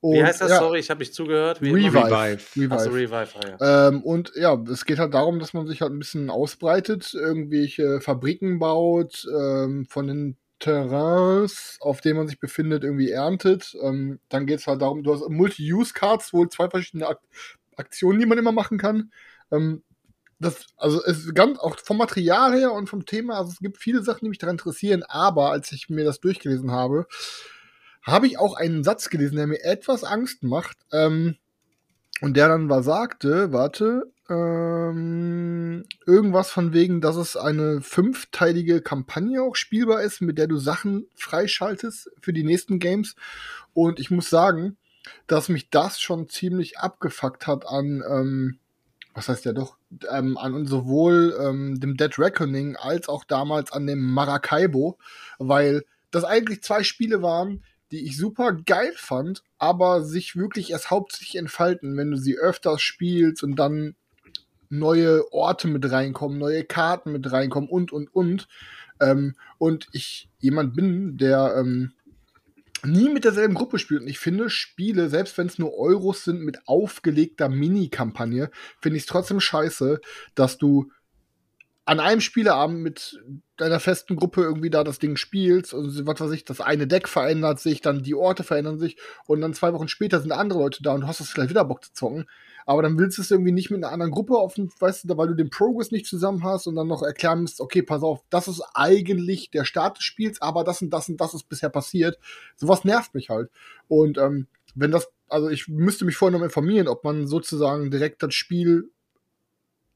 Und, Wie heißt das? ja, Sorry, ich habe nicht zugehört. Wie Revive. Revive. Revive. Achso, Revive, ja. Ähm, und ja, es geht halt darum, dass man sich halt ein bisschen ausbreitet, irgendwelche Fabriken baut, ähm, von den Terrains, auf denen man sich befindet, irgendwie erntet. Ähm, dann geht es halt darum, du hast Multi-Use-Cards, wohl zwei verschiedene Ak Aktionen, die man immer machen kann. Ähm, das, also es ist ganz auch vom Material her und vom Thema, also es gibt viele Sachen, die mich daran interessieren, aber als ich mir das durchgelesen habe, habe ich auch einen Satz gelesen, der mir etwas Angst macht. Ähm, und der dann war, sagte, warte, ähm, irgendwas von wegen, dass es eine fünfteilige Kampagne auch spielbar ist, mit der du Sachen freischaltest für die nächsten Games. Und ich muss sagen, dass mich das schon ziemlich abgefuckt hat an, ähm, was heißt ja doch, ähm, an sowohl ähm, dem Dead Reckoning als auch damals an dem Maracaibo, weil das eigentlich zwei Spiele waren, die ich super geil fand, aber sich wirklich erst hauptsächlich entfalten, wenn du sie öfters spielst und dann neue Orte mit reinkommen, neue Karten mit reinkommen und, und, und. Ähm, und ich jemand bin, der ähm, nie mit derselben Gruppe spielt. Und ich finde Spiele, selbst wenn es nur Euros sind mit aufgelegter Mini-Kampagne, finde ich es trotzdem scheiße, dass du an einem Spieleabend mit deiner festen Gruppe irgendwie da das Ding spielst und was weiß ich, das eine Deck verändert sich, dann die Orte verändern sich und dann zwei Wochen später sind andere Leute da und du hast das vielleicht wieder Bock zu zocken. Aber dann willst du es irgendwie nicht mit einer anderen Gruppe auf, weißt du, weil du den Progress nicht zusammen hast und dann noch erklären musst, okay, pass auf, das ist eigentlich der Start des Spiels, aber das und das und das ist bisher passiert. Sowas nervt mich halt. Und ähm, wenn das, also ich müsste mich vorher noch informieren, ob man sozusagen direkt das Spiel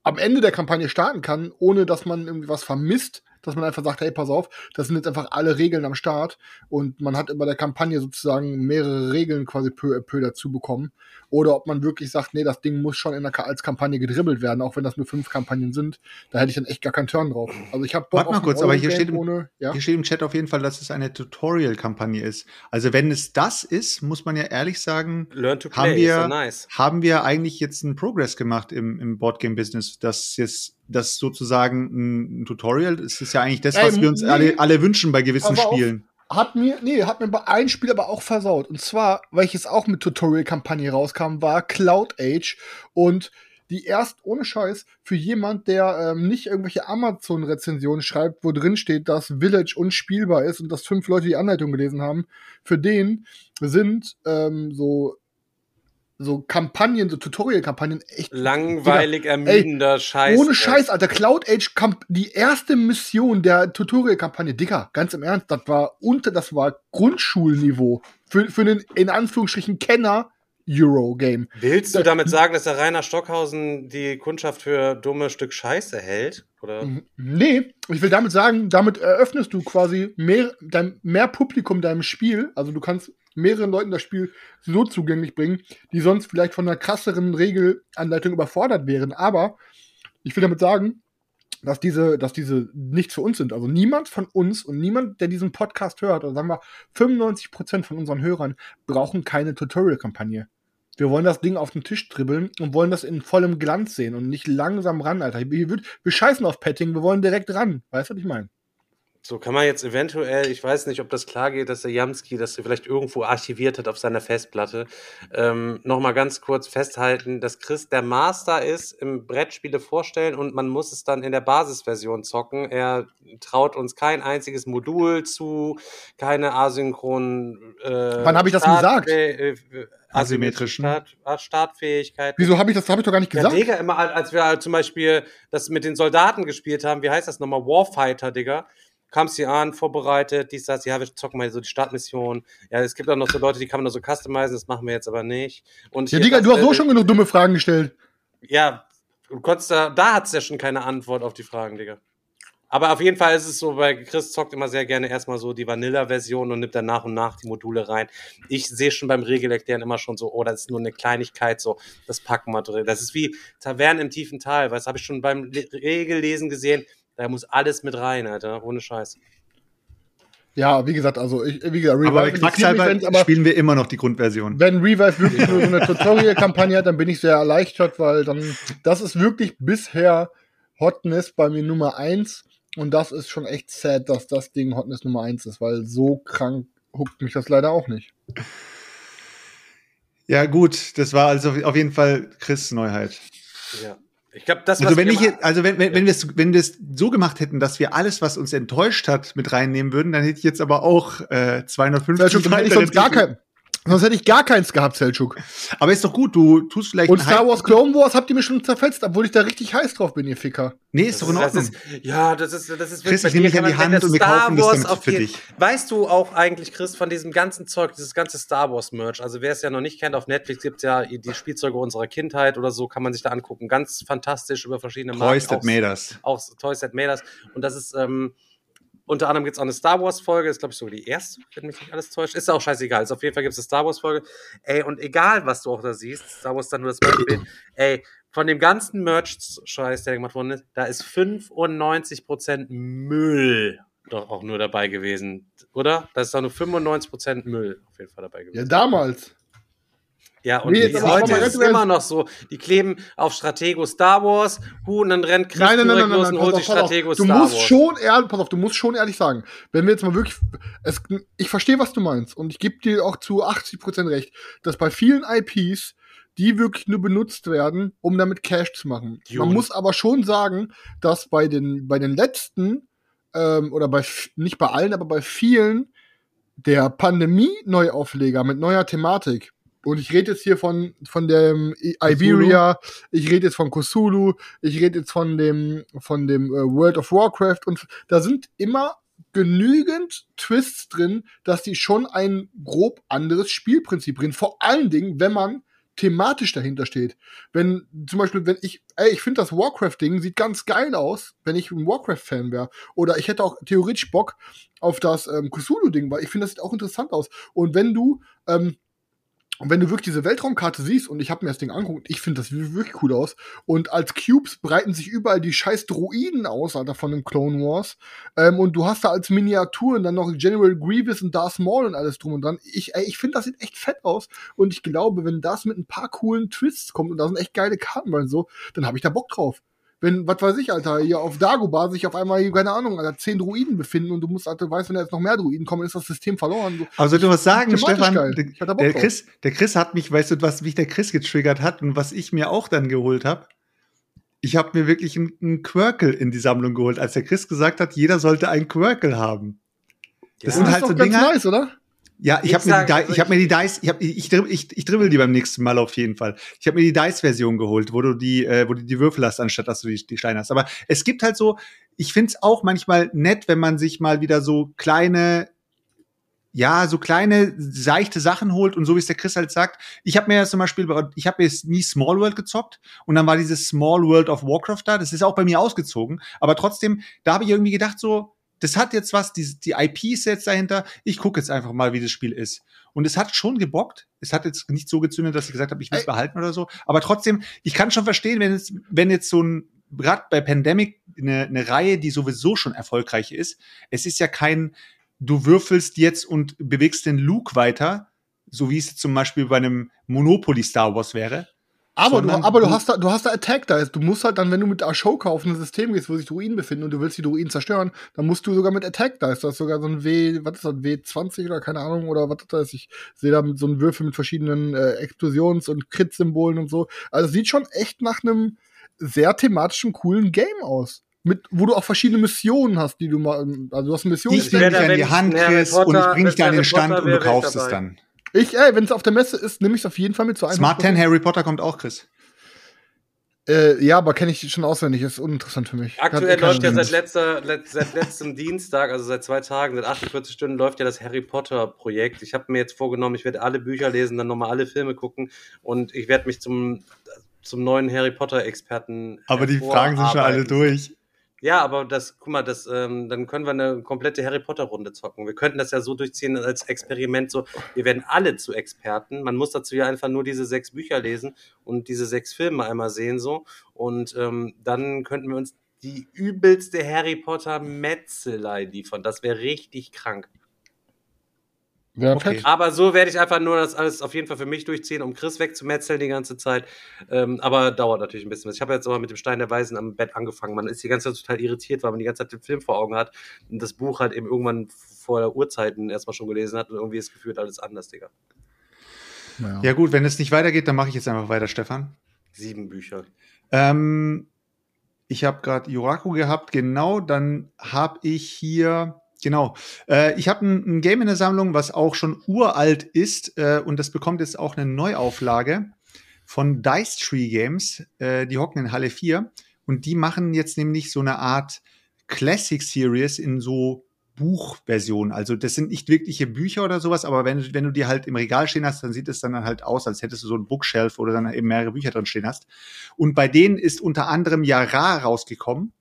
am Ende der Kampagne starten kann, ohne dass man irgendwie was vermisst, dass man einfach sagt, hey, pass auf, das sind jetzt einfach alle Regeln am Start und man hat über der Kampagne sozusagen mehrere Regeln quasi peu à peu dazu bekommen. Oder ob man wirklich sagt, nee, das Ding muss schon in der, als Kampagne gedribbelt werden, auch wenn das nur fünf Kampagnen sind. Da hätte ich dann echt gar keinen Turn drauf. Also ich habe Warte mal kurz, aber hier steht, im, ohne, ja? hier steht im Chat auf jeden Fall, dass es eine Tutorial-Kampagne ist. Also wenn es das ist, muss man ja ehrlich sagen, Learn to play, haben wir, so nice. haben wir eigentlich jetzt einen Progress gemacht im, im Boardgame-Business, dass jetzt das sozusagen ein Tutorial, das ist ja eigentlich das, was Ey, wir uns nee. alle, alle wünschen bei gewissen Spielen. Hat mir, nee, hat mir bei einem Spiel aber auch versaut. Und zwar, welches auch mit Tutorial-Kampagne rauskam, war Cloud Age. Und die erst, ohne Scheiß, für jemand, der ähm, nicht irgendwelche Amazon-Rezensionen schreibt, wo drin steht, dass Village unspielbar ist und dass fünf Leute die Anleitung gelesen haben, für den sind ähm, so, so Kampagnen, so Tutorial-Kampagnen echt Langweilig, ermüdender Scheiß. ohne Scheiß, Alter. Cloud Age, Kamp die erste Mission der Tutorial-Kampagne, Dicker, ganz im Ernst, das war unter, das war Grundschulniveau. Für, für einen, in Anführungsstrichen, Kenner-Euro-Game. Willst du Da- damit sagen, dass der Rainer Stockhausen die Kundschaft für dumme Stück Scheiße hält? Oder? Mhm. Nee, ich will damit sagen, damit eröffnest du quasi mehr, dein, mehr Publikum deinem Spiel. Also du kannst mehreren Leuten das Spiel so zugänglich bringen, die sonst vielleicht von einer krasseren Regelanleitung überfordert wären. Aber ich will damit sagen, dass diese, dass diese nichts für uns sind. Also niemand von uns und niemand, der diesen Podcast hört, oder sagen wir 95% von unseren Hörern, brauchen keine Tutorial-Kampagne. Wir wollen das Ding auf den Tisch dribbeln und wollen das in vollem Glanz sehen und nicht langsam ran, Alter. Wird, wir scheißen auf Petting, wir wollen direkt ran. Weißt du, was ich meine? So kann man jetzt eventuell, ich weiß nicht, ob das klar geht, dass der Jamski das vielleicht irgendwo archiviert hat auf seiner Festplatte, ähm, nochmal ganz kurz festhalten, dass Chris der Master ist im Brettspiele vorstellen und man muss es dann in der Basisversion zocken. Er traut uns kein einziges Modul zu, keine asynchronen äh, Wann hab ich das denn gesagt? äh, äh, Asymmetrischen. Start, äh, Startfähigkeit. Wieso habe ich das? Habe ich doch gar nicht Ja, gesagt. Digga, immer als wir zum Beispiel das mit den Soldaten gespielt haben, wie heißt das nochmal? Warfighter, Digga. Kam sie an, vorbereitet, dies, das, ja, wir zocken mal so die Startmission. Ja, es gibt auch noch so Leute, die kann man noch so customizen, das machen wir jetzt aber nicht. Und ja, hier Digga, du hast so schon genug dumme Fragen gestellt. Ja, du konntest da, da hat's ja schon keine Antwort auf die Fragen, Digga. Aber auf jeden Fall ist es so, weil Chris zockt immer sehr gerne erstmal so die Vanilla-Version und nimmt dann nach und nach die Module rein. Ich sehe schon beim Regelerklären immer schon so, oh, das ist nur eine Kleinigkeit, so, das packen wir drin. Das ist wie Tavernen im tiefen Tal, weil das habe ich schon beim Le Regellesen gesehen. Da muss alles mit rein, Alter, ohne Scheiß. Ja, wie gesagt, also ich, wie gesagt, Aber bei interessiert mich, Quacksalber wenn's aber spielen wir immer noch die Grundversion. wenn Revive wirklich nur so eine Tutorial-Kampagne hat, dann bin ich sehr erleichtert, weil dann, das ist wirklich bisher Hotness bei mir Nummer eins und das ist schon echt sad, dass das Ding Hotness Nummer eins ist, weil so krank huckt mich das leider auch nicht. Ja, gut, das war also auf jeden Fall Chris Neuheit. Ja. Ich glaube, das, was Also wenn wir ich jetzt, also wenn, wenn, wenn wir es wenn wir es so gemacht hätten, dass wir alles, was uns enttäuscht hat, mit reinnehmen würden, dann hätte ich jetzt aber auch äh, 250 Selchuk, dann hätte ich sonst gar kein, sonst hätte ich gar keins gehabt, Selchuk. Aber ist doch gut, du tust vielleicht Und Star Wars Clone Wars habt ihr mir schon zerfetzt, obwohl ich da richtig heiß drauf bin, ihr Ficker. Nee, ist doch in das Ordnung. ist, ja, das ist, das ist Chris, ich nehme dir dich an die Hand und wir Star kaufen das Wars auf für jeden- dich. Weißt du auch eigentlich, Chris, von diesem ganzen Zeug, dieses ganze Star Wars Merch, also wer es ja noch nicht kennt, auf Netflix gibt es ja die Spielzeuge unserer Kindheit oder so, kann man sich da angucken. Ganz fantastisch über verschiedene Toys Marken. that made us. Auch Toys That Made Us. Und das ist, ähm, unter anderem gibt es auch eine Star Wars-Folge, ist, glaube ich, sogar die erste, wenn mich nicht alles täuscht. Ist auch scheißegal. Ist auf jeden Fall gibt es eine Star Wars-Folge. Ey, und egal, was du auch da siehst, Star Wars ist dann nur das Beispiel, <clears throat> ey, von dem ganzen Merch-Scheiß, der gemacht worden ist, da ist 95% Müll doch auch nur dabei gewesen, oder? Da ist doch nur 95% Müll auf jeden Fall dabei gewesen. Ja, damals. Ja, und Nee, heute ist es im immer noch so. Die kleben auf Stratego Star Wars, hu, und dann rennt Chris Nein, nein, nein, nein, nein, und pass holt auf, sich pass auf. Stratego Du Star musst Wars. schon ehrlich, pass auf, du musst schon ehrlich sagen, wenn wir jetzt mal wirklich, es, ich verstehe, was du meinst und ich gebe dir auch zu 80% recht, dass bei vielen IPs die wirklich nur benutzt werden, um damit Cash zu machen. Dune. Man muss aber schon sagen, dass bei den, bei den letzten, ähm, oder bei, nicht bei allen, aber bei vielen der Pandemie-Neuaufleger mit neuer Thematik, und ich rede jetzt hier von, von dem Iberia, ich rede jetzt von Cthulhu, ich rede jetzt von dem, von dem äh, World of Warcraft und da sind immer genügend Twists drin, dass die schon ein grob anderes Spielprinzip bringen. Vor allen Dingen, wenn man thematisch dahinter steht. Wenn zum Beispiel, wenn ich, ey, ich finde das Warcraft-Ding sieht ganz geil aus, wenn ich ein Warcraft-Fan wäre. Oder ich hätte auch theoretisch Bock auf das ähm, Cthulhu-Ding, weil ich finde, das sieht auch interessant aus. Und wenn du, ähm, und wenn du wirklich diese Weltraumkarte siehst, und ich habe mir das Ding angeguckt, ich finde das wirklich cool aus. Und als Cubes breiten sich überall die scheiß Droiden aus, Alter, von dem Clone Wars. Ähm, und du hast da als Miniaturen dann noch General Grievous und Darth Maul und alles drum und dran. Ich, ey, ich finde, das sieht echt fett aus. Und ich glaube, wenn das mit ein paar coolen Twists kommt und da sind echt geile Karten bei so, dann habe ich da Bock drauf. Wenn, was weiß ich, Alter, hier auf Dagobah sich auf einmal, hier, keine Ahnung, Alter, zehn Druiden befinden und du musst, Alter, weißt, wenn da jetzt noch mehr Druiden kommen, ist das System verloren. So, ich dir was sagen, Stefan? Der, der. Chris, der Chris hat mich, weißt du, was mich der Chris getriggert hat und was ich mir auch dann geholt habe? Ich habe mir wirklich einen, einen Quirkel in die Sammlung geholt, als der Chris gesagt hat, jeder sollte einen Quirkel haben. Das Ja. sind das halt ist so Dinger. nice, oder? Ja, ich habe mir, die also ich hab mir die Dice, ich, hab, ich, dribbel- ich, ich dribbel die beim nächsten Mal auf jeden Fall. Ich habe mir die Dice-Version geholt, wo du die, äh, wo du die Würfel hast, anstatt dass du die, die Steine hast. Aber es gibt halt so, ich find's auch manchmal nett, wenn man sich mal wieder so kleine, ja, so kleine, seichte Sachen holt und so wie es der Chris halt sagt. Ich habe mir ja zum Beispiel, ich habe jetzt nie Small World gezockt und dann war dieses Small World of Warcraft da. Das ist auch bei mir ausgezogen. Aber trotzdem, da habe ich irgendwie gedacht so, das hat jetzt was, die, die IP ist jetzt dahinter. Ich gucke jetzt einfach mal, wie das Spiel ist. Und es hat schon gebockt. Es hat jetzt nicht so gezündet, dass ich gesagt habe, ich will es behalten oder so. Aber trotzdem, ich kann schon verstehen, wenn jetzt, wenn jetzt so ein, gerade bei Pandemic, eine, eine Reihe, die sowieso schon erfolgreich ist, es ist ja kein, du würfelst jetzt und bewegst den Luke weiter, so wie es zum Beispiel bei einem Monopoly Star Wars wäre. Aber, du, aber du hast da, du hast da Attack Dice. Du musst halt dann, wenn du mit Ashoka auf ein System gehst, wo sich Druiden befinden und du willst die Druiden zerstören, dann musst du sogar mit Attack Dice. Du hast sogar so ein W, was ist das, W20 oder keine Ahnung, oder was das ist. Ich sehe da so einen Würfel mit verschiedenen äh, Explosions- und Crit-Symbolen und so. Also es sieht schon echt nach einem sehr thematischen, coolen Game aus. Mit, wo du auch verschiedene Missionen hast, die du mal, also du hast eine Mission. Ich nehme da, an die Hand, Chris, und ich bring dich da an den Stand und du kaufst es dann. Ich, ey, wenn es auf der Messe ist, nehme ich es auf jeden Fall mit zu Smart 10 Harry Potter kommt auch, Chris. Äh, ja, aber kenne ich schon auswendig, ist uninteressant für mich. Eh Aktuell keinen läuft ja seit, letzter, let, seit letztem Dienstag, also seit zwei Tagen, seit 48 Stunden läuft ja das Harry Potter Projekt. Ich habe mir jetzt vorgenommen, ich werde alle Bücher lesen, dann nochmal alle Filme gucken und ich werde mich zum, zum neuen Harry Potter Experten Aber die Fragen sind schon alle durch. Ja, aber das, guck mal, das, ähm, dann können wir eine komplette Harry Potter-Runde zocken. Wir könnten das ja so durchziehen als Experiment, so, wir werden alle zu Experten. Man muss dazu ja einfach nur diese sechs Bücher lesen und diese sechs Filme einmal sehen, so. Und ähm, dann könnten wir uns die übelste Harry Potter-Metzelei liefern. Das wäre richtig krank. Ja, Okay. Aber so werde ich einfach nur das alles auf jeden Fall für mich durchziehen, um Chris wegzumetzeln die ganze Zeit. Ähm, aber dauert natürlich ein bisschen. was. Ich habe jetzt aber mit dem Stein der Weisen am Bett angefangen. Man ist die ganze Zeit total irritiert, weil man die ganze Zeit den Film vor Augen hat und das Buch halt eben irgendwann vor der Urzeiten erstmal schon gelesen hat und irgendwie ist gefühlt alles anders, Digga. Ja. Ja, gut, wenn es nicht weitergeht, dann mache ich jetzt einfach weiter, Stefan. Sieben Bücher. Ähm, ich habe gerade Yuraku gehabt, genau. Dann habe ich hier, genau, äh, ich habe ein, ein Game in der Sammlung, was auch schon uralt ist äh, und das bekommt jetzt auch eine Neuauflage von Dice Tree Games. Äh, die hocken in Halle 4 und die machen jetzt nämlich so eine Art Classic Series in so Buchversion. Also das sind nicht wirkliche Bücher oder sowas, aber wenn, wenn du die halt im Regal stehen hast, dann sieht es dann halt aus, als hättest du so ein Bookshelf oder dann eben mehrere Bücher drin stehen hast. Und bei denen ist unter anderem ja Ra rausgekommen.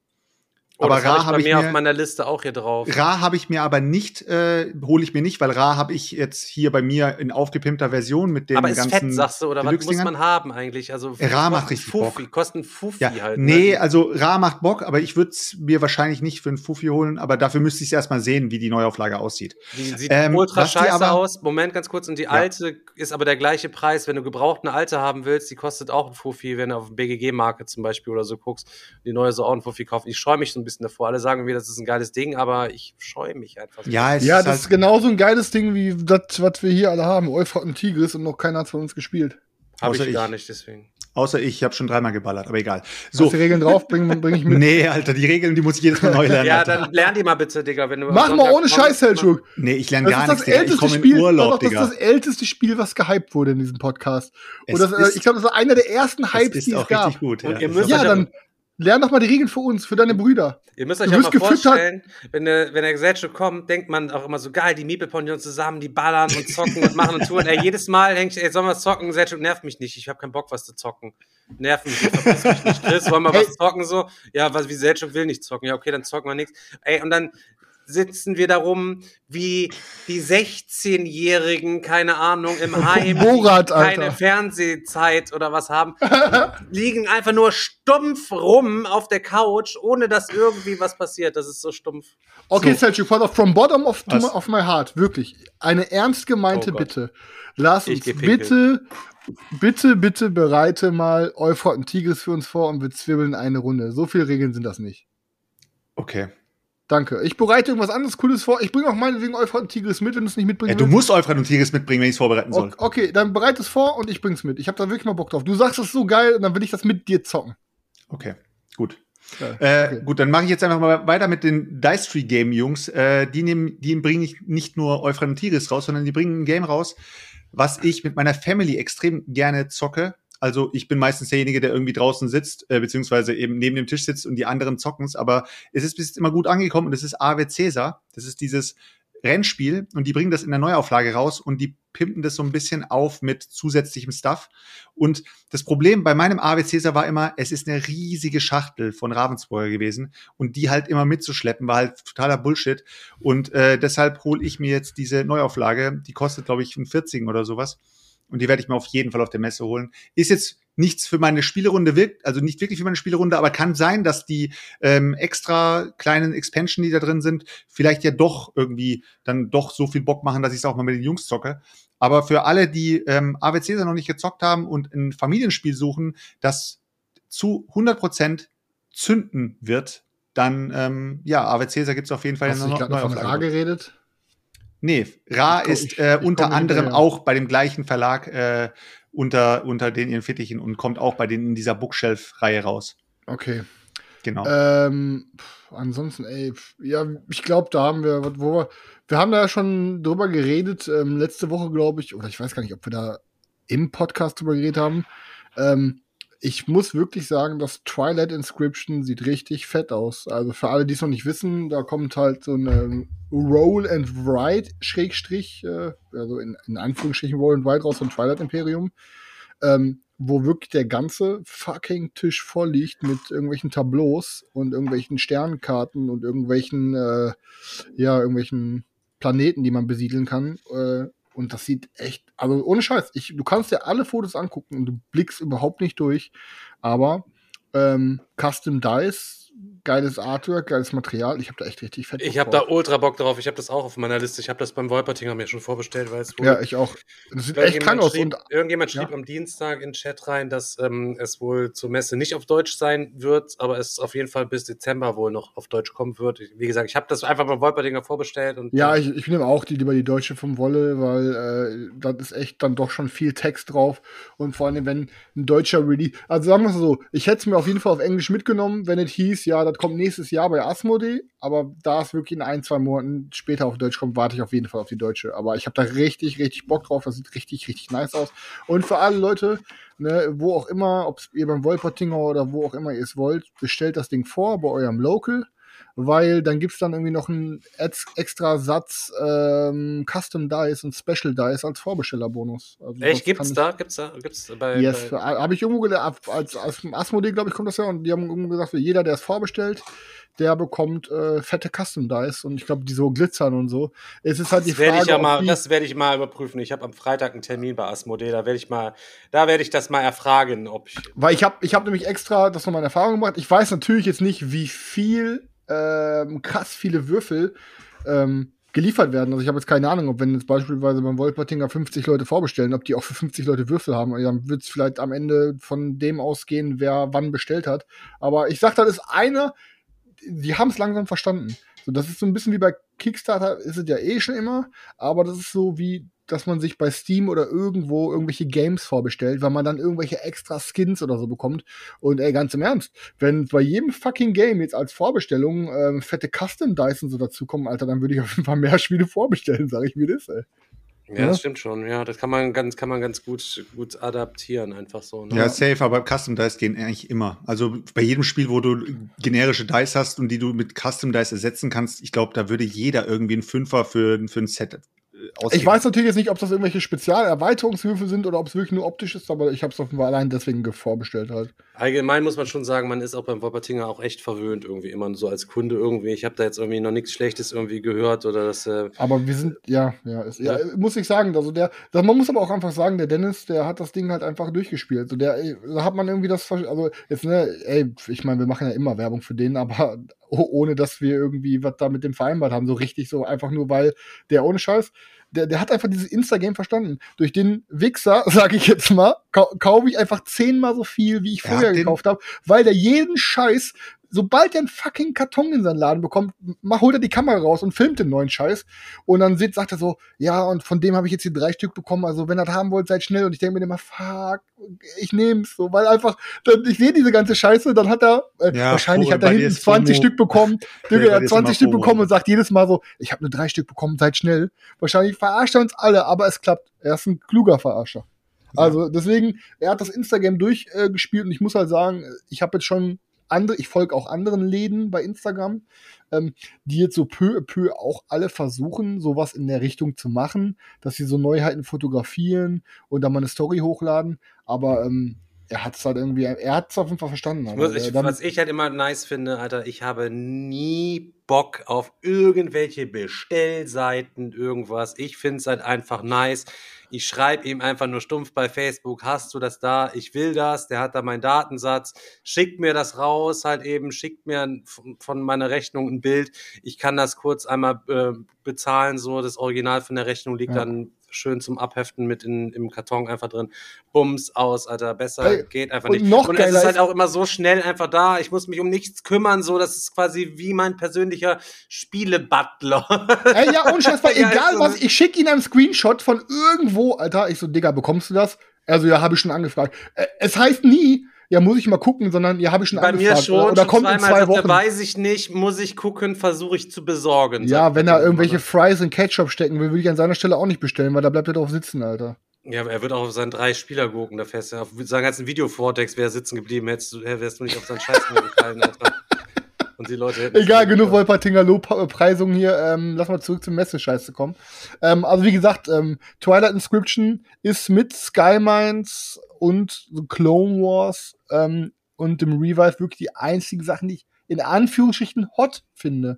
Oh, aber habe Ra ich habe ich mir auf meiner Liste auch hier drauf. Ra habe ich mir aber nicht, äh, hole ich mir nicht, weil Ra habe ich jetzt hier bei mir in aufgepimpter Version mit den Aber ist ganzen fett, sagst du, oder was muss man haben eigentlich? Also Ra macht richtig Fuffi, Bock. kosten Fuffi Ja, halt. nee, ne? also Ra macht Bock, aber ich würde es mir wahrscheinlich nicht für einen Fuffi holen, aber dafür müsste ich erstmal sehen, wie die Neuauflage aussieht. Die sieht Ähm, ultra scheiße aber- aus. Moment, ganz kurz. Und die alte ist aber der gleiche Preis. Wenn du gebraucht eine alte haben willst, die kostet auch ein Fuffi, wenn du auf BGG-Marke zum Beispiel oder so guckst. Die neue soll auch ein Fuffi kaufen. Ich scheue mich so ein bisschen davor. Alle sagen mir, das ist ein geiles Ding, aber ich scheue mich einfach. Ja, es Ja, ist das halt, ist genauso ein geiles Ding wie das, was wir hier alle haben. Euphrat und Tigris und noch keiner hat von uns gespielt. habe außer ich gar ich. nicht, deswegen. außer ich, ich habe schon dreimal geballert, aber egal. So. So, die Regeln drauf, bring, bring ich <laughs> mit. nee, Alter, die Regeln, die muss ich jedes Mal neu lernen. Ja, Alter. dann lern die mal bitte, Digga. Wenn du Mach mal ohne Scheiß, Selchuk. Nee, ich lerne Das gar ist das nichts, Digga. Ich älteste komme in Spiel, Urlaub, doch, das ist das älteste Spiel, was gehypt wurde in diesem Podcast. Und das, ist- ich glaube, das war einer der ersten Es Hypes, ist die es auch gab. richtig gut. Und ja. ihr Es müsst ist- Ja, dann lern doch mal die Regeln für uns, für deine Brüder. Ihr müsst euch Du auch mal vorstellen, wenn der, wenn der Gesellschaft kommt, denkt man auch immer so, geil, die Miepelponions zusammen, die ballern und zocken und machen und tun. Ey, jedes Mal denke ich, ey, sollen wir zocken? Gesellschaft nervt mich nicht. Ich habe keinen Bock, was zu zocken. Nerven mich, verpiss mich nicht. Chris, wollen wir Hey. was zocken? So, ja, was, wie Gesellschaft will nicht zocken. Ja, okay, dann zocken wir nichts. Ey, und dann sitzen wir da rum wie die 16-Jährigen, keine Ahnung, im Heim, Borat, die keine Alter. Fernsehzeit oder was haben, <laughs> liegen einfach nur stumpf rum auf der Couch, ohne dass irgendwie was passiert. Das ist so stumpf. Okay, So. Pass auf, from bottom of, my, of my heart, wirklich. Eine ernst gemeinte Oh. Bitte. Lass uns bitte, bitte, bitte bereite mal Euphrat und Tigris für uns vor und wir zwirbeln eine Runde. So viele Regeln sind das nicht. Okay. Danke. Ich bereite irgendwas anderes Cooles vor. Ich bringe auch meinetwegen Euphrat und Tigris mit, wenn du es nicht mitbringen Ja, du musst Euphrat und Tigris mitbringen, wenn ich es vorbereiten soll. Okay, dann bereite es vor und ich bring's mit. Ich habe da wirklich mal Bock drauf. Du sagst es so geil und dann will ich das mit dir zocken. Okay, gut. Äh, Okay. Gut, dann mache ich jetzt einfach mal weiter mit den Dice Tree Game Jungs. Äh, die nehmen, die bringen nicht, nicht nur Euphrat und Tigris raus, sondern die bringen ein Game raus, was ich mit meiner Family extrem gerne zocke. Also ich bin meistens derjenige, der irgendwie draußen sitzt, äh, beziehungsweise eben neben dem Tisch sitzt und die anderen zocken's. Aber es ist bis jetzt immer gut angekommen und es ist AW Caesar. Das ist dieses Rennspiel und die bringen das in der Neuauflage raus und die pimpen das so ein bisschen auf mit zusätzlichem Stuff. Und das Problem bei meinem AW Caesar war immer, es ist eine riesige Schachtel von Ravensburger gewesen und die halt immer mitzuschleppen war halt totaler Bullshit. Und äh, deshalb hole ich mir jetzt diese Neuauflage, die kostet glaube ich ein 40 oder sowas. Und die werde ich mir auf jeden Fall auf der Messe holen. Ist jetzt nichts für meine Spielerunde wirkt, also nicht wirklich für meine Spielerunde, aber kann sein, dass die ähm, extra kleinen Expansion, die da drin sind, vielleicht ja doch irgendwie dann doch so viel Bock machen, dass ich es auch mal mit den Jungs zocke. Aber für alle, die ähm, AW Caesar noch nicht gezockt haben und ein Familienspiel suchen, das zu 100% zünden wird, dann, ähm, ja, AW Caesar gibt es auf jeden Fall Hast eine noch von Neuauflage. Ra geredet? Nee, Ra Ich ist äh, ich unter anderem hinterher. auch bei dem gleichen Verlag äh, unter, unter den ihren Fittichen und kommt auch bei denen in dieser Bookshelf-Reihe raus. Okay. Genau. Ähm, ansonsten, ey, ja, ich glaube, da haben wir, wo wir, wir haben da ja schon drüber geredet, ähm, letzte Woche, glaube ich, oder ich weiß gar nicht, ob wir da im Podcast drüber geredet haben. Ähm, ich muss wirklich sagen, das Twilight Inscription sieht richtig fett aus. Also für alle, die es noch nicht wissen, da kommt halt so eine Roll and Write Schrägstrich, äh, also in, in Anführungsstrichen Roll and Write raus von Twilight Imperium. Ähm, wo wirklich der ganze fucking Tisch voll liegt mit irgendwelchen Tableaus und irgendwelchen Sternkarten und irgendwelchen, äh, ja, irgendwelchen Planeten, die man besiedeln kann. Äh, und das sieht echt, also ohne Scheiß, ich, du kannst dir alle Fotos angucken und du blickst überhaupt nicht durch. Aber ähm, Custom Dice geiles Artwork, geiles Material. Ich habe da echt richtig fett. Ich habe da ultra Bock drauf. Ich habe das auch auf meiner Liste. Ich habe das beim Wolpertinger mir schon vorbestellt, weil es Ja, ich auch. Das sieht echt krank aus. Schrieb, irgendjemand schrieb ja. am Dienstag in den Chat rein, dass ähm, es wohl zur Messe nicht auf Deutsch sein wird, aber es auf jeden Fall bis Dezember wohl noch auf Deutsch kommen wird. Wie gesagt, ich habe das einfach beim Wolpertinger vorbestellt. Und, ja, ich, ich nehme auch die, lieber die deutsche vom Wolle, weil äh, das ist echt dann doch schon viel Text drauf. Und vor allem, wenn ein deutscher Release. Also sagen wir es so, ich hätte es mir auf jeden Fall auf Englisch mitgenommen, wenn es hieß, ja, das kommt nächstes Jahr bei Asmodee, aber da es wirklich in ein, zwei Monaten später auf Deutsch kommt, warte ich auf jeden Fall auf die deutsche. Aber ich habe da richtig, richtig Bock drauf. Das sieht richtig, richtig nice aus. Und für alle Leute, ne, wo auch immer, ob ihr beim Wolpertinger oder wo auch immer ihr es wollt, bestellt das Ding vor bei eurem Local weil dann gibt es dann irgendwie noch einen extra Satz ähm, Custom Dice und Special Dice als Vorbestellerbonus. Also Echt, gibt's da? Gibt's da? Gibt's bei, yes, habe ich irgendwo gelernt, als, als Asmodee, glaube ich, kommt das ja und die haben irgendwo gesagt, für jeder, der es vorbestellt, der bekommt äh, fette Custom Dice und ich glaube, die so glitzern und so. Es ist halt das die Frage. Ich ja mal, das werde ich mal überprüfen. Ich habe am Freitag einen Termin bei Asmodee, da werde ich mal, da werde ich das mal erfragen, ob ich. Weil ich habe ich hab nämlich extra das nochmal in Erfahrung gemacht. Ich weiß natürlich jetzt nicht, wie viel ähm, krass viele Würfel ähm, geliefert werden. Also ich habe jetzt keine Ahnung, ob wenn jetzt beispielsweise beim Wolpertinger 50 Leute vorbestellen, ob die auch für 50 Leute Würfel haben. Dann wird es vielleicht am Ende von dem ausgehen, wer wann bestellt hat. Aber ich sag, das ist einer, die haben es langsam verstanden. So, das ist so ein bisschen wie bei Kickstarter, ist es ja eh schon immer, aber das ist so wie, dass man sich bei Steam oder irgendwo irgendwelche Games vorbestellt, weil man dann irgendwelche extra Skins oder so bekommt. Und ey, ganz im Ernst, wenn bei jedem fucking Game jetzt als Vorbestellung ähm, fette Custom Dice und so dazukommen, Alter, dann würde ich auf jeden Fall mehr <laughs> Spiele vorbestellen, sag ich, wie das, ey. Ja, ja, das stimmt schon. Ja, das kann man ganz, kann man ganz gut, gut adaptieren, einfach so. Ne? Ja, safe, aber Custom Dice gehen eigentlich immer. Also bei jedem Spiel, wo du generische Dice hast und die du mit Custom Dice ersetzen kannst, ich glaube, da würde jeder irgendwie einen Fünfer für, für ein Set ausgeben. Ich weiß natürlich jetzt nicht, ob das irgendwelche Spezialerweiterungshilfe sind oder ob es wirklich nur optisch ist, aber ich habe es offenbar allein deswegen vorbestellt halt. Allgemein muss man schon sagen, man ist auch beim Wolpertinger auch echt verwöhnt irgendwie immer so als Kunde irgendwie. Ich habe da jetzt irgendwie noch nichts Schlechtes irgendwie gehört oder das. Äh aber wir sind ja, ja, ist, ja, ja, muss ich sagen, also der, man muss aber auch einfach sagen, der Dennis, der hat das Ding halt einfach durchgespielt. So der, da hat man irgendwie das, also jetzt ne, ey, ich meine, wir machen ja immer Werbung für den, aber <laughs> ohne dass wir irgendwie was da mit dem vereinbart haben, so richtig so einfach nur, weil der ohne Scheiß der, der hat einfach dieses Insta-Game verstanden. Durch den Wichser, <laughs> sage ich jetzt mal, kau kaufe ich einfach zehnmal so viel, wie ich vorher gekauft habe, weil der jeden Scheiß sobald er einen fucking Karton in seinen Laden bekommt, mach, holt er die Kamera raus und filmt den neuen Scheiß. Und dann sieht, sagt er so, ja, und von dem habe ich jetzt hier drei Stück bekommen. Also wenn ihr das haben wollt, seid schnell. Und ich denke mir immer, fuck, ich nehm's so, weil einfach, dann, ich sehe diese ganze Scheiße, dann hat er, äh, ja, wahrscheinlich hat er hinten 20 Stück bekommen, <laughs> Digga, er hat 20 Stück bekommen und sagt jedes Mal so, ich habe nur drei Stück bekommen, seid schnell. Wahrscheinlich verarscht er uns alle, aber es klappt. Er ist ein kluger Verarscher. Also deswegen, er hat das Instagram durchgespielt äh, und ich muss halt sagen, ich habe jetzt schon andere, ich folge auch anderen Läden bei Instagram, ähm, die jetzt so peu à peu auch alle versuchen, sowas in der Richtung zu machen, dass sie so Neuheiten fotografieren und dann mal eine Story hochladen. Aber ähm, er hat es halt irgendwie, er hat es auf jeden Fall verstanden. Muss, ich, was ich halt immer nice finde, Alter, ich habe nie Bock auf irgendwelche Bestellseiten, irgendwas. Ich finde es halt einfach nice. Ich schreibe ihm einfach nur stumpf bei Facebook, hast du das da? Ich will das, der hat da meinen Datensatz, schickt mir das raus, halt eben, schickt mir von meiner Rechnung ein Bild. Ich kann das kurz einmal äh, bezahlen, so das Original von der Rechnung liegt ja. dann schön zum Abheften mit in, im Karton einfach drin. Bums aus, Alter. Besser hey, geht einfach nicht. Noch und es ist halt auch immer so schnell einfach da. Ich muss mich um nichts kümmern, so. Das ist quasi wie mein persönlicher Spiele-Butler. Ey, ja, und Scheiß, <laughs> weil egal was, ich schicke ihn einen Screenshot von irgendwo, Alter. Ich so, Digga, bekommst du das? Also, ja, habe ich schon angefragt. Äh, es heißt nie, ja, muss ich mal gucken, sondern ja, habe ich schon Bei angefragt. Bei mir schon, oder, oder schon kommt in zwei Wochen. Weiß ich nicht, muss ich gucken, versuche ich zu besorgen. Ja, wenn er irgendwelche Fries in Ketchup stecken will, würde ich an seiner Stelle auch nicht bestellen, weil da bleibt er drauf sitzen, Alter. Ja, aber er wird auch auf seinen drei Spieler gucken, da fährst du auf seinen ganzen Videovortex wäre sitzen geblieben, hättest du, wärst du nicht auf seinen Scheiß mehr gefallen, Alter. Und die Leute hätten Egal, genug Wolpertinger Lobpreisung hier. Ähm, lass mal zurück zum Messescheiße kommen. Ähm, also wie gesagt, ähm, Twilight Inscription ist mit Sky Mines und The Clone Wars ähm, und dem Revive wirklich die einzigen Sachen, die ich in Anführungsstrichen hot finde.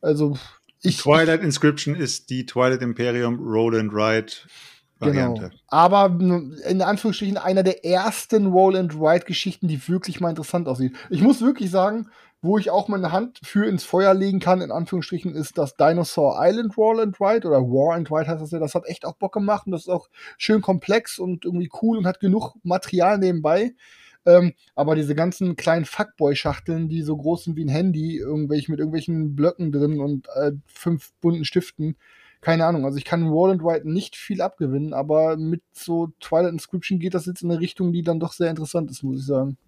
Also ich, Twilight Inscription ist die Twilight Imperium Roll and Ride Genau. Aber in Anführungsstrichen einer der ersten Roll and Ride Geschichten, die wirklich mal interessant aussieht. Ich muss wirklich sagen, wo ich auch meine Hand für ins Feuer legen kann, in Anführungsstrichen, ist das Dinosaur Island Roll and Ride oder War and Ride heißt das ja. Das hat echt auch Bock gemacht und das ist auch schön komplex und irgendwie cool und hat genug Material nebenbei. Ähm, aber diese ganzen kleinen Fuckboy-Schachteln, die so groß sind wie ein Handy, irgendwelche mit irgendwelchen Blöcken drin und äh, fünf bunten Stiften, keine Ahnung. Also ich kann Wall and Ride nicht viel abgewinnen, aber mit so Twilight Inscription geht das jetzt in eine Richtung, die dann doch sehr interessant ist, muss ich sagen.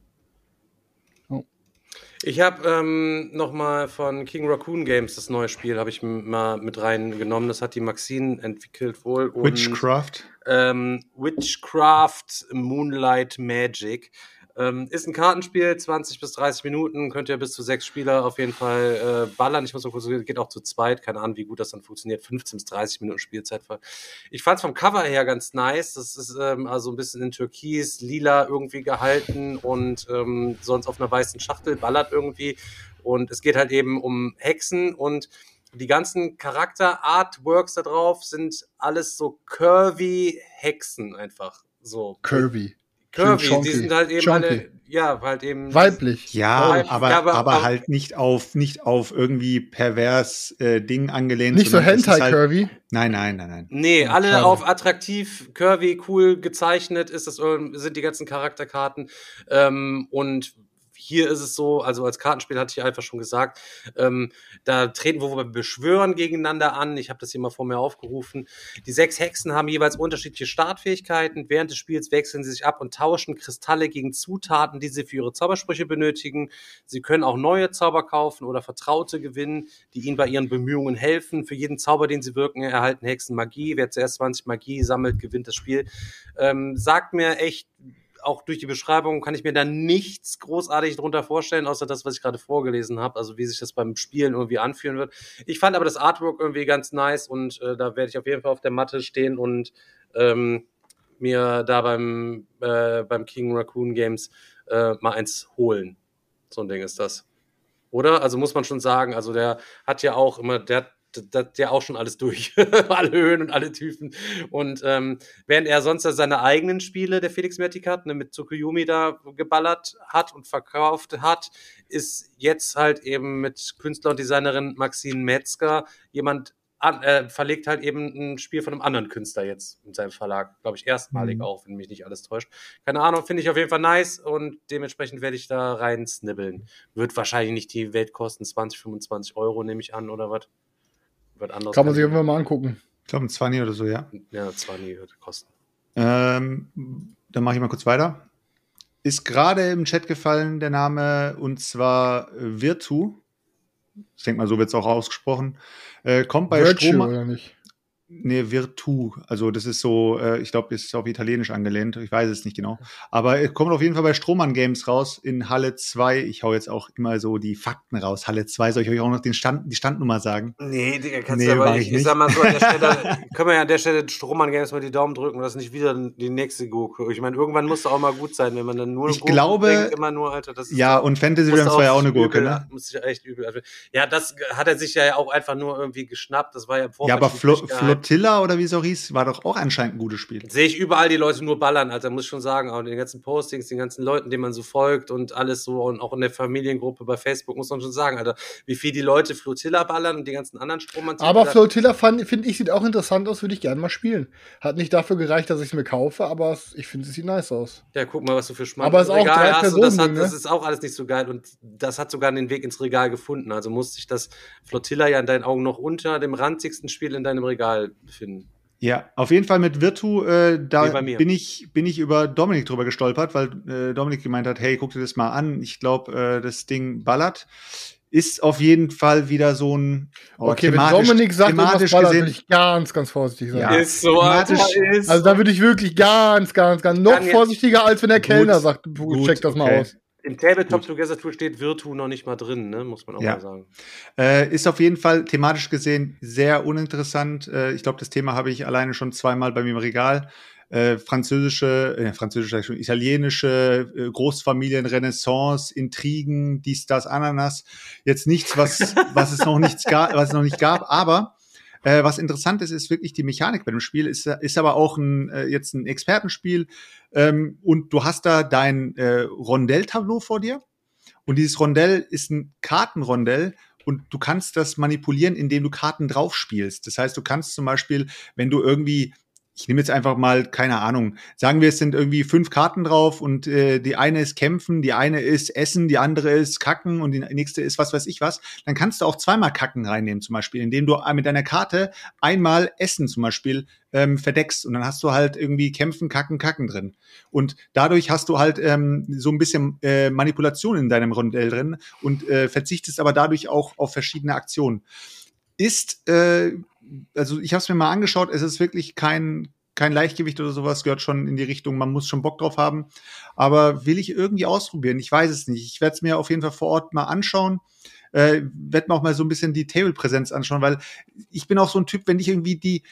Ich habe ähm, noch mal von King Raccoon Games das neue Spiel habe ich mal mit reingenommen. Das hat die Maxine entwickelt wohl. Und, Witchcraft. Ähm, Witchcraft Moonlight Magic. Ähm, ist ein Kartenspiel, 20 bis 30 Minuten, könnt ihr bis zu sechs Spieler auf jeden Fall äh, ballern. Ich muss auch kurz, geht auch zu zweit, keine Ahnung, wie gut das dann funktioniert. 15 bis 30 Minuten Spielzeit. Ich fand es vom Cover her ganz nice. Das ist ähm, also ein bisschen in Türkis, lila irgendwie gehalten und ähm, sonst auf einer weißen Schachtel ballert irgendwie. Und es geht halt eben um Hexen und die ganzen Charakter-Artworks da drauf sind alles so curvy Hexen einfach. So. Curvy. Curvy, die sind halt eben alle, ja, halt eben. Weiblich. Ja, Weiblich, aber, aber, aber, halt nicht auf, nicht auf irgendwie pervers äh, Ding angelehnt. Nicht so Hentai-Curvy? Halt, nein, nein, nein, nein. Nee, alle Schade. auf attraktiv, curvy, cool gezeichnet ist das, sind die ganzen Charakterkarten. Ähm, und hier ist es so, also als Kartenspiel hatte ich einfach schon gesagt, ähm, da treten wir beschwören gegeneinander an. Ich habe das hier mal vor mir aufgerufen. Die sechs Hexen haben jeweils unterschiedliche Startfähigkeiten. Während des Spiels wechseln sie sich ab und tauschen Kristalle gegen Zutaten, die sie für ihre Zaubersprüche benötigen. Sie können auch neue Zauber kaufen oder Vertraute gewinnen, die ihnen bei ihren Bemühungen helfen. Für jeden Zauber, den sie wirken, erhalten Hexen Magie. Wer zuerst 20 Magie sammelt, gewinnt das Spiel. Ähm, sagt mir echt, auch durch die Beschreibung kann ich mir da nichts großartig drunter vorstellen, außer das, was ich gerade vorgelesen habe, also wie sich das beim Spielen irgendwie anfühlen wird. Ich fand aber das Artwork irgendwie ganz nice und äh, da werde ich auf jeden Fall auf der Matte stehen und ähm, mir da beim, äh, beim King Raccoon Games äh, mal eins holen. So ein Ding ist das. Oder? Also muss man schon sagen, also der hat ja auch immer, der hat das ja auch schon alles durch. <laughs> alle Höhen und alle Tiefen. Und ähm, während er sonst seine eigenen Spiele, der Felix Mertikat, ne, mit Tsukuyomi da geballert hat und verkauft hat, ist jetzt halt eben mit Künstler und Designerin Maxine Metzger jemand an, äh, verlegt halt eben ein Spiel von einem anderen Künstler jetzt in seinem Verlag. Glaube ich, erstmalig mhm. auch, wenn mich nicht alles täuscht. Keine Ahnung, finde ich auf jeden Fall nice und dementsprechend werde ich da rein snibbeln. Wird wahrscheinlich nicht die Welt kosten, 20, 25 Euro, nehme ich an, oder was? Wird anders. Kann man sich einfach mal angucken. Ich glaube, ein 20 oder so, ja. Ja, 20 wird kosten. Ähm, dann mache ich mal kurz weiter. Ist gerade im Chat gefallen der Name und zwar Virtu. Ich denke mal, so wird es auch ausgesprochen. Äh, kommt bei Virtue, Strom. Oder nicht? Nee, Virtu. Also das ist so, äh, ich glaube, das ist auf Italienisch angelehnt. Ich weiß es nicht genau. Aber es kommt auf jeden Fall bei Strohmann Games raus in Halle 2. Ich hau jetzt auch immer so die Fakten raus. Halle 2, soll ich euch auch noch den Stand, die Standnummer sagen? Nee, Digga, kannst nee, du aber nicht. Ich, ich sag mal so, an der Stelle, <laughs> können wir ja an der Stelle Strohmann Games mal die Daumen drücken, dass nicht wieder die nächste Goku. Ich meine, irgendwann muss auch mal gut sein, wenn man dann nur ich Gurke glaube, bringt, immer nur, Alter, das ist Ja, und Fantasy Realms war ja auch eine Gurke, übel, ne? Muss ich echt übel. Ja, das hat er sich ja auch einfach nur irgendwie geschnappt. Das war ja Vorfeld. Ja, aber Flo Flotilla oder wie so hieß, war doch auch anscheinend ein gutes Spiel. Sehe ich überall die Leute nur ballern, Alter, muss ich schon sagen. Auch den ganzen Postings, den ganzen Leuten, denen man so folgt und alles so und auch in der Familiengruppe bei Facebook, muss man schon sagen, Alter, wie viel die Leute Flotilla ballern und die ganzen anderen Stromanzüge. Aber Flotilla finde ich, sieht auch interessant aus, würde ich gerne mal spielen. Hat nicht dafür gereicht, dass ich es mir kaufe, aber ich finde, es sieht nice aus. Ja, guck mal, was du für Schmack Aber es ist auch drei hast. Personen, das, hat, ne? das ist auch alles nicht so geil und das hat sogar den Weg ins Regal gefunden. Also musste ich das Flotilla ja in deinen Augen noch unter dem ranzigsten Spiel in deinem Regal befinden. Ja, auf jeden Fall mit Virtu, äh, da bin ich, bin ich über Dominik drüber gestolpert, weil äh, Dominik gemeint hat, hey, guck dir das mal an. Ich glaube, äh, das Ding ballert. Ist auf jeden Fall wieder so ein oh, Okay, wenn Dominik sagt, thematisch ballert, würde ich ganz, ganz vorsichtig sein. Ja, ist so, Alter, ist Also da würde ich wirklich ganz, ganz, ganz noch vorsichtiger, als wenn der Kellner gut, sagt, check das mal okay. aus. Im Tabletop Together Tool steht Virtu noch nicht mal drin, ne? muss man auch Ja. mal sagen. Äh, ist auf jeden Fall thematisch gesehen sehr uninteressant. Äh, ich glaube, das Thema habe ich alleine schon zweimal bei mir im Regal. Äh, französische, äh, französische, italienische äh, Großfamilien, Renaissance, Intrigen, dies, das, Ananas. Jetzt nichts, was, was es noch nichts gab, was es noch nicht gab, aber äh, was interessant ist, ist wirklich die Mechanik bei dem Spiel. Ist, ist aber auch ein, äh, jetzt ein Expertenspiel. Ähm, und du hast da dein äh, Rondell-Tableau vor dir. Und dieses Rondell ist ein Kartenrondell und du kannst das manipulieren, indem du Karten drauf spielst. Das heißt, du kannst zum Beispiel, wenn du irgendwie ich nehme jetzt einfach mal, keine Ahnung, sagen wir, es sind irgendwie fünf Karten drauf und äh, die eine ist Kämpfen, die eine ist Essen, die andere ist Kacken und die nächste ist was weiß ich was, dann kannst du auch zweimal Kacken reinnehmen zum Beispiel, indem du mit deiner Karte einmal Essen zum Beispiel ähm, verdeckst und dann hast du halt irgendwie Kämpfen, Kacken, Kacken drin. Und dadurch hast du halt ähm, so ein bisschen äh, Manipulation in deinem Rondell drin und äh, verzichtest aber dadurch auch auf verschiedene Aktionen. Ist äh, also ich habe es mir mal angeschaut, es ist wirklich kein, kein Leichtgewicht oder sowas, gehört schon in die Richtung, man muss schon Bock drauf haben. Aber will ich irgendwie ausprobieren? Ich weiß es nicht. Ich werde es mir auf jeden Fall vor Ort mal anschauen. Äh, werde mir auch mal so ein bisschen die Table-Präsenz anschauen, weil ich bin auch so ein Typ, wenn ich irgendwie die,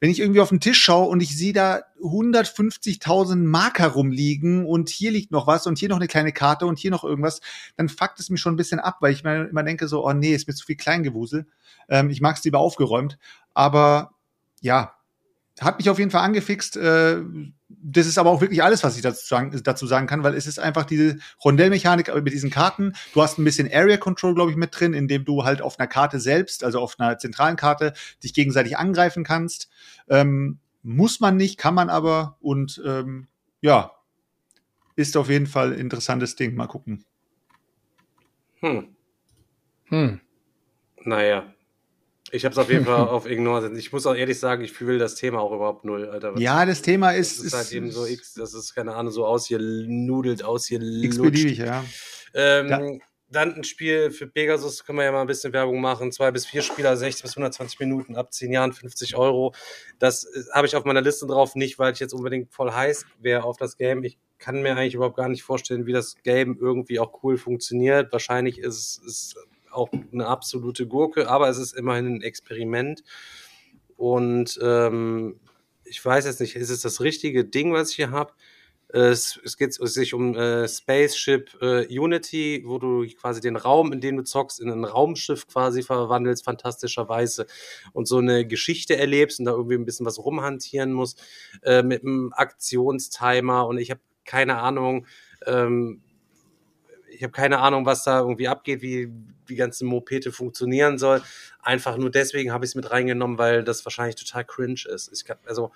wenn ich irgendwie auf den Tisch schaue und ich sehe da 150.000 Marker rumliegen und hier liegt noch was und hier noch eine kleine Karte und hier noch irgendwas, dann fuckt es mich schon ein bisschen ab, weil ich mir immer denke so, oh nee, ist mir zu viel Kleingewusel. Ähm, ich mag es lieber aufgeräumt. Aber ja, hat mich auf jeden Fall angefixt. Äh, das ist aber auch wirklich alles, was ich dazu sagen, dazu sagen kann, weil es ist einfach diese Rondellmechanik mit diesen Karten. Du hast ein bisschen Area Control, glaube ich, mit drin, indem du halt auf einer Karte selbst, also auf einer zentralen Karte, dich gegenseitig angreifen kannst. Ähm, muss man nicht, kann man aber. Und ähm, ja, ist auf jeden Fall ein interessantes Ding. Mal gucken. Hm. Hm. Naja. Ich habe es auf jeden Fall <laughs> auf Ignore. Ich muss auch ehrlich sagen, ich fühle das Thema auch überhaupt null, Alter. Ja, das Thema das ist, ist halt eben so X, das ist keine Ahnung, so ausgenudelt, x-beliebig, ja. Ähm, Ja. Dann ein Spiel für Pegasus, können wir ja mal ein bisschen Werbung machen. Zwei bis vier Spieler, 60 bis 120 Minuten, ab 10 Jahren 50 Euro. Das äh, habe ich auf meiner Liste drauf, nicht weil ich jetzt unbedingt voll heiß wäre auf das Game. Ich kann mir eigentlich überhaupt gar nicht vorstellen, wie das Game irgendwie auch cool funktioniert. Wahrscheinlich ist es auch eine absolute Gurke, aber es ist immerhin ein Experiment. Und ähm, ich weiß jetzt nicht, ist es das richtige Ding, was ich hier habe? Es, es geht sich um äh, Spaceship äh, Unity, wo du quasi den Raum, in dem du zockst, in ein Raumschiff quasi verwandelst, fantastischerweise, und so eine Geschichte erlebst und da irgendwie ein bisschen was rumhantieren musst, äh, mit einem Aktionstimer und ich habe keine Ahnung, ähm, ich habe keine Ahnung, was da irgendwie abgeht, wie die ganze Mopete funktionieren soll. Einfach nur deswegen habe ich es mit reingenommen, weil das wahrscheinlich total cringe ist. Ich kann, also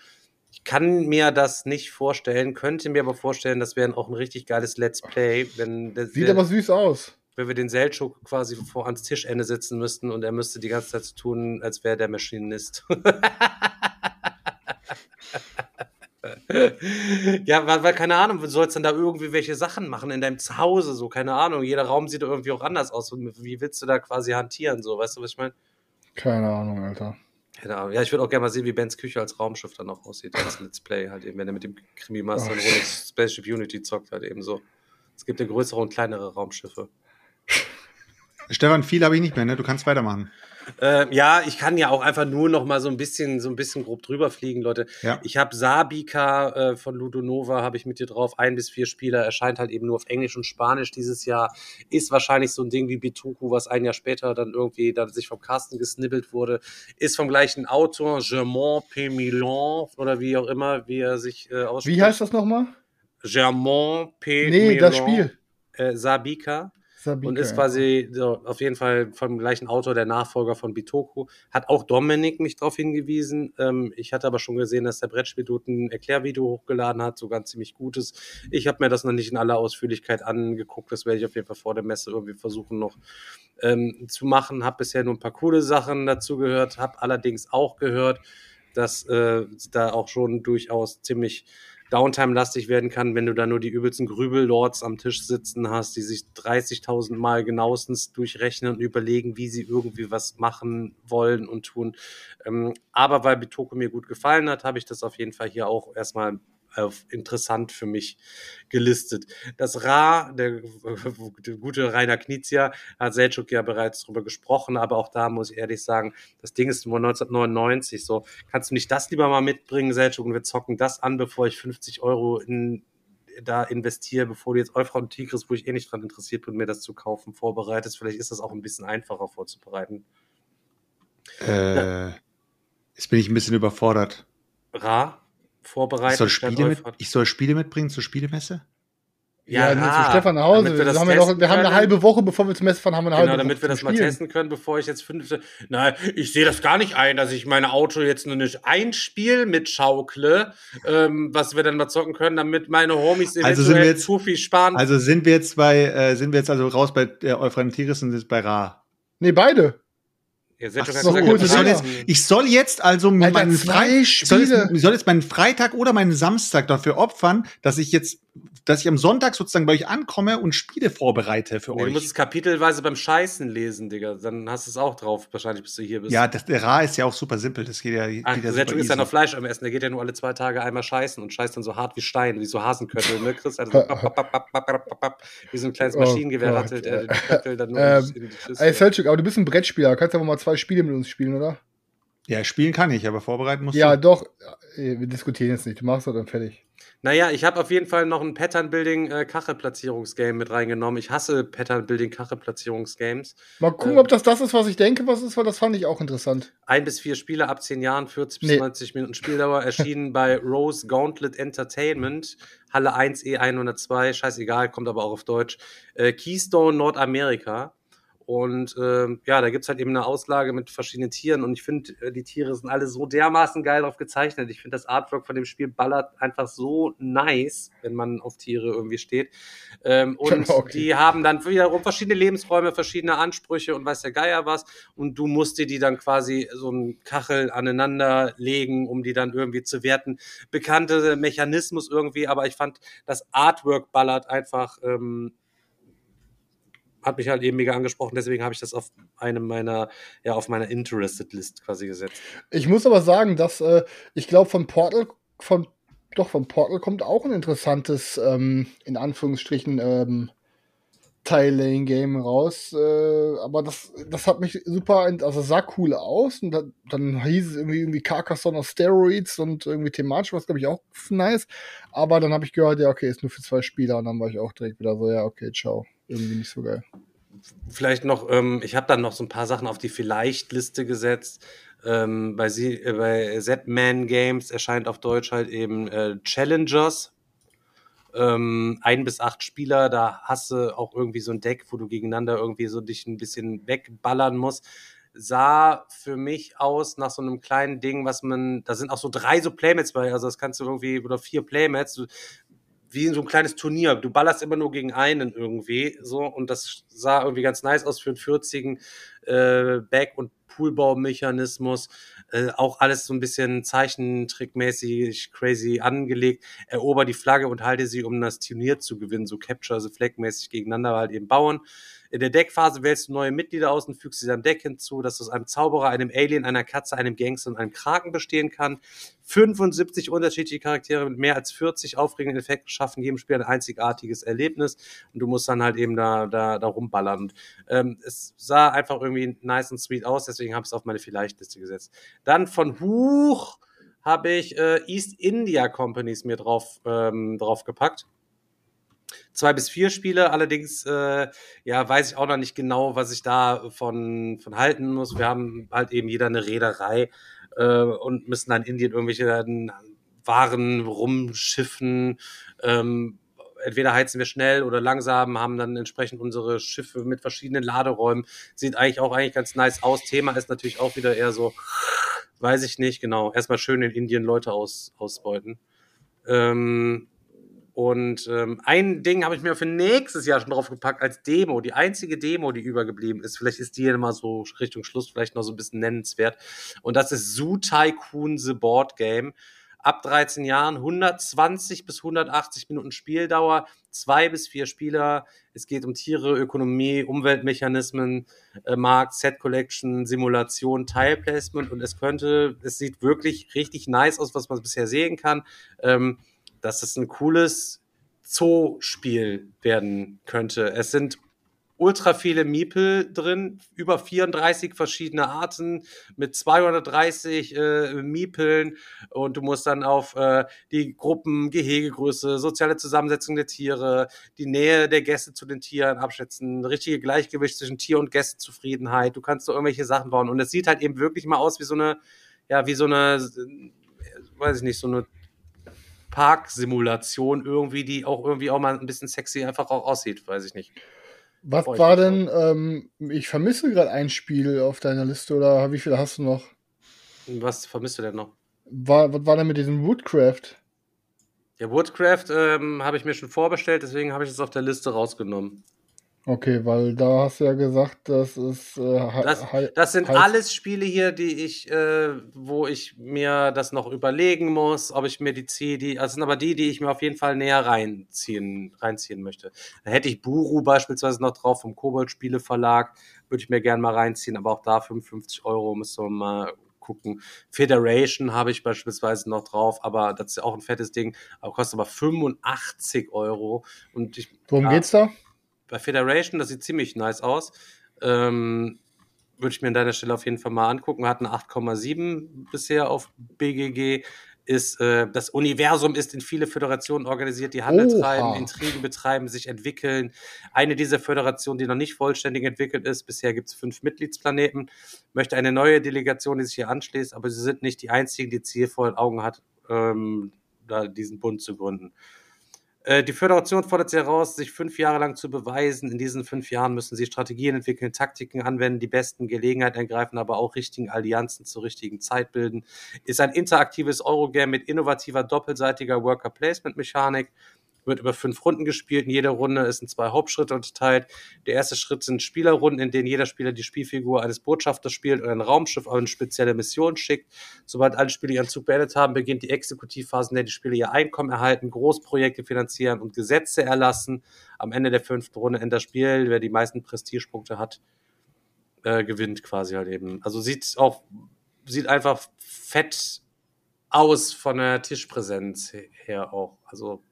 ich kann mir das nicht vorstellen, könnte mir aber vorstellen, das wäre auch ein richtig geiles Let's Play, wenn, der, Sieht aber süß aus. wenn wir den Seltschuk quasi vor ans Tischende sitzen müssten und er müsste die ganze Zeit so tun, als wäre der Maschinist. <laughs> ja, weil, weil, keine Ahnung, du sollst dann da irgendwie welche Sachen machen in deinem Zuhause, so, keine Ahnung. Jeder Raum sieht irgendwie auch anders aus. Und Wie willst du da quasi hantieren, so, weißt du, was ich meine? Keine Ahnung, Alter. Keine Ahnung. Ja, ich würde auch gerne mal sehen, wie Bens Küche als Raumschiff dann auch aussieht, als Let's Play halt eben, wenn er mit dem Krimi-Master Oh, Runde Spaceship Unity zockt, halt eben so. Es gibt ja größere und kleinere Raumschiffe. Stefan, viel habe ich nicht mehr, ne? Du kannst weitermachen. Äh, ja, ich kann ja auch einfach nur noch mal so ein bisschen, so ein bisschen grob drüber fliegen, Leute. Ja. Ich habe Sabika äh, von Ludonova, habe ich mit dir drauf. Ein bis vier Spieler, erscheint halt eben nur auf Englisch und Spanisch dieses Jahr. Ist wahrscheinlich so ein Ding wie Bituku, was ein Jahr später dann irgendwie dann sich vom Carsten gesnibbelt wurde. Ist vom gleichen Autor, Germain P. Milan oder wie auch immer, wie er sich äh, ausspricht. Wie heißt das nochmal? Germain P. Nee, das Spiel. Äh, Sabika. Sabika. Und ist quasi so, auf jeden Fall vom gleichen Autor, der Nachfolger von Bitoku. Hat auch Dominik mich darauf hingewiesen. Ähm, ich hatte aber schon gesehen, dass der Brettspieldude ein Erklärvideo hochgeladen hat, so ganz ziemlich gutes. Ich habe mir das noch nicht in aller Ausführlichkeit angeguckt. Das werde ich auf jeden Fall vor der Messe irgendwie versuchen noch ähm, zu machen. Habe bisher nur ein paar coole Sachen dazu gehört. Habe allerdings auch gehört, dass äh, da auch schon durchaus ziemlich Downtime-lastig werden kann, wenn du da nur die übelsten Grübellords am Tisch sitzen hast, die sich 30.000 Mal genauestens durchrechnen und überlegen, wie sie irgendwie was machen wollen und tun. Ähm, aber weil Bitoko mir gut gefallen hat, habe ich das auf jeden Fall hier auch erstmal auf interessant für mich gelistet. Das Ra, der, der <laughs> gute Rainer Knizia, hat Selchuk ja bereits drüber gesprochen, aber auch da muss ich ehrlich sagen, das Ding ist nur 1999 so. Kannst du nicht das lieber mal mitbringen, Selchuk, und wir zocken das an, bevor ich 50 Euro in da investiere, bevor du jetzt Euphra und Tigris, wo ich eh nicht dran interessiert bin, mir das zu kaufen, vorbereitest. Vielleicht ist das auch ein bisschen einfacher vorzubereiten. Äh, jetzt bin ich ein bisschen überfordert. Ra, vorbereiten. Ich soll, Spiele mit, ich soll Spiele mitbringen zur Spielemesse? Ja, ja zu Stefan nach Hause. Wir, haben, ja noch, wir haben eine halbe Woche, bevor wir zum Messe fahren, haben wir eine genau, halbe damit wir das mal testen können, bevor ich jetzt fünfte. Nein, ich sehe das gar nicht ein, dass ich mein Auto jetzt nur nicht ein Spiel mitschaukle, ähm, was wir dann mal zocken können, damit meine Homies also sind wir jetzt, zu viel sparen. Also sind wir jetzt bei, äh, sind wir jetzt also raus bei äh, Euphrantiris und sind bei Ra? Nee, beide. Ach, so, gesagt, ich, soll jetzt, ich soll jetzt also Alter, meinen Fre soll, jetzt, soll jetzt meinen Freitag oder meinen Samstag dafür opfern, dass ich jetzt dass ich am Sonntag sozusagen bei euch ankomme und Spiele vorbereite für nee, euch. Du musst es kapitelweise beim Scheißen lesen, Digga. Dann hast du es auch drauf, wahrscheinlich, bis du hier bist. Ja, das, der Ra ist ja auch super simpel. Das geht ja. Ach, geht ja ist ja noch Fleisch am Essen. Der geht ja nur alle zwei Tage einmal scheißen und scheißt dann so hart wie Stein, wie so Hasenköttel, ne, Chris? Also, wie so ein kleines oh Maschinengewehr oh rattelt er den Köttel dann nur ähm, in die Ey, Selchuk, aber du bist ein Brettspieler. Kannst aber mal zwei Spiele mit uns spielen, oder? Ja, spielen kann ich, aber vorbereiten musst ja, du. Ja, doch. Wir diskutieren jetzt nicht. Du machst das dann fertig. Naja, ich habe auf jeden Fall noch ein Pattern-Building-Kachelplatzierungsgame äh, mit reingenommen. Ich hasse Pattern-Building-Kachelplatzierungsgames. Mal gucken, äh, ob das das ist, was ich denke, was ist, weil das fand ich auch interessant. Ein bis vier Spiele ab zehn Jahren, 40 nee. bis 90 Minuten Spieldauer, erschienen bei Rose Gauntlet Entertainment, Halle 1 E102, scheißegal, kommt aber auch auf Deutsch. Äh, Keystone Nordamerika. Und äh, ja, da gibt's halt eben eine Auslage mit verschiedenen Tieren und ich finde, äh, die Tiere sind alle so dermaßen geil drauf gezeichnet. Ich finde, das Artwork von dem Spiel ballert einfach so nice, wenn man auf Tiere irgendwie steht. Ähm, <laughs> und okay. die haben dann wiederum verschiedene Lebensräume, verschiedene Ansprüche und weiß der Geier was. Und du musst dir die dann quasi so ein Kachel aneinander legen, um die dann irgendwie zu werten. Bekannte Mechanismus irgendwie, aber ich fand, das Artwork ballert einfach ähm, hat mich halt eben mega angesprochen, deswegen habe ich das auf einem meiner, ja, auf meiner Interested List quasi gesetzt. Ich muss aber sagen, dass äh, ich glaube, von Portal, von, doch, von Portal kommt auch ein interessantes, ähm, in Anführungsstrichen, ähm, Tile-Lane-Game raus. Äh, aber das, das hat mich super, also sah cool aus. Und dann, dann hieß es irgendwie, irgendwie Carcassonne auf Steroids und irgendwie thematisch, was glaube ich auch nice. Aber dann habe ich gehört, ja, okay, ist nur für zwei Spieler. Und dann war ich auch direkt wieder so, ja, okay, ciao irgendwie nicht so geil. Vielleicht noch, ähm, ich habe dann noch so ein paar Sachen auf die Vielleicht-Liste gesetzt. Ähm, bei, äh, bei Z-Man Games erscheint auf Deutsch halt eben äh, Challengers. Ähm, ein bis acht Spieler, da hast du auch irgendwie so ein Deck, wo du gegeneinander irgendwie so dich ein bisschen wegballern musst. Sah für mich aus nach so einem kleinen Ding, was man, da sind auch so drei so Playmats bei, also das kannst du irgendwie, oder vier Playmats, du, wie so ein kleines Turnier. Du ballerst immer nur gegen einen irgendwie so und das sah irgendwie ganz nice aus für einen 40 äh, Back- und Poolbaumechanismus. Äh, auch alles so ein bisschen Zeichentrickmäßig crazy angelegt. Erober die Flagge und halte sie, um das Turnier zu gewinnen. So Capture the Flag mäßig gegeneinander halt eben bauen. In der Deckphase wählst du neue Mitglieder aus und fügst sie deinem Deck hinzu, dass aus einem Zauberer, einem Alien, einer Katze, einem Gangster und einem Kraken bestehen kann. 75 unterschiedliche Charaktere mit mehr als 40 aufregenden Effekten schaffen jedem Spiel ein einzigartiges Erlebnis und du musst dann halt eben da, da, da rumballern. Und, ähm, es sah einfach irgendwie nice und sweet aus, deswegen habe ich es auf meine Vielleicht-Liste gesetzt. Dann von Huch habe ich äh, East India Companies mir drauf, ähm, drauf gepackt zwei bis vier Spiele. Allerdings, äh, ja, weiß ich auch noch nicht genau, was ich da von, von halten muss. Wir haben halt eben jeder eine Reederei äh, und müssen dann in Indien irgendwelche Waren rumschiffen. Ähm, entweder heizen wir schnell oder langsam, haben dann entsprechend unsere Schiffe mit verschiedenen Laderäumen. Sieht eigentlich auch eigentlich ganz nice aus. Thema ist natürlich auch wieder eher so, weiß ich nicht, genau. Erstmal schön in Indien Leute aus, ausbeuten. Ähm, und ähm, ein Ding habe ich mir für nächstes Jahr schon drauf gepackt als Demo. Die einzige Demo, die übergeblieben ist. Vielleicht ist die hier mal so Richtung Schluss vielleicht noch so ein bisschen nennenswert. Und das ist Zoo Tycoon The Board Game. Ab 13 Jahren, 120 bis 180 Minuten Spieldauer, zwei bis vier Spieler. Es geht um Tiere, Ökonomie, Umweltmechanismen, äh, Markt, Set Collection, Simulation, Teilplacement. Und es könnte, es sieht wirklich richtig nice aus, was man bisher sehen kann. Ähm, dass es ein cooles Zoo-Spiel werden könnte. Es sind ultra viele Miepel drin, über 34 verschiedene Arten mit 230 äh, Miepeln und du musst dann auf äh, die Gruppen, Gehegegröße, soziale Zusammensetzung der Tiere, die Nähe der Gäste zu den Tieren abschätzen, richtige Gleichgewicht zwischen Tier- und Gästezufriedenheit. Du kannst so irgendwelche Sachen bauen und es sieht halt eben wirklich mal aus wie so eine, ja, wie so eine, weiß ich nicht, so eine Parksimulation irgendwie, die auch irgendwie auch mal ein bisschen sexy einfach auch aussieht, weiß ich nicht. Was war denn, ähm, ich vermisse gerade ein Spiel auf deiner Liste oder wie viele hast du noch? Was vermisst du denn noch? War, was war denn mit diesem Woodcraft? Ja, Woodcraft ähm, habe ich mir schon vorbestellt, deswegen habe ich es auf der Liste rausgenommen. Okay, weil da hast du ja gesagt, das ist. Äh, Das, das sind alles Spiele hier, die ich, äh, wo ich mir das noch überlegen muss, ob ich mir die ziehe. Die, das sind aber die, die ich mir auf jeden Fall näher reinziehen, reinziehen möchte. Da hätte ich Buru beispielsweise noch drauf vom Kobold Spiele Verlag, würde ich mir gerne mal reinziehen, aber auch da 55 Euro müssen wir mal gucken. Federation habe ich beispielsweise noch drauf, aber das ist ja auch ein fettes Ding, aber kostet aber 85 Euro. Und ich, Worum ja, geht's da? Bei Federation, das sieht ziemlich nice aus. Ähm, würde ich mir an deiner Stelle auf jeden Fall mal angucken. Wir hatten 8,7 bisher auf BGG. Ist, äh, das Universum ist in viele Föderationen organisiert, die Handel Oha. treiben, Intrigen betreiben, sich entwickeln. Eine dieser Föderationen, die noch nicht vollständig entwickelt ist, bisher gibt es fünf Mitgliedsplaneten, möchte eine neue Delegation, die sich hier anschließt, aber sie sind nicht die einzigen, die Ziel vor den Augen hat, ähm, da diesen Bund zu gründen. Äh, Die Föderation fordert sie heraus, sich fünf Jahre lang zu beweisen. In diesen fünf Jahren müssen sie Strategien entwickeln, Taktiken anwenden, die besten Gelegenheiten ergreifen, aber auch richtigen Allianzen zur richtigen Zeit bilden. Ist ein interaktives Eurogame mit innovativer doppelseitiger Worker-Placement-Mechanik. Wird über fünf Runden gespielt. In jeder Runde ist in zwei Hauptschritte unterteilt. Der erste Schritt sind Spielerrunden, in denen jeder Spieler die Spielfigur eines Botschafters spielt und ein Raumschiff auf eine spezielle Mission schickt. Sobald alle Spieler ihren Zug beendet haben, beginnt die Exekutivphase, in der die Spieler ihr Einkommen erhalten, Großprojekte finanzieren und Gesetze erlassen. Am Ende der fünften Runde endet das Spiel. Wer die meisten Prestigepunkte hat, äh, gewinnt quasi halt eben. Also sieht auch, sieht einfach fett aus von der Tischpräsenz he- her auch. Also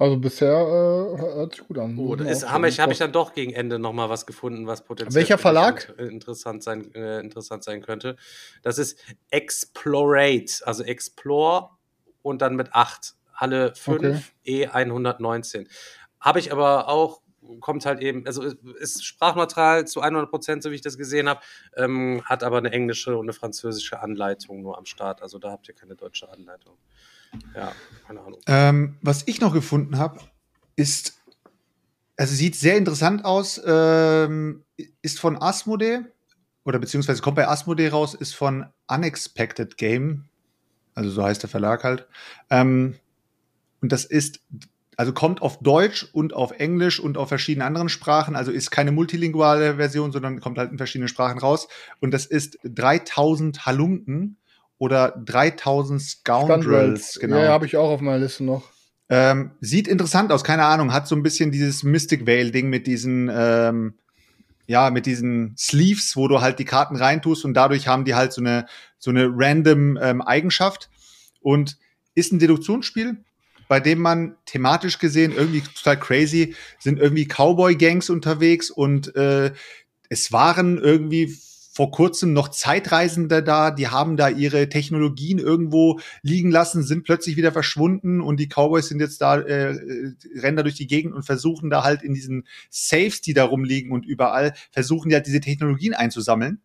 Also bisher äh, hört sich gut an. Muss man Ist, habe ich, hab ich dann doch gegen Ende nochmal was gefunden, was potenziell Welcher Verlag? int- interessant sein, äh, interessant sein könnte. Das ist Explorate, also Explore und dann mit 8. Halle 5, E119. Habe ich aber auch, kommt halt eben, also ist- ist sprachneutral zu 100 Prozent, so wie ich das gesehen habe, ähm, hat aber eine englische und eine französische Anleitung nur am Start. Also da habt ihr keine deutsche Anleitung. Ja, keine Ahnung. Ähm, was ich noch gefunden habe, ist, also sieht sehr interessant aus, ähm, ist von Asmodee oder beziehungsweise kommt bei Asmodee raus, ist von Unexpected Game, also so heißt der Verlag halt. Ähm, und das ist, also kommt auf Deutsch und auf Englisch und auf verschiedenen anderen Sprachen, also ist keine multilinguale Version, sondern kommt halt in verschiedenen Sprachen raus. Und das ist 3000 Halunken oder 3000 Scoundrels, Scoundrels. genau. Ja, habe ich auch auf meiner Liste noch. Ähm, sieht interessant aus, keine Ahnung, hat so ein bisschen dieses Mystic Veil-Ding mit diesen, ähm, ja, mit diesen Sleeves, wo du halt die Karten reintust und dadurch haben die halt so eine, so eine random ähm, Eigenschaft und ist ein Deduktionsspiel, bei dem man thematisch gesehen irgendwie total crazy sind irgendwie Cowboy-Gangs unterwegs und äh, es waren irgendwie vor kurzem noch Zeitreisende da, die haben da ihre Technologien irgendwo liegen lassen, sind plötzlich wieder verschwunden und die Cowboys sind jetzt da, äh, äh, rennen da durch die Gegend und versuchen da halt in diesen Safes, die da rumliegen und überall, versuchen ja halt diese Technologien einzusammeln.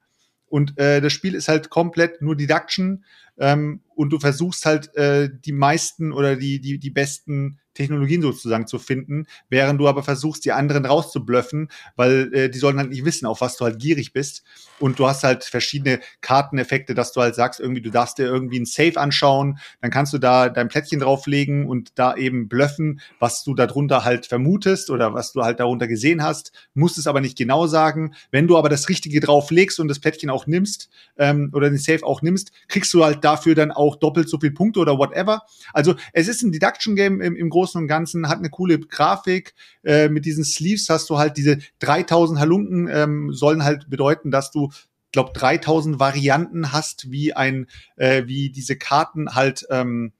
Und äh, das Spiel ist halt komplett nur Deduction ähm, und du versuchst halt äh, die meisten oder die, die, die besten Technologien sozusagen zu finden, während du aber versuchst, die anderen rauszubluffen, weil äh, die sollen halt nicht wissen, auf was du halt gierig bist. Und du hast halt verschiedene Karteneffekte, dass du halt sagst, irgendwie, du darfst dir irgendwie ein Safe anschauen, dann kannst du da dein Plättchen drauflegen und da eben bluffen, was du darunter halt vermutest oder was du halt darunter gesehen hast, musst es aber nicht genau sagen. Wenn du aber das Richtige drauflegst und das Plättchen auch nimmst ähm, oder den Safe auch nimmst, kriegst du halt dafür dann auch doppelt so viel Punkte oder whatever. Also es ist ein Deduction-Game im, im Großen und Ganzen, hat eine coole Grafik. Äh, mit diesen Sleeves hast du halt diese 3000 Halunken, ähm, sollen halt bedeuten, dass du glaube 3000 Varianten hast, wie ein, äh, wie diese Karten halt ähm,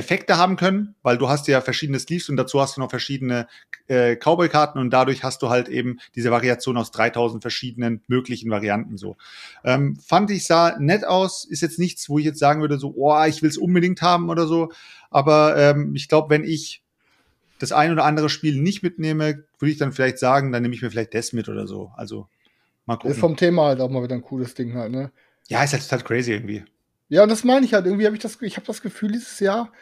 Effekte haben können, weil du hast ja verschiedene Sleeves und dazu hast du noch verschiedene äh, Cowboy-Karten und dadurch hast du halt eben diese Variation aus 3000 verschiedenen möglichen Varianten so. Ähm, fand ich sah nett aus, ist jetzt nichts, wo ich jetzt sagen würde so, oh, ich will es unbedingt haben oder so, aber ähm, ich glaube, wenn ich das ein oder andere Spiel nicht mitnehme, würde ich dann vielleicht sagen, dann nehme ich mir vielleicht das mit oder so. Also mal gucken. Ist vom Thema halt auch mal wieder ein cooles Ding halt, ne? Ja, ist halt total crazy irgendwie. Ja, und das meine ich halt. Irgendwie habe ich das, ich habe das Gefühl, dieses Jahr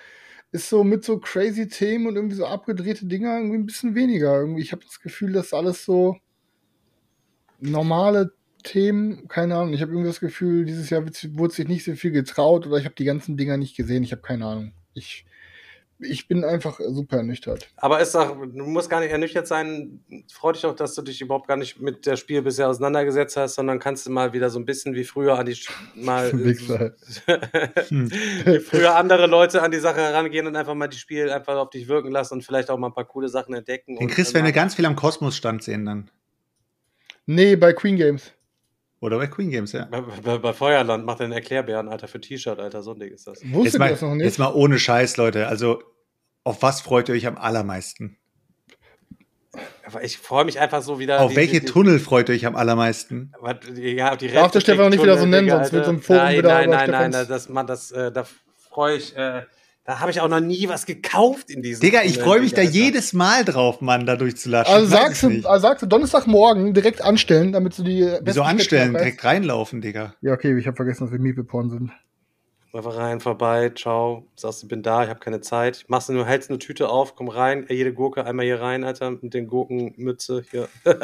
ist so mit so crazy Themen und irgendwie so abgedrehte Dinger irgendwie ein bisschen weniger. Irgendwie, ich habe das Gefühl, dass alles so normale Themen, keine Ahnung. Ich habe irgendwie das Gefühl, dieses Jahr wurde sich nicht so viel getraut oder ich habe die ganzen Dinger nicht gesehen. Ich habe keine Ahnung. Ich ich bin einfach super ernüchtert. Aber ist doch, du musst gar nicht ernüchtert sein. Freut dich doch, dass du dich überhaupt gar nicht mit der Spiel bisher auseinandergesetzt hast, sondern kannst du mal wieder so ein bisschen wie früher an die mal <laughs> <laughs> wie früher andere Leute an die Sache herangehen und einfach mal die Spiel einfach auf dich wirken lassen und vielleicht auch mal ein paar coole Sachen entdecken. Den Chris werden wir ganz viel am Kosmos-Stand sehen dann. Nee, bei Queen Games. Oder bei Queen Games, ja. Bei, bei, bei Feuerland macht er einen Erklärbären, Alter, für T-Shirt, Alter, so ein Ding ist das. Wusstet jetzt mal, das noch nicht? Jetzt mal ohne Scheiß, Leute. Also, auf was freut ihr euch am allermeisten? Aber ich freue mich einfach so wieder. Auf die, welche die, die, Tunnel freut ihr euch am allermeisten? Ja, die Darf der Stefan nicht wieder so nennen, sonst wird so ein Forum nein, wieder. Nein, nein, nein, nein, das, man, das, äh, da freue ich. Äh, da habe ich auch noch nie was gekauft in diesem. Digga, ich freue mich da jedes Mal drauf, Mann, da durchzulaschen. Also sagst du, also sagst du Donnerstagmorgen direkt anstellen, damit du die. Wieso anstellen? Direkt reinlaufen, Digga. Ja, okay, ich habe vergessen, dass wir Miepelporn sind. Einfach rein, vorbei, ciao. Sagst du, bin da, ich habe keine Zeit. Machst du nur, hältst eine Tüte auf, komm rein, jede Gurke einmal hier rein, Alter, mit den Gurkenmütze hier. <laughs>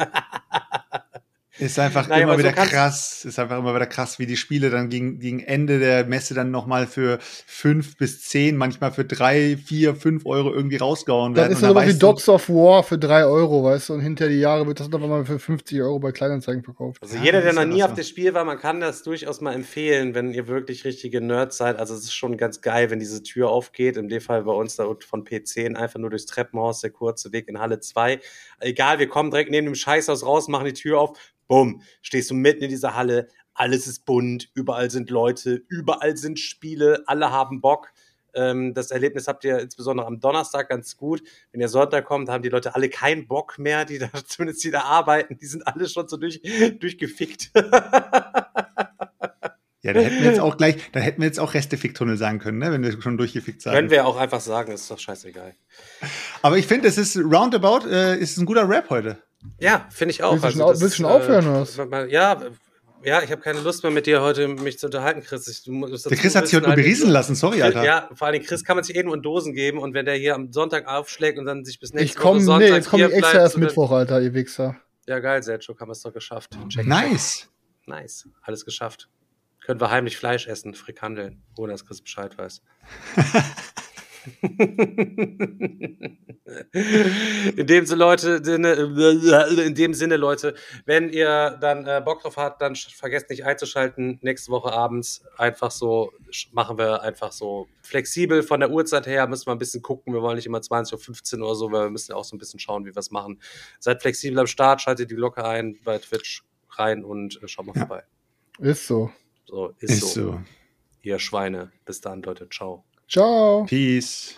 Ist einfach naja, immer wieder so krass, ist einfach immer wieder krass, wie die Spiele dann gegen, gegen Ende der Messe dann nochmal für fünf bis zehn, manchmal für drei, vier, fünf Euro irgendwie rausgehauen werden. Das ist so wie Dogs of War für drei Euro, weißt du, und hinter die Jahre wird das dann mal für 50 Euro bei Kleinanzeigen verkauft. Also jeder, der noch nie auf das Spiel war, man kann das durchaus mal empfehlen, wenn ihr wirklich richtige Nerds seid. Also es ist schon ganz geil, wenn diese Tür aufgeht. In dem Fall bei uns da von P10 einfach nur durchs Treppenhaus, der kurze Weg in Halle 2. Egal, wir kommen direkt neben dem Scheißhaus raus, machen die Tür auf, Bumm, stehst du mitten in dieser Halle, alles ist bunt, überall sind Leute, überall sind Spiele, alle haben Bock. Ähm, das Erlebnis habt ihr insbesondere am Donnerstag ganz gut. Wenn ihr Sonntag kommt, haben die Leute alle keinen Bock mehr, die da <laughs> zumindest die da arbeiten, die sind alle schon so durch, durchgefickt. <laughs> Ja, da hätten wir jetzt auch gleich, da hätten wir jetzt auch Restefick-Tunnel sagen können, ne? wenn wir schon durchgefickt sagen. Können wir auch einfach sagen, ist doch scheißegal. Aber ich finde, es ist roundabout, äh, ist ein guter Rap heute. Ja, finde ich auch. Willst du schon, also, willst schon aufhören, was? Äh, ja, ja, ich habe keine Lust mehr mit dir heute mich zu unterhalten, Chris. Ich, der Chris hat sich heute nur beriesen lassen, sorry, Alter. Ja, vor allem Chris kann man sich eh nur in Dosen geben und wenn der hier am Sonntag aufschlägt und dann sich bis nächste ich komm, Woche Sonntag Nee, jetzt komme ich extra erst Mittwoch, Alter, ihr Wichser. Ja, geil, Sergio, haben wir es doch geschafft. Check, nice. Check. Nice, alles geschafft. Können wir heimlich Fleisch essen, Frikandeln, ohne dass Chris Bescheid weiß. <laughs> <laughs> in dem Sinne, Leute, in dem Sinne, Leute, wenn ihr dann äh, Bock drauf habt, dann vergesst nicht einzuschalten. Nächste Woche abends einfach so, machen wir einfach so flexibel von der Uhrzeit her, müssen wir ein bisschen gucken. Wir wollen nicht immer 20 Uhr 15 oder so, weil wir müssen auch so ein bisschen schauen, wie wir es machen. Seid flexibel am Start, schaltet die Glocke ein bei Twitch rein und äh, schaut mal ja. vorbei. Ist so. So, ist, ist so. so. Ihr Schweine. Bis dann, Leute. Ciao. Ciao. Peace.